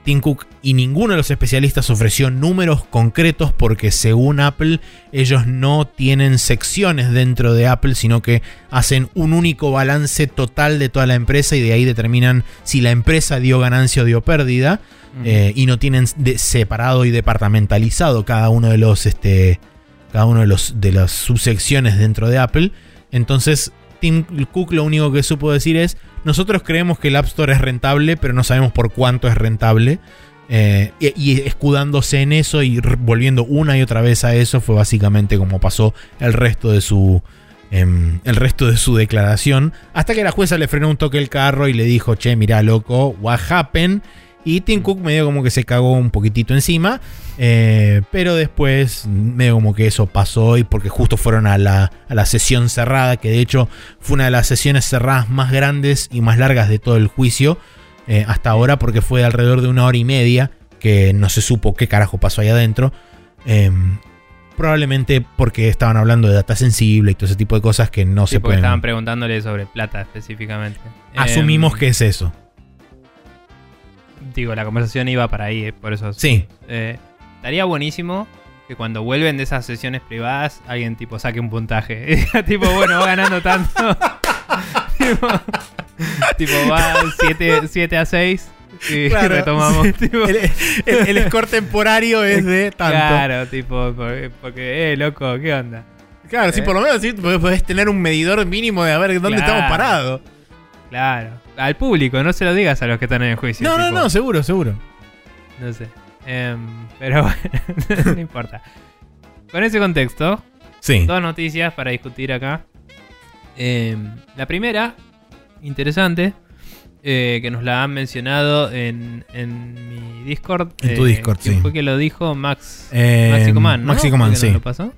Tim Cook y ninguno de los especialistas ofreció números concretos porque según Apple ellos no tienen secciones dentro de Apple, sino que hacen un único balance total de toda la empresa y de ahí determinan si la empresa dio ganancia o dio pérdida eh, y no tienen de- separado y departamentalizado cada uno de los este cada uno de los de las subsecciones dentro de Apple. Entonces Tim Cook lo único que supo decir es nosotros creemos que el App Store es rentable, pero no sabemos por cuánto es rentable. Eh, y, escudándose en eso y volviendo una y otra vez a eso fue básicamente como pasó el resto de su em, el resto de su declaración hasta que la jueza le frenó un toque el carro y le dijo che mira loco what happened y Tim Cook medio como que se cagó un poquitito encima eh, pero después medio como que eso pasó y porque justo fueron a la, a la sesión cerrada que de hecho fue una de las sesiones cerradas más grandes y más largas de todo el juicio eh, hasta ahora porque fue de alrededor de una hora y media que no se supo qué carajo pasó ahí adentro. Eh, probablemente porque estaban hablando de data sensible y todo ese tipo de cosas que no Sí, se porque pueden... estaban preguntándole sobre plata específicamente. Asumimos Em, que es eso. Digo, la conversación iba para ahí, eh, por eso. Sí, Eh, estaría buenísimo que cuando vuelven de esas sesiones privadas, alguien tipo saque un puntaje. Y diga, tipo, bueno, va ganando tanto. tipo, tipo, va 7 a 6. Y Claro, retomamos. sí. tipo, el, el- el score temporario es de tanto. Claro, tipo, porque, porque, eh, loco, ¿qué onda? Claro, sí, Eh. por lo menos sí podés tener un medidor mínimo de a ver dónde Claro. estamos parados. Claro. Al público, no se lo digas a los que están en el juicio. No, no, tipo, no, seguro, seguro. No sé. Em, pero bueno, no importa. Con ese contexto, Sí. dos noticias para discutir acá. Em, la primera, interesante, eh, que nos la han mencionado en, en mi Discord. En tu eh, Discord, ¿quién sí. Fue que lo dijo Max Eh, Maxicoman, ¿no? Maxicoman, ¿Fue que sí. nos lo pasó?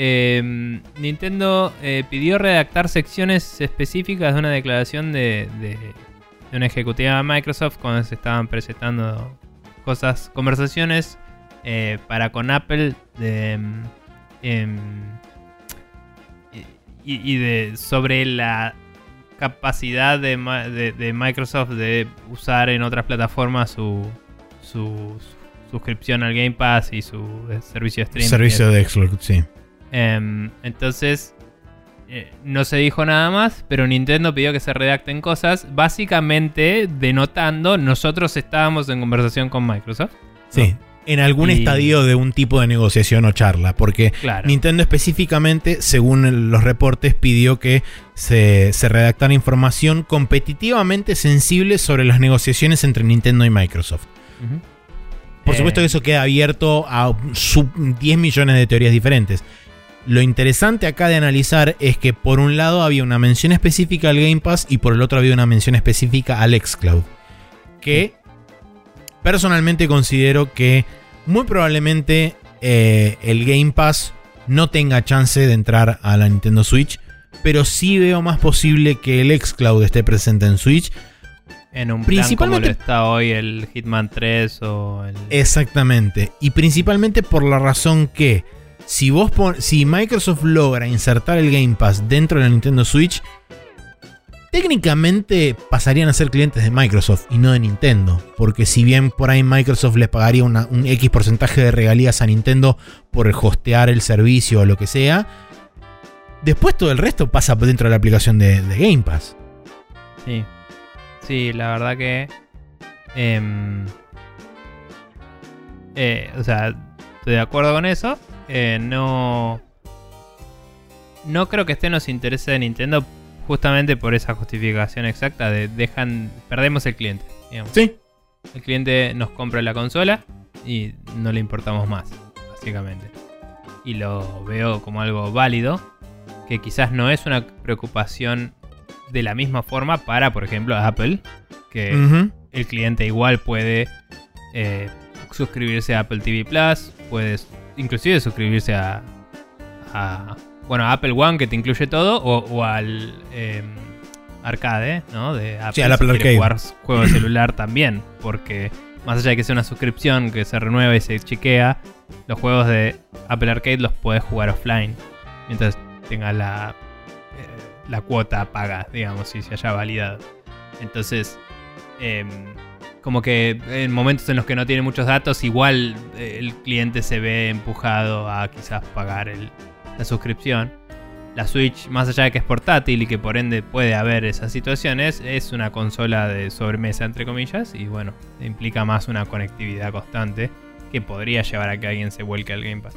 Eh, Nintendo eh, pidió redactar secciones específicas de una declaración de, de- de una ejecutiva de Microsoft cuando se estaban presentando cosas, conversaciones eh, para con Apple de, mm, em, y, y de sobre la capacidad de, Ma- de- de Microsoft de usar en otras plataformas su, su suscripción al Game Pass y su eh, servicio de streaming. Servicio de Xbox, sí. Em, entonces, eh, no se dijo nada más, pero Nintendo pidió que se redacten cosas, básicamente denotando nosotros estábamos en conversación con Microsoft. Sí. En algún Y- estadio de un tipo de negociación o charla. Porque Claro. Nintendo específicamente, según los reportes, pidió que se, se redactara información competitivamente sensible sobre las negociaciones entre Nintendo y Microsoft. Por Eh, supuesto que eso queda abierto a sub- 10 millones de teorías diferentes. Lo interesante acá de analizar es que por un lado había una mención específica al Game Pass y por el otro había una mención específica al xCloud. Que personalmente considero que muy probablemente eh, el Game Pass no tenga chance de entrar a la Nintendo Switch. Pero sí veo más posible que el xCloud esté presente en Switch. En un plan como Principalmente- lo está hoy el Hitman 3 o el... Exactamente. Y principalmente por la razón que si vos pon- si Microsoft logra insertar el Game Pass dentro de la Nintendo Switch, técnicamente pasarían a ser clientes de Microsoft y no de Nintendo. Porque si bien por ahí Microsoft les pagaría un X porcentaje de regalías a Nintendo por hostear el servicio o lo que sea, después todo el resto pasa dentro de la aplicación de, de Game Pass. Sí. Sí, la verdad que. em, eh, o sea, estoy de acuerdo con eso. Eh, no. No creo que esté en los intereses de Nintendo justamente por esa justificación exacta de dejan. Perdemos el cliente. digamos. Sí. El cliente nos compra la consola y no le importamos más, básicamente. Y lo veo como algo válido, que quizás no es una preocupación de la misma forma para, por ejemplo, Apple, que el cliente igual puede eh, suscribirse a Apple TV Plus, puede inclusive suscribirse a, a, bueno, a Apple One que te incluye todo, o, o al eh, arcade, ¿no? De Apple, Sí, al Apple Arcade. jugar juego de celular también, porque más allá de que sea una suscripción que se renueva y se chequea, los juegos de Apple Arcade los puedes jugar offline, mientras tengas la, eh, la cuota paga, digamos, si se haya validado. Entonces, em, como que en momentos en los que no tiene muchos datos, igual eh, el cliente se ve empujado a quizás pagar la suscripción. La Switch, más allá de que es portátil y que por ende puede haber esas situaciones, es una consola de sobremesa, entre comillas, y bueno, implica más una conectividad constante que podría llevar a que alguien se vuelque al Game Pass.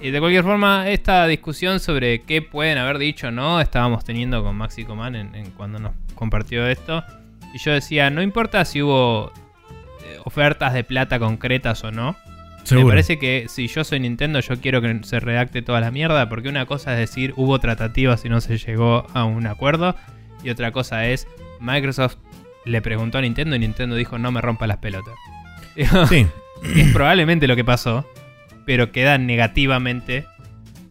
Y de cualquier forma, esta discusión sobre qué pueden haber dicho o no, estábamos teniendo con Maxi Coman cuando nos compartió esto. Y yo decía, no importa si hubo ofertas de plata concretas o no. Me parece que si yo soy Nintendo, yo quiero que se redacte toda la mierda. Porque una cosa es decir, hubo tratativas y no se llegó a un acuerdo. Y otra cosa es, Microsoft le preguntó a Nintendo y Nintendo dijo, no me rompa las pelotas. Sí. es probablemente lo que pasó, pero queda negativamente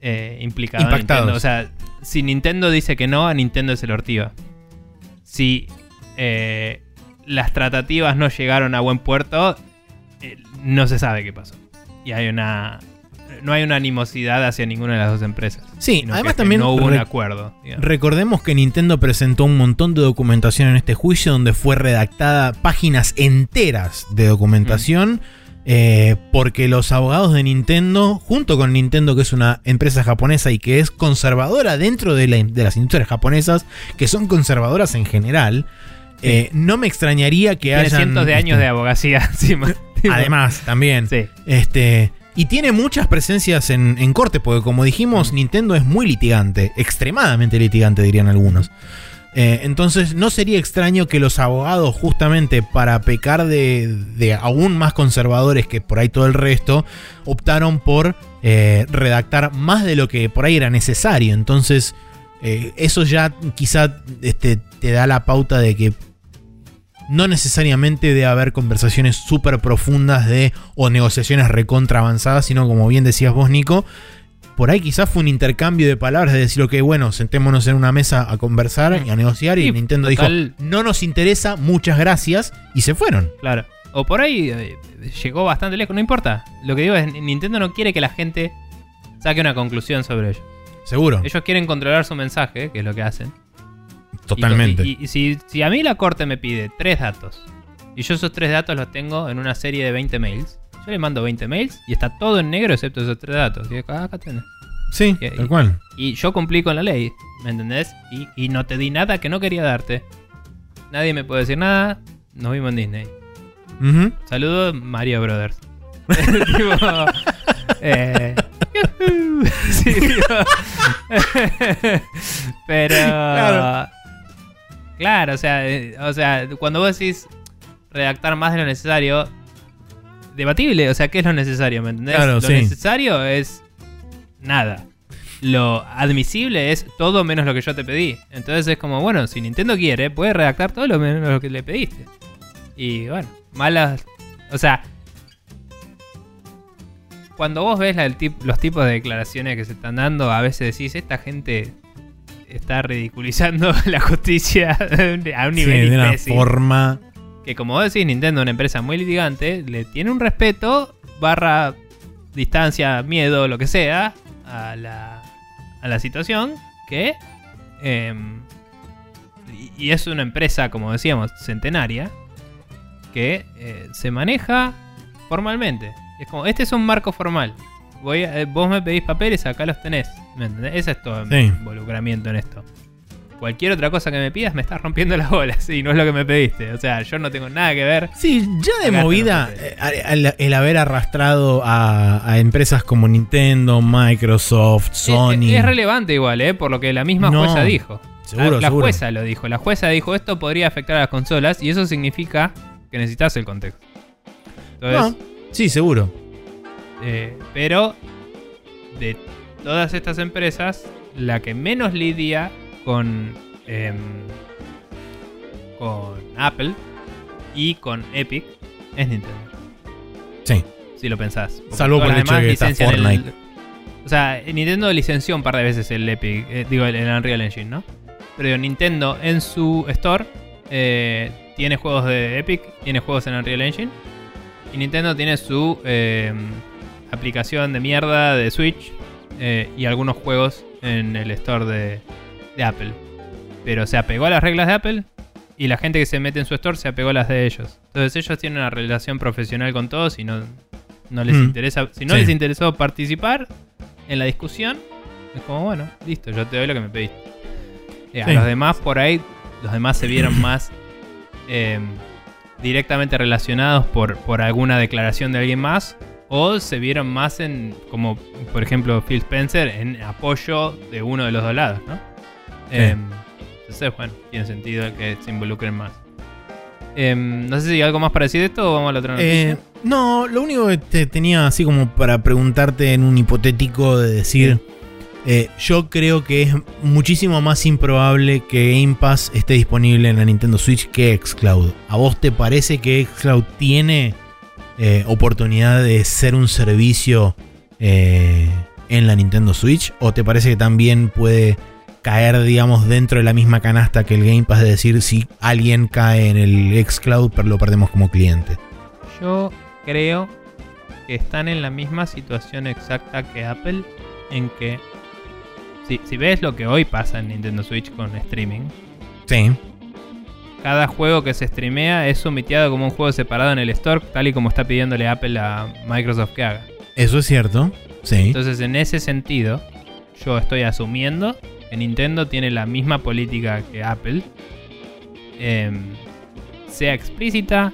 eh, implicado. Nintendo. O sea, si Nintendo dice que no, a Nintendo se lo ortiva. Si eh, las tratativas no llegaron a buen puerto, eh, no se sabe qué pasó. Y hay una. No hay una animosidad hacia ninguna de las dos empresas. Sí, además también no hubo un acuerdo. digamos. Recordemos que Nintendo presentó un montón de documentación en este juicio donde fue redactada páginas enteras de documentación eh, porque los abogados de Nintendo, junto con Nintendo que es una empresa japonesa y que es conservadora dentro de, la- de las industrias japonesas, que son conservadoras en general, eh, no me extrañaría que hayan... cientos de años este, de abogacía encima. Además, también. Sí. Este. Y tiene muchas presencias en, en corte, porque como dijimos, Nintendo es muy litigante, extremadamente litigante, dirían algunos. Eh, entonces, no sería extraño que los abogados, justamente para pecar de, de aún más conservadores que por ahí todo el resto, optaron por eh, redactar más de lo que por ahí era necesario. Entonces, eh, eso ya quizá este, te da la pauta de que no necesariamente debe haber conversaciones súper profundas de o negociaciones recontra avanzadas, sino como bien decías vos, Nico, por ahí quizás fue un intercambio de palabras de decir, ok, bueno, sentémonos en una mesa a conversar y a negociar y Nintendo total. dijo, no nos interesa, muchas gracias y se fueron. Claro. O por ahí eh, llegó bastante lejos, no importa. Lo que digo es, Nintendo no quiere que la gente saque una conclusión sobre ello. Seguro, Ellos quieren controlar su mensaje, que es lo que hacen. Totalmente. Y, y- y si, si a mí la corte me pide tres datos, y yo esos tres datos los tengo en una serie de 20 mails, yo le mando 20 mails y está todo en negro excepto esos tres datos. Y acá, acá tenés. Sí, Y- tal cual. Y yo cumplí con la ley, ¿me entendés? Y, y no te di nada que no quería darte. Nadie me puede decir nada. Nos vimos en Disney. Saludos, Mario Brothers. Tipo, eh. Sí, tipo, pero. Claro. Claro. o sea, eh, o sea, cuando vos decís redactar más de lo necesario, debatible, o sea, ¿qué es lo necesario? ¿Me entendés? Claro, lo sí. necesario es nada. Lo admisible es todo menos lo que yo te pedí. Entonces es como, bueno, si Nintendo quiere, puede redactar todo lo menos lo que le pediste. Y bueno, malas. O sea, cuando vos ves la del tip- los tipos de declaraciones que se están dando, a veces decís, esta gente está ridiculizando la justicia a un Sí, nivel de una forma. Que como vos decís, Nintendo, una empresa muy litigante, le tiene un respeto, barra distancia, miedo, lo que sea, a la, a la situación, que... em, y- y es una empresa, como decíamos, centenaria, que eh, se maneja formalmente. Es como, este es un marco formal. Voy a- eh, vos me pedís papeles, acá los tenés. ¿Me entendés? Ese es todo mi involucramiento en esto. Cualquier otra cosa que me pidas me estás rompiendo las bolas y no es lo que me pediste. O sea, yo no tengo nada que ver. Sí, ya de movida, eh, el haber arrastrado a, a empresas como Nintendo, Microsoft, Sony. Es, es relevante igual, ¿eh? Por lo que la misma No. jueza dijo. Seguro, la seguro. jueza lo dijo. La jueza dijo esto podría afectar a las consolas y eso significa que necesitas el contexto. Entonces, No, sí, seguro. Eh, pero de todas estas empresas, la que menos lidia con, em, con Apple y con Epic es Nintendo. Sí. Si lo pensás. Salvo por el hecho de que está Fortnite. o sea, Nintendo licenció un par de veces el Epic, eh, digo, el, el Unreal Engine, ¿no? Pero digo, Nintendo en su store eh, tiene juegos de Epic, tiene juegos en Unreal Engine. Y Nintendo tiene su eh, aplicación de mierda de Switch eh, y algunos juegos en el store de, de Apple. Pero se apegó a las reglas de Apple y la gente que se mete en su store se apegó a las de ellos. Entonces ellos tienen una relación profesional con todos y no, no les Mm. interesa. Si no Sí. les interesó participar en la discusión, es como, bueno, listo, yo te doy lo que me pediste. Eh, Sí. A los demás por ahí, los demás se vieron más eh, directamente relacionados por, por alguna declaración de alguien más. O se vieron más en, como por ejemplo Phil Spencer, en apoyo de uno de los dos lados, ¿no? Eh, entonces, bueno, tiene sentido que se involucren más. Eh, no sé si hay algo más para decir de esto o vamos a la otra noticia. Eh, no, lo único que te tenía así como para preguntarte en un hipotético de decir, eh, yo creo que es muchísimo más improbable que Game Pass esté disponible en la Nintendo Switch que Xcloud. ¿A vos te parece que Xcloud tiene eh, oportunidad de ser un servicio eh, en la Nintendo Switch? ¿O te parece que también puede caer, digamos, dentro de la misma canasta que el Game Pass de decir si alguien cae en el Xcloud, pero lo perdemos como cliente? Yo creo que están en la misma situación exacta que Apple, en que si, si ves lo que hoy pasa en Nintendo Switch con streaming, Sí. Cada juego que se streamea es sometido como un juego separado en el store, tal y como está pidiéndole Apple a Microsoft que haga. Eso es cierto. Sí. Entonces, en ese sentido, yo estoy asumiendo que Nintendo tiene la misma política que Apple, em, sea explícita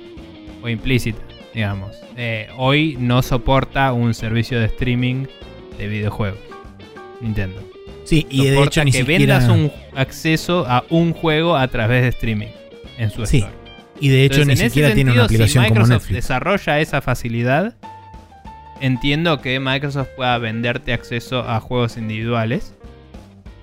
o implícita, digamos. Eh, hoy no soporta un servicio de streaming de videojuegos. Nintendo. sí, y de hecho ni que siquiera. vendas un acceso a un juego a través de streaming en su Sí, store. Y de hecho Entonces, ni siquiera tiene una aplicación si como Microsoft Netflix. desarrolla esa facilidad, entiendo que Microsoft pueda venderte acceso a juegos individuales.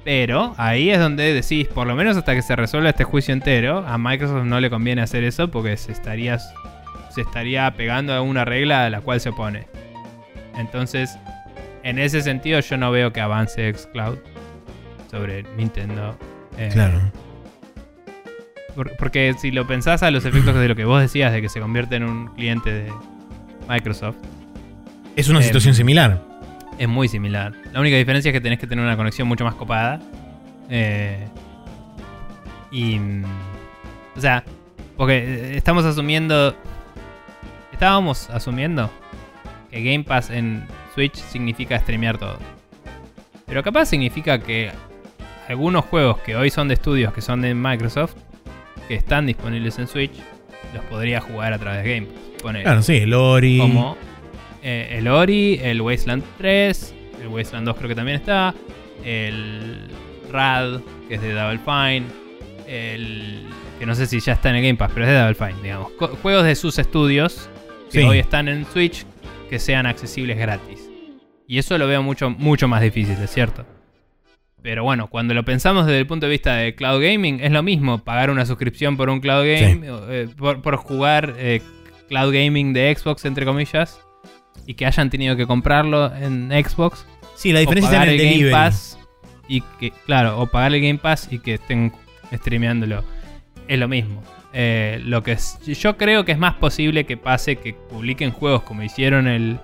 Pero ahí es donde decís, por lo menos hasta que se resuelva este juicio entero, a Microsoft no le conviene hacer eso porque se estaría, se estaría pegando a una regla a la cual se opone. Entonces, en ese sentido yo no veo que avance xCloud sobre Nintendo. Eh, Claro. Por- porque si lo pensás a los efectos de lo que vos decías, de que se convierte en un cliente de Microsoft, Es una em, situación similar. es muy similar. La única diferencia es que tenés que tener una conexión mucho más copada. Eh, y. O sea, porque eh, estamos asumiendo. Estábamos asumiendo que Game Pass en Switch significa streamear todo. Pero capaz significa que algunos juegos que hoy son de estudios que son de Microsoft, que están disponibles en Switch, los podría jugar a través de Game Pass. Claro, sí, el Ori. Como eh, el Ori, el Wasteland 3, el Wasteland 2 creo que también está, el Rad, que es de Double Fine, el que no sé si ya está en el Game Pass, pero es de Double Fine, digamos. Co- juegos de sus estudios que Sí. hoy están en Switch que sean accesibles gratis. Y eso lo veo mucho, mucho más difícil, es cierto. Pero bueno, cuando lo pensamos desde el punto de vista de cloud gaming, es lo mismo pagar una suscripción por un cloud game, eh, por, por jugar eh, cloud gaming de Xbox, entre comillas, y que hayan tenido que comprarlo en Xbox. Sí, la o diferencia está pagar en el el Game. Pass y que, claro, o pagar el Game Pass y que estén streameándolo. Es lo mismo. Eh, lo que es- yo creo que es más posible que pase que publiquen juegos como hicieron el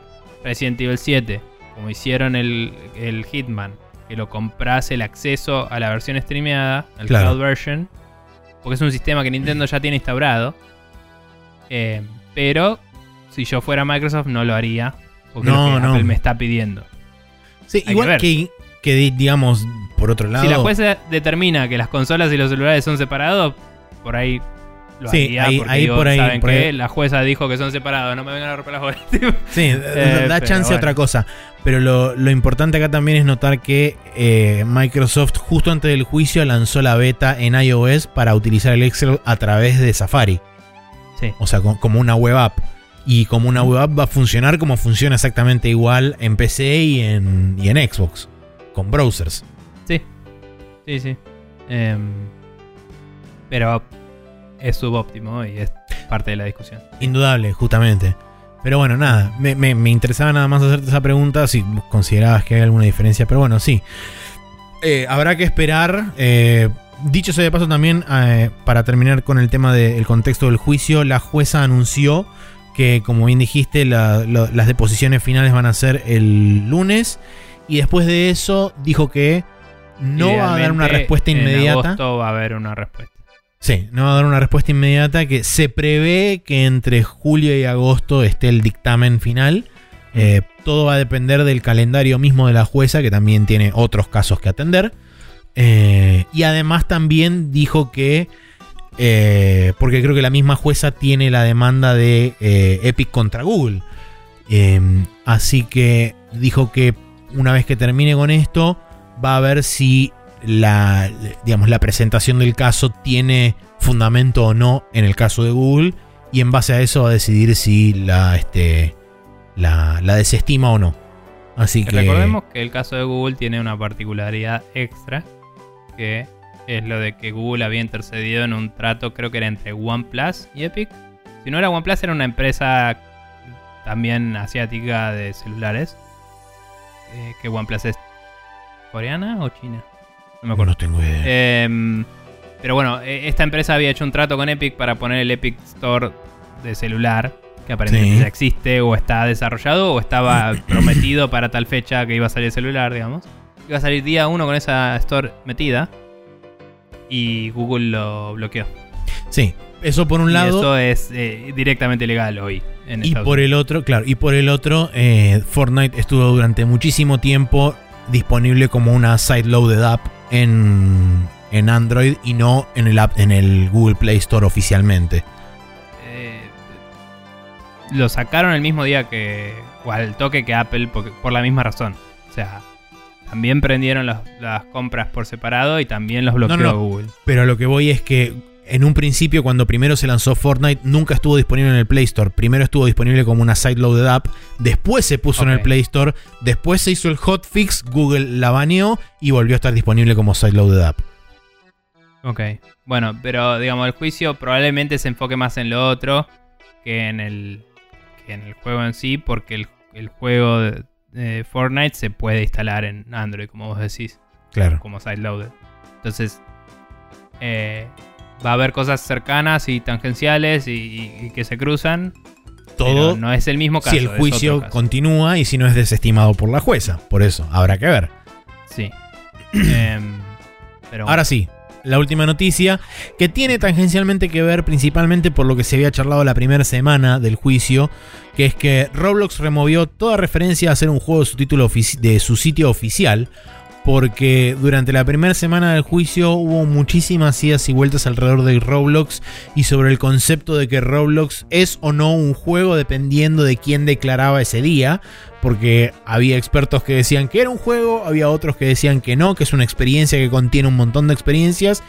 Resident Evil 7, como hicieron el, el Hitman, que lo compras el acceso a la versión streameada, al Claro. cloud version, porque es un sistema que Nintendo ya tiene instaurado. Eh, pero si yo fuera Microsoft no lo haría, porque No, lo que no. Apple me está pidiendo. Sí, Hay que igual que, que, di- digamos, por otro lado. Si la jueza determina que las consolas y los celulares son separados, por ahí lo Sí, haría. ahí- porque ahí digo, por ahí- ¿saben por ahí- La jueza dijo que son separados, no me vengan a romper las bolas. Sí, Eh, da chance a otra cosa. Pero lo, lo importante acá también es notar que eh, Microsoft, justo antes del juicio, lanzó la beta en iOS para utilizar el Excel a través de Safari. sí. O sea, co- como una web app. Y como una web app va a funcionar como funciona exactamente igual en PC y en, y en Xbox. Con browsers. Sí, sí, sí. Em, pero es subóptimo y es parte de la discusión. Indudable, justamente. Pero bueno, nada, me, me- me interesaba nada más hacerte esa pregunta, si considerabas que hay alguna diferencia, pero bueno, sí. Eh, habrá que esperar. eh, dicho sea de paso también, eh, para terminar con el tema del contexto del juicio, la jueza anunció que, como bien dijiste, la- lo- las deposiciones finales van a ser el lunes. Y después de eso dijo que no va a dar una respuesta En inmediata. agosto va a haber una respuesta. Sí, no va a dar una respuesta inmediata que se prevé que entre julio y agosto esté el dictamen final. Eh, todo va a depender del calendario mismo de la jueza, que también tiene otros casos que atender. Eh, y además también dijo que, eh, porque creo que la misma jueza tiene la demanda de Epic contra Google. Eh, así que dijo que una vez que termine con esto, va a ver si la, digamos, la presentación del caso tiene fundamento o no en el caso de Google. Y en base a eso va a decidir si la, este, la, la desestima o no. Así que. Recordemos que el caso de Google tiene una particularidad extra, que es lo de que Google había intercedido en un trato, creo que era entre OnePlus y Epic. Si no era OnePlus, era una empresa también asiática de celulares. eh, que OnePlus es coreana o china. No me acuerdo. No tengo idea. Em, pero bueno, e- esta empresa había hecho un trato con Epic para poner el Epic Store de celular, que aparentemente Sí. ya existe o está desarrollado o estaba prometido para tal fecha que iba a salir el celular, digamos. Iba a salir día uno con esa store metida y Google lo bloqueó. sí, eso por un y lado. eso es eh, directamente legal hoy. En Y Estados por Unidos. el otro, claro, y por el otro, eh, Fortnite estuvo durante muchísimo tiempo disponible como una side-loaded app en, en Android y no en el, app, en el Google Play Store oficialmente. Eh, lo sacaron el mismo día que. o al toque que Apple, porque- por la misma razón. O sea, también prendieron los- las compras por separado y también los bloqueó No, no, no. Google. Pero lo que voy es que en un principio, cuando primero se lanzó Fortnite, nunca estuvo disponible en el Play Store. Primero estuvo disponible como una side-loaded app, después se puso en el. Play Store, después se hizo el hotfix, Google la baneó y volvió a estar disponible como side-loaded app. Ok. Bueno, pero digamos, el juicio probablemente se enfoque más en lo otro que en el, que en el juego en sí, porque el, el juego de, de Fortnite se puede instalar en Android, como vos decís. Claro. como sideloaded. Entonces, eh, va a haber cosas cercanas y tangenciales y, y- y que se cruzan. Todo pero no es el mismo caso. si el juicio continúa y si no es desestimado por la jueza. Por eso, habrá que ver. Sí. Em, pero Ahora sí, la última noticia, que tiene tangencialmente que ver principalmente por lo que se había charlado la primera semana del juicio, que es que Roblox removió toda referencia a hacer un juego de su, título de su sitio oficial, porque durante la primera semana del juicio hubo muchísimas idas y vueltas alrededor de Roblox y sobre el concepto de que Roblox es o no un juego dependiendo de quién declaraba ese día, porque había expertos que decían que era un juego, había otros que decían que no, que es una experiencia que contiene un montón de experiencias.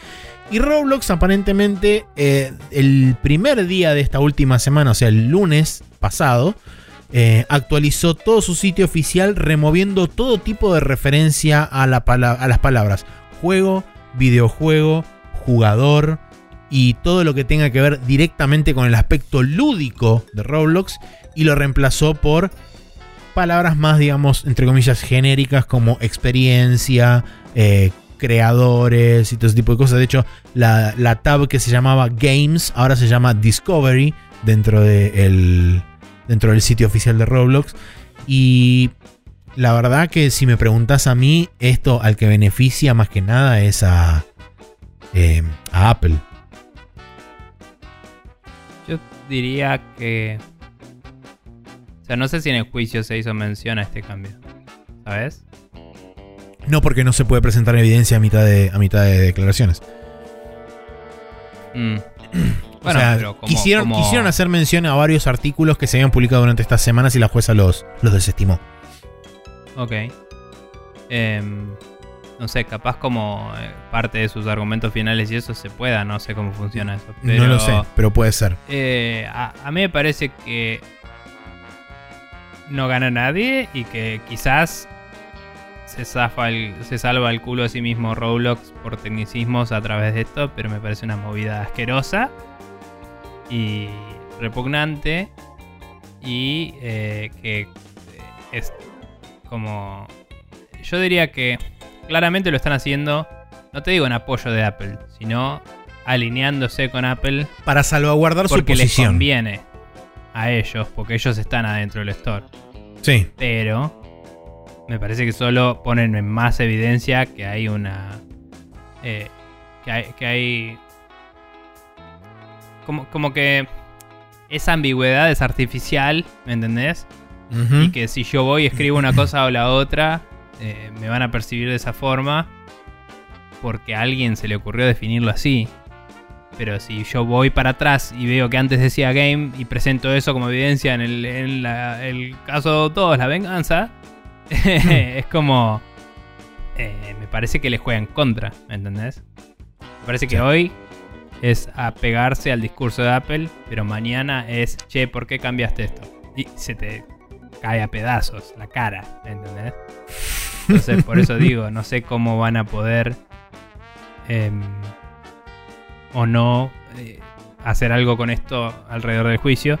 Y Roblox aparentemente eh, el primer día de esta última semana, o sea el lunes pasado, eh, actualizó todo su sitio oficial removiendo todo tipo de referencia a, la a las palabras juego, videojuego, jugador y todo lo que tenga que ver directamente con el aspecto lúdico de Roblox y lo reemplazó por palabras más, digamos, entre comillas, genéricas como experiencia, eh, creadores y todo ese tipo de cosas. De hecho, la, la tab que se llamaba Games ahora se llama Discovery dentro, de el- dentro del sitio oficial de Roblox. Y la verdad que si me preguntas a mí, esto al que beneficia más que nada es a, eh, a Apple. Yo diría que. O sea, no sé si en el juicio se hizo mención a este cambio. ¿Sabes? No porque no se puede presentar evidencia a mitad de, a mitad de declaraciones. Mm. o sea, pero como- quisieron, como- quisieron hacer mención a varios artículos que se habían publicado durante estas semanas y la jueza los, los desestimó. Ok. Em, no sé, capaz como eh, parte de sus argumentos finales y eso se pueda, no sé cómo funciona eso. No lo sé, pero puede ser. eh, a, a mí me parece que no gana nadie y que quizás se, zafa el- se salva el culo a sí mismo Roblox por tecnicismos a través de esto, pero me parece una movida asquerosa y repugnante y eh, que eh, es como... Yo diría que claramente lo están haciendo, no te digo en apoyo de Apple, sino alineándose con Apple Para salvaguardar su porque les posición. conviene a ellos, porque ellos están adentro del store. Sí, Pero me parece que solo ponen en más evidencia que hay una. eh, que hay. Que hay como, como que esa ambigüedad es artificial, ¿me entendés? Y que si yo voy y escribo una cosa o la otra, eh, me van a percibir de esa forma porque a alguien se le ocurrió definirlo así. Pero si yo voy para atrás y veo que antes decía game y presento eso como evidencia en el, en la- el caso 2, la venganza, es como... eh, me parece que le juega en contra, ¿me entendés? Me parece que Sí. hoy es apegarse al discurso de Apple, pero mañana es, che, ¿por qué cambiaste esto? Y se te cae a pedazos la cara, ¿me entendés? Entonces, por eso digo, no sé cómo van a poder em, o no eh, hacer algo con esto alrededor del juicio.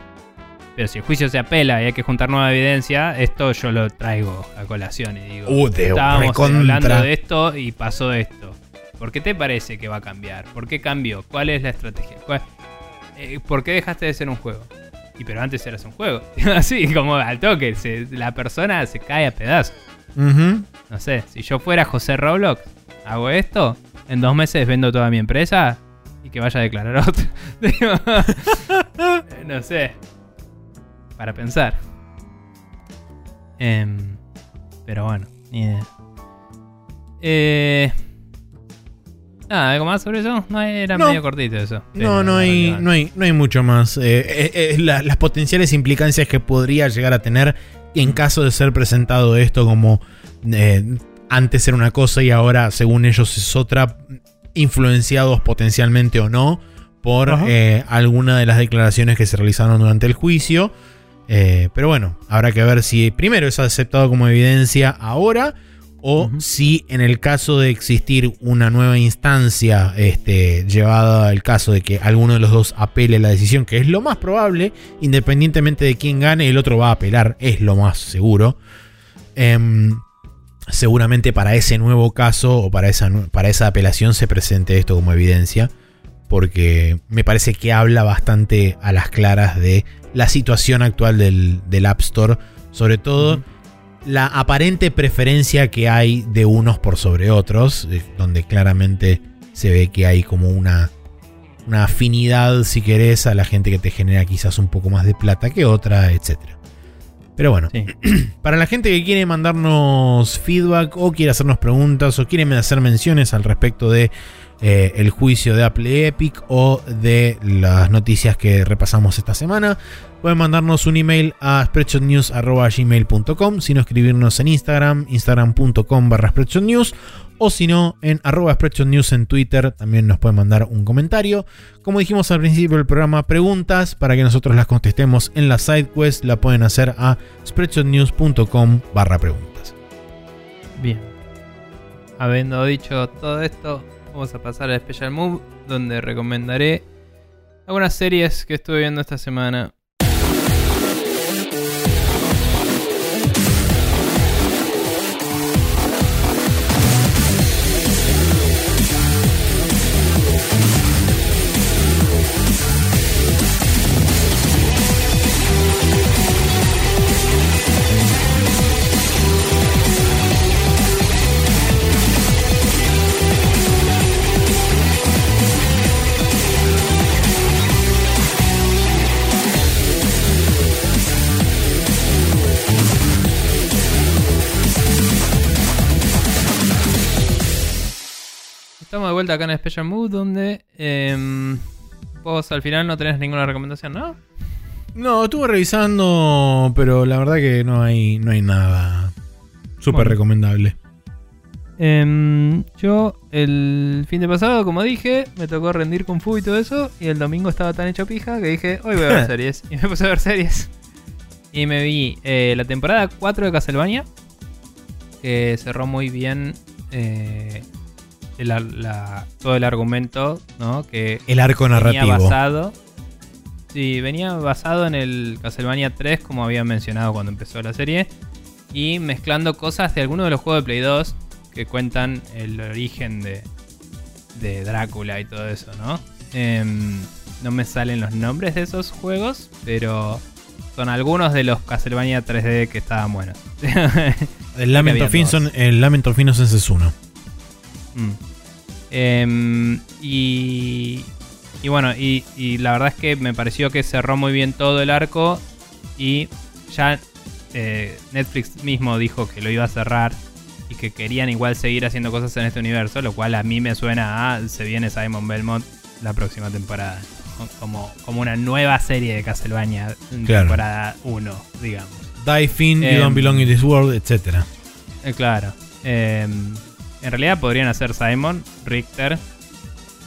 Pero si el juicio se apela y hay que juntar nueva evidencia, esto yo lo traigo a colación y digo, Uh, estábamos hablando de esto y pasó esto. ¿Por qué te parece que va a cambiar? ¿Por qué cambió? ¿Cuál es la estrategia? ¿Cuál- eh, ¿Por qué dejaste de ser un juego? Y pero antes eras un juego. Así, como al toque, se- la persona se cae a pedazos. No sé, si yo fuera José Roblox, hago esto, en dos meses vendo toda mi empresa y que vaya a declarar otro. No sé. Para pensar. Em, pero bueno, ni idea. Eh, nada, ¿algo más sobre eso? No, era No. medio cortito eso. No, no hay, no, hay, no hay mucho más. Eh, eh, eh, la- las potenciales implicancias que podría llegar a tener en caso de ser presentado esto como eh, antes era una cosa y ahora, según ellos, es otra, influenciados potencialmente o no por eh, alguna de las declaraciones que se realizaron durante el juicio. Eh, pero bueno, habrá que ver si primero es aceptado como evidencia ahora o si en el caso de existir una nueva instancia este, llevada al caso de que alguno de los dos apele la decisión, que es lo más probable, independientemente de quién gane, el otro va a apelar, es lo más seguro. Em, seguramente para ese nuevo caso o para esa, para esa apelación se presente esto como evidencia, porque me parece que habla bastante a las claras de la situación actual del, del App Store, sobre todo. La aparente preferencia que hay de unos por sobre otros, eh, donde claramente se ve que hay como una, una afinidad, si querés, a la gente que te genera quizás un poco más de plata que otra, etc. Pero bueno, Sí. para la gente que quiere mandarnos feedback o quiere hacernos preguntas o quiere hacer menciones al respecto de eh, el juicio de Apple Epic o de las noticias que repasamos esta semana, pueden mandarnos un email a spreadshotnews.gmail.com, sino escribirnos en Instagram, instagram.com barra spreadshotnews o si no, en arroba spreadshotnews en Twitter también nos pueden mandar un comentario. Como dijimos al principio del programa, preguntas para que nosotros las contestemos en la sidequest la pueden hacer a spreadshotnews.com barra preguntas. Bien. Habiendo dicho todo esto, vamos a pasar al Special Move, donde recomendaré algunas series que estuve viendo esta semana. Vuelta acá en Special Move, donde em, vos al final no tenés ninguna recomendación, ¿no? No, estuve revisando, pero la verdad que no hay, no hay nada súper Bueno. recomendable. Em, yo el fin de pasado, como dije, me tocó rendir Kung Fu y todo eso. Y el domingo estaba tan hecho pija que dije, hoy voy a ver series. Y me puse a ver series. Y me vi eh, la temporada 4 de Castlevania. Que cerró muy bien eh, la- todo el argumento, ¿no? Que El arco venía narrativo. basado. Sí, venía basado en el Castlevania 3, como había mencionado cuando empezó la serie. Y mezclando cosas de algunos de los juegos de Play 2 que cuentan el origen de, de Drácula y todo eso, ¿no? Em, no me salen los nombres de esos juegos, pero son algunos de los Castlevania 3D que estaban buenos. El Lament of Innocence es uno. Mm. Em, y, y bueno, y, y la verdad es que me pareció que cerró muy bien todo el arco y ya eh, Netflix mismo dijo que lo iba a cerrar y que querían igual seguir haciendo cosas en este universo, lo cual a mí me suena a se viene Simon Belmont la próxima temporada. Como, como una nueva serie de Castlevania Claro. temporada 1, digamos. Die Fin, You Em. Don't Belong in This World, etc. Eh, claro. En realidad podrían hacer Simon, Richter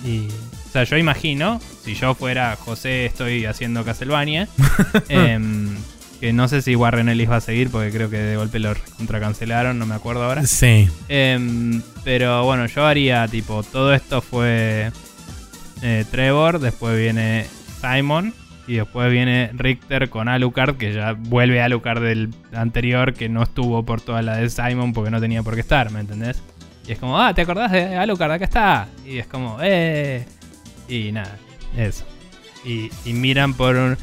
y... O sea, yo imagino, si yo fuera José, estoy haciendo Castlevania, em, que no sé si Warren Ellis va a seguir porque creo que de golpe lo contracancelaron, no me acuerdo ahora. Sí. Em, pero bueno, yo haría tipo, todo esto fue eh, Trevor, después viene Simon y después viene Richter con Alucard, que ya vuelve a Alucard del anterior, que no estuvo por toda la de Simon porque no tenía por qué estar, ¿me entendés? Y es como, ah, ¿te acordás de Alucard? Acá está. Y es como, eh. Y nada, eso. Y, y miran por un,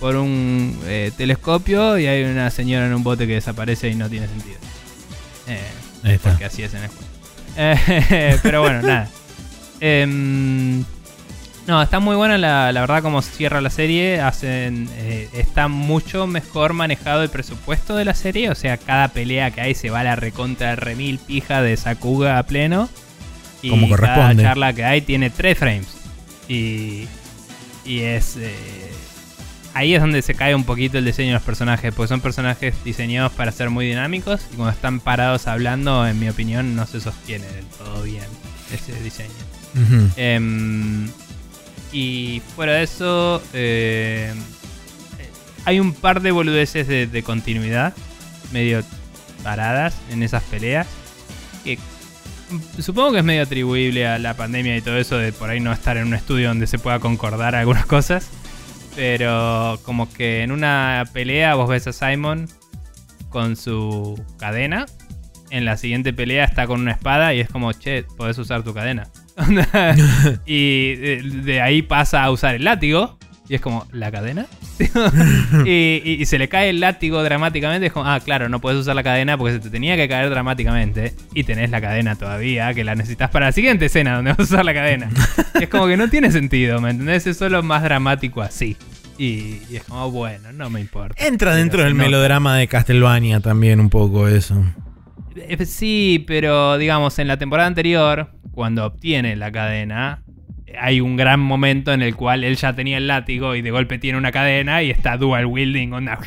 por un eh, telescopio y hay una señora en un bote que desaparece y no tiene sentido. Eh, Ahí está. porque así es en el juego. Eh, pero bueno, nada. Em, no, está muy buena la, la verdad como cierra la serie. Hacen, eh, está mucho mejor manejado el presupuesto de la serie. O sea, cada pelea que hay se va a la recontra remil pija de Sakuga a pleno. Y Como corresponde. cada charla que hay tiene 3 frames. Y, y es... eh, ahí es donde se cae un poquito el diseño de los personajes, porque son personajes diseñados para ser muy dinámicos y cuando están parados hablando, en mi opinión, no se sostiene del todo bien ese diseño. Y fuera de eso, eh, hay un par de boludeces de, de continuidad medio paradas en esas peleas. Que supongo que es medio atribuible a la pandemia y todo eso de por ahí no estar en un estudio donde se pueda concordar algunas cosas. Pero como que en una pelea vos ves a Simon con su cadena. En la siguiente pelea está con una espada y es como, che, podés usar tu cadena. y de, de ahí pasa a usar el látigo. Y es como, ¿la cadena? y, y- y se le cae el látigo dramáticamente. Es como, ah, claro, no puedes usar la cadena porque se te tenía que caer dramáticamente. Y tenés la cadena todavía, que la necesitas para la siguiente escena donde vas a usar la cadena. es como que no tiene sentido, ¿me entendés? Es solo más dramático así. Y, y es como, bueno, no me importa. Entra dentro del melodrama de Castlevania también un poco eso. Eh, Sí, pero digamos, en la temporada anterior, cuando obtiene la cadena, hay un gran momento en el cual él ya tenía el látigo y de golpe tiene una cadena y está dual wielding onda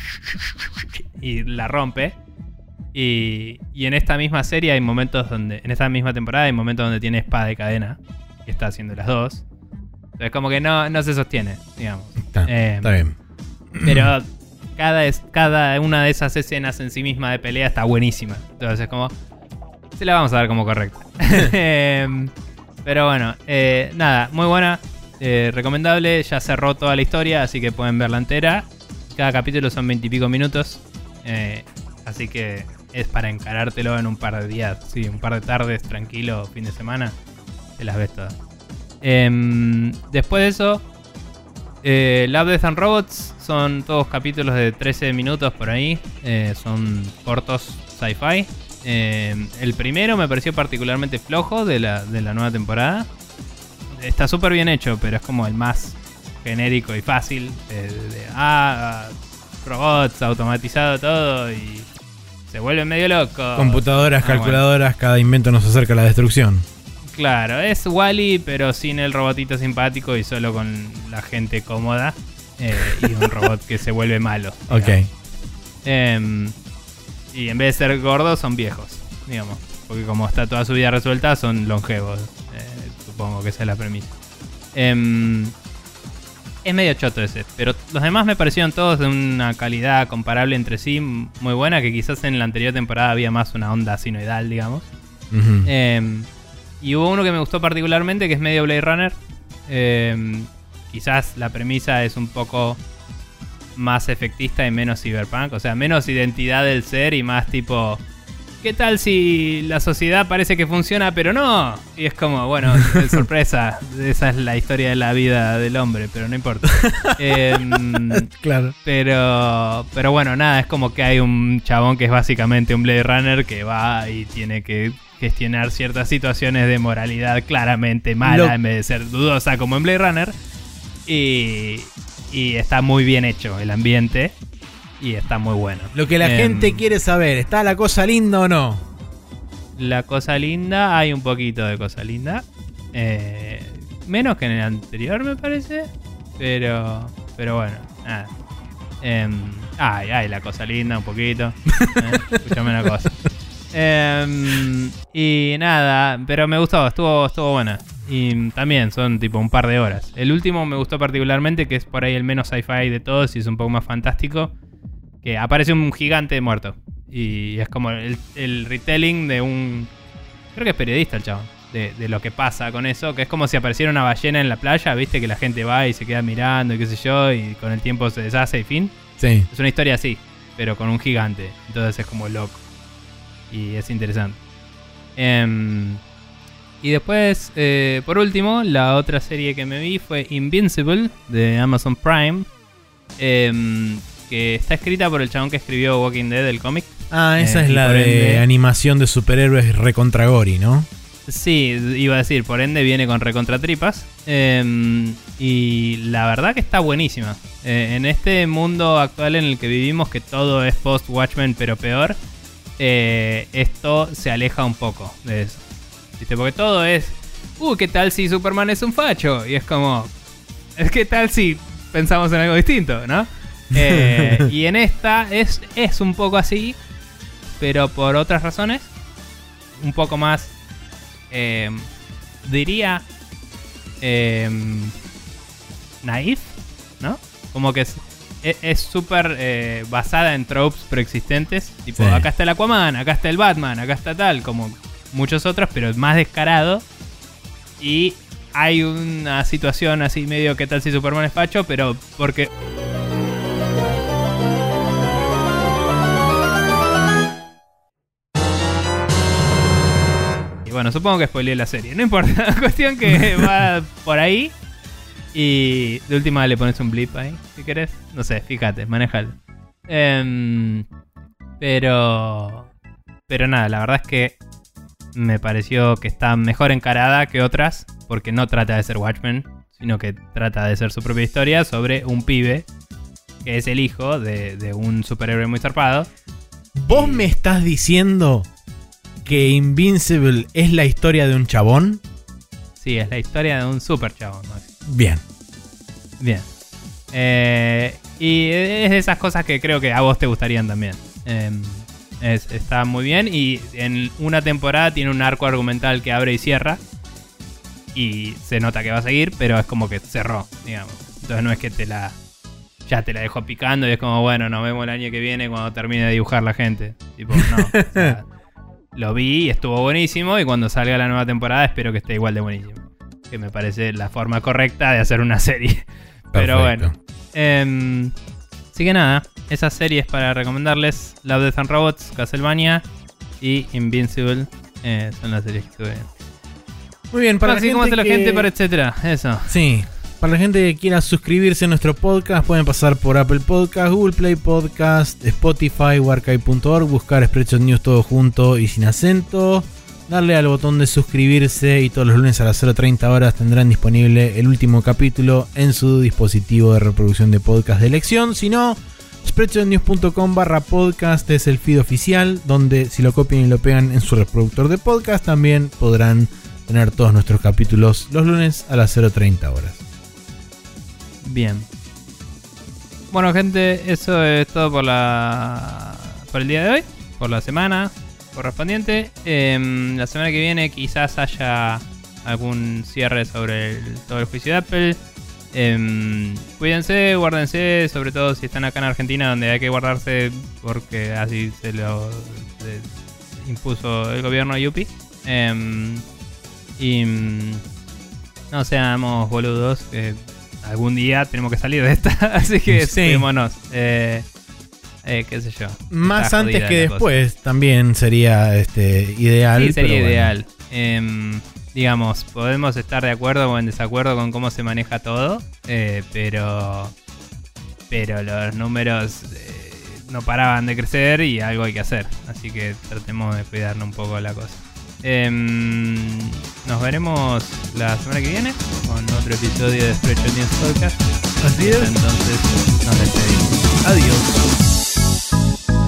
y la rompe. Y, y en esta misma serie hay momentos donde, en esta misma temporada hay momentos donde tiene espada y cadena y está haciendo las dos. Entonces como que no, no se sostiene, digamos. Está, Eh, está bien. Pero cada, es- cada una de esas escenas en sí misma de pelea está buenísima. Entonces, como. Se la vamos a dar como correcta. Em, Pero bueno, eh, nada, muy buena. eh, recomendable. Ya cerró toda la historia, así que pueden verla entera. Cada capítulo son veintipico minutos. eh, así que es para encarártelo en un par de días. Sí, un par de tardes, tranquilo, fin de semana. Te las ves todas. Em, después de eso, eh, Love, Death and Robots son todos capítulos de 13 minutos por ahí. eh, son cortos sci-fi. Eh, el primero me pareció particularmente flojo de la, de la nueva temporada. Está súper bien hecho, pero es como el más genérico y fácil. eh, de, ah, robots, automatizado todo y se vuelve medio loco. Computadoras, Ah, bueno. calculadoras, cada invento nos acerca a la destrucción. Claro, es Wally, pero sin el robotito simpático y solo con la gente cómoda. Eh, y un robot que se vuelve malo. Ok. Em, y en vez de ser gordos, son viejos, digamos. Porque como está toda su vida resuelta, son longevos. eh, supongo que esa es la premisa. Em, es medio choto ese, pero los demás me parecieron todos de una calidad comparable entre sí, muy buena, que quizás en la anterior temporada había más una onda sinoidal, digamos. Em, y hubo uno que me gustó particularmente, que es medio Blade Runner. Quizás la premisa es un poco más efectista y menos cyberpunk. O sea, menos identidad del ser y más tipo... ¿Qué tal si la sociedad parece que funciona pero no? Y es como, bueno, sorpresa. Esa es la historia de la vida del hombre, pero no importa. Em, claro. pero, pero bueno, nada, es como que hay un chabón que es básicamente un Blade Runner que va y tiene que gestionar ciertas situaciones de moralidad claramente mala Lo- en vez de ser dudosa como en Blade Runner. Y, y está muy bien hecho el ambiente y está muy bueno. Lo que la Em, gente quiere saber, ¿está la cosa linda o no? La cosa linda, hay un poquito de cosa linda. Eh, menos que en el anterior, me parece. Pero, pero bueno, nada. Em, ay, ay, la cosa linda, un poquito. Eh, escúchame una cosa. Em, y nada, pero me gustó, estuvo, estuvo buena. Y también son tipo un par de horas. El último me gustó particularmente, que es por ahí el menos sci-fi de todos y es un poco más fantástico. Que aparece un gigante muerto. Y es como el, el retelling de un. Creo que es periodista el chabón. De, de lo que pasa con eso. Que es como si apareciera una ballena en la playa, viste, que la gente va y se queda mirando y qué sé yo. Y con el tiempo se deshace y fin. Sí. Es una historia así, pero con un gigante. Entonces es como loco. Y es interesante. Em, y después, eh, por último, la otra serie que me vi fue Invincible de Amazon Prime. em, que está escrita por el chabón que escribió Walking Dead, el cómic. Ah, esa Eh, es la de ende- animación de superhéroes recontra Gori, ¿no? Sí, iba a decir, por ende viene con recontratripas. Em, y la verdad que está buenísima. Eh, en este mundo actual en el que vivimos, que todo es post-Watchmen, pero peor, eh, esto se aleja un poco de eso. ¿Viste? Porque todo es, uh, ¿qué tal si Superman es un facho? Y es como, es que tal si pensamos en algo distinto, ¿no? Eh, y en esta es, es un poco así, pero por otras razones, un poco más eh, diría naif, ¿no? Como que es es- súper eh, basada en tropes preexistentes. Tipo, Sí. acá está el Aquaman, acá está el Batman, acá está tal, como muchos otros, pero es más descarado. Y hay una situación así medio que tal si Superman es facho, pero porque... Y bueno, supongo que spoileé la serie. No importa, la cuestión que va por ahí. Y de última le pones un blip ahí, si querés. No sé, fíjate, manejalo. Em, pero. Pero nada, la verdad es que me pareció que está mejor encarada que otras. Porque no trata de ser Watchmen, sino que trata de ser su propia historia sobre un pibe que es el hijo de, de un superhéroe muy zarpado. ¿Vos me estás diciendo que Invincible es la historia de un chabón? Sí, es la historia de un super chabón. Maxi. Bien. Bien. Eh, y es de esas cosas que creo que a vos te gustarían también. Eh, es- está muy bien y en una temporada tiene un arco argumental que abre y cierra. Y se nota que va a seguir, pero es como que cerró, digamos. Entonces no es que te la... Ya te la dejó picando y es como, bueno, nos vemos el año que viene cuando termine de dibujar la gente. Tipo, no. o sea, lo vi y estuvo buenísimo y cuando salga la nueva temporada espero que esté igual de buenísimo. Que me parece la forma correcta de hacer una serie. Pero bueno. Em, así que nada, esas series para recomendarles: Love, Death and Robots, Castlevania y Invincible. eh, son las series que estuve viendo. Muy bien, para Así la como gente la gente, para etcétera. Eso. Sí. Para la gente que quiera suscribirse a nuestro podcast, pueden pasar por Apple Podcast, Google Play Podcast, Spotify, Warkai.org, buscar Spreadshot News todo junto y sin acento, darle al botón de suscribirse y todos los lunes a las 0.30 horas tendrán disponible el último capítulo en su dispositivo de reproducción de podcast de elección. Si no, spreadshotnews.com barra podcast es el feed oficial, donde si lo copian y lo pegan en su reproductor de podcast, también podrán tener todos nuestros capítulos los lunes a las 0.30 horas. Bien. Bueno, gente, eso es todo por la por el día de hoy, por la semana correspondiente. Em, la semana que viene quizás haya algún cierre sobre el, todo el juicio de Apple. Em, cuídense, guárdense, sobre todo si están acá en Argentina, donde hay que guardarse porque así se lo se impuso el gobierno Yupi. Em, y no seamos boludos, que algún día tenemos que salir de esta, así que Sí. cuidémonos. Eh, eh, qué sé yo. Más Está antes que cosa. después también sería este ideal. Sí, sería bueno. ideal. Em, digamos, podemos estar de acuerdo o en desacuerdo con cómo se maneja todo, eh, pero, pero los números eh, no paraban de crecer y algo hay que hacer. Así que tratemos de cuidarnos un poco la cosa. Em, nos veremos la semana que viene con otro episodio de Spreadshot News Podcast. Así es. Entonces nos despedimos. Adiós. Thank you.